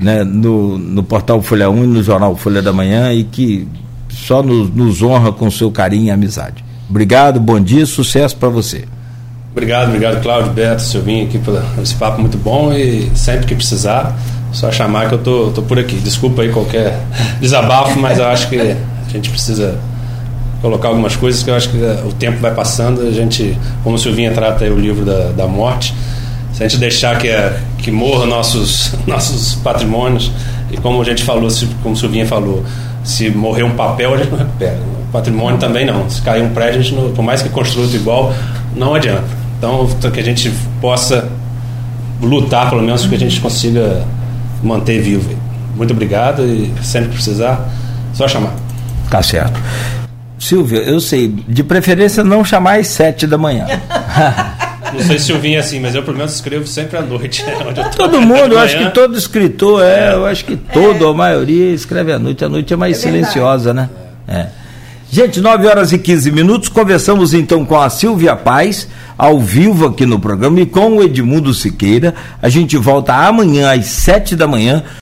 Speaker 2: né, no, no portal Folha 1 e no jornal Folha da Manhã e que só nos, nos honra com seu carinho e amizade. Obrigado, bom dia, sucesso para você.
Speaker 4: Obrigado, obrigado, Cláudio, Beto, Silvinho, aqui por esse papo muito bom e sempre que precisar, só chamar que eu tô, tô por aqui. Desculpa aí qualquer desabafo, mas eu acho que a gente precisa colocar algumas coisas que eu acho que o tempo vai passando, a gente, como o Silvinha trata aí o livro da, da morte, se a gente deixar que, que morra nossos, nossos patrimônios, e como a gente falou, como o Silvinha falou, se morrer um papel, a gente não recupera. O patrimônio também não. Se cair um prédio, a gente não, por mais que construa tudo igual, não adianta. Então, que a gente possa lutar, pelo menos, para que a gente consiga manter vivo. Muito obrigado e sempre que precisar, só chamar.
Speaker 2: Tá certo. Silvio, eu sei, de preferência não chamar às sete da manhã.
Speaker 4: Não sei se eu vim assim, mas eu pelo menos escrevo sempre à noite. Né,
Speaker 2: todo mundo, eu acho que todo escritor, é, é. eu acho que todo, é. a maioria, escreve à noite. A noite é mais é silenciosa, né? É. Gente, 9 horas e 15 minutos, conversamos então com a Silvia Paz, ao vivo aqui no programa, e com o Edmundo Siqueira. A gente volta amanhã às 7 da manhã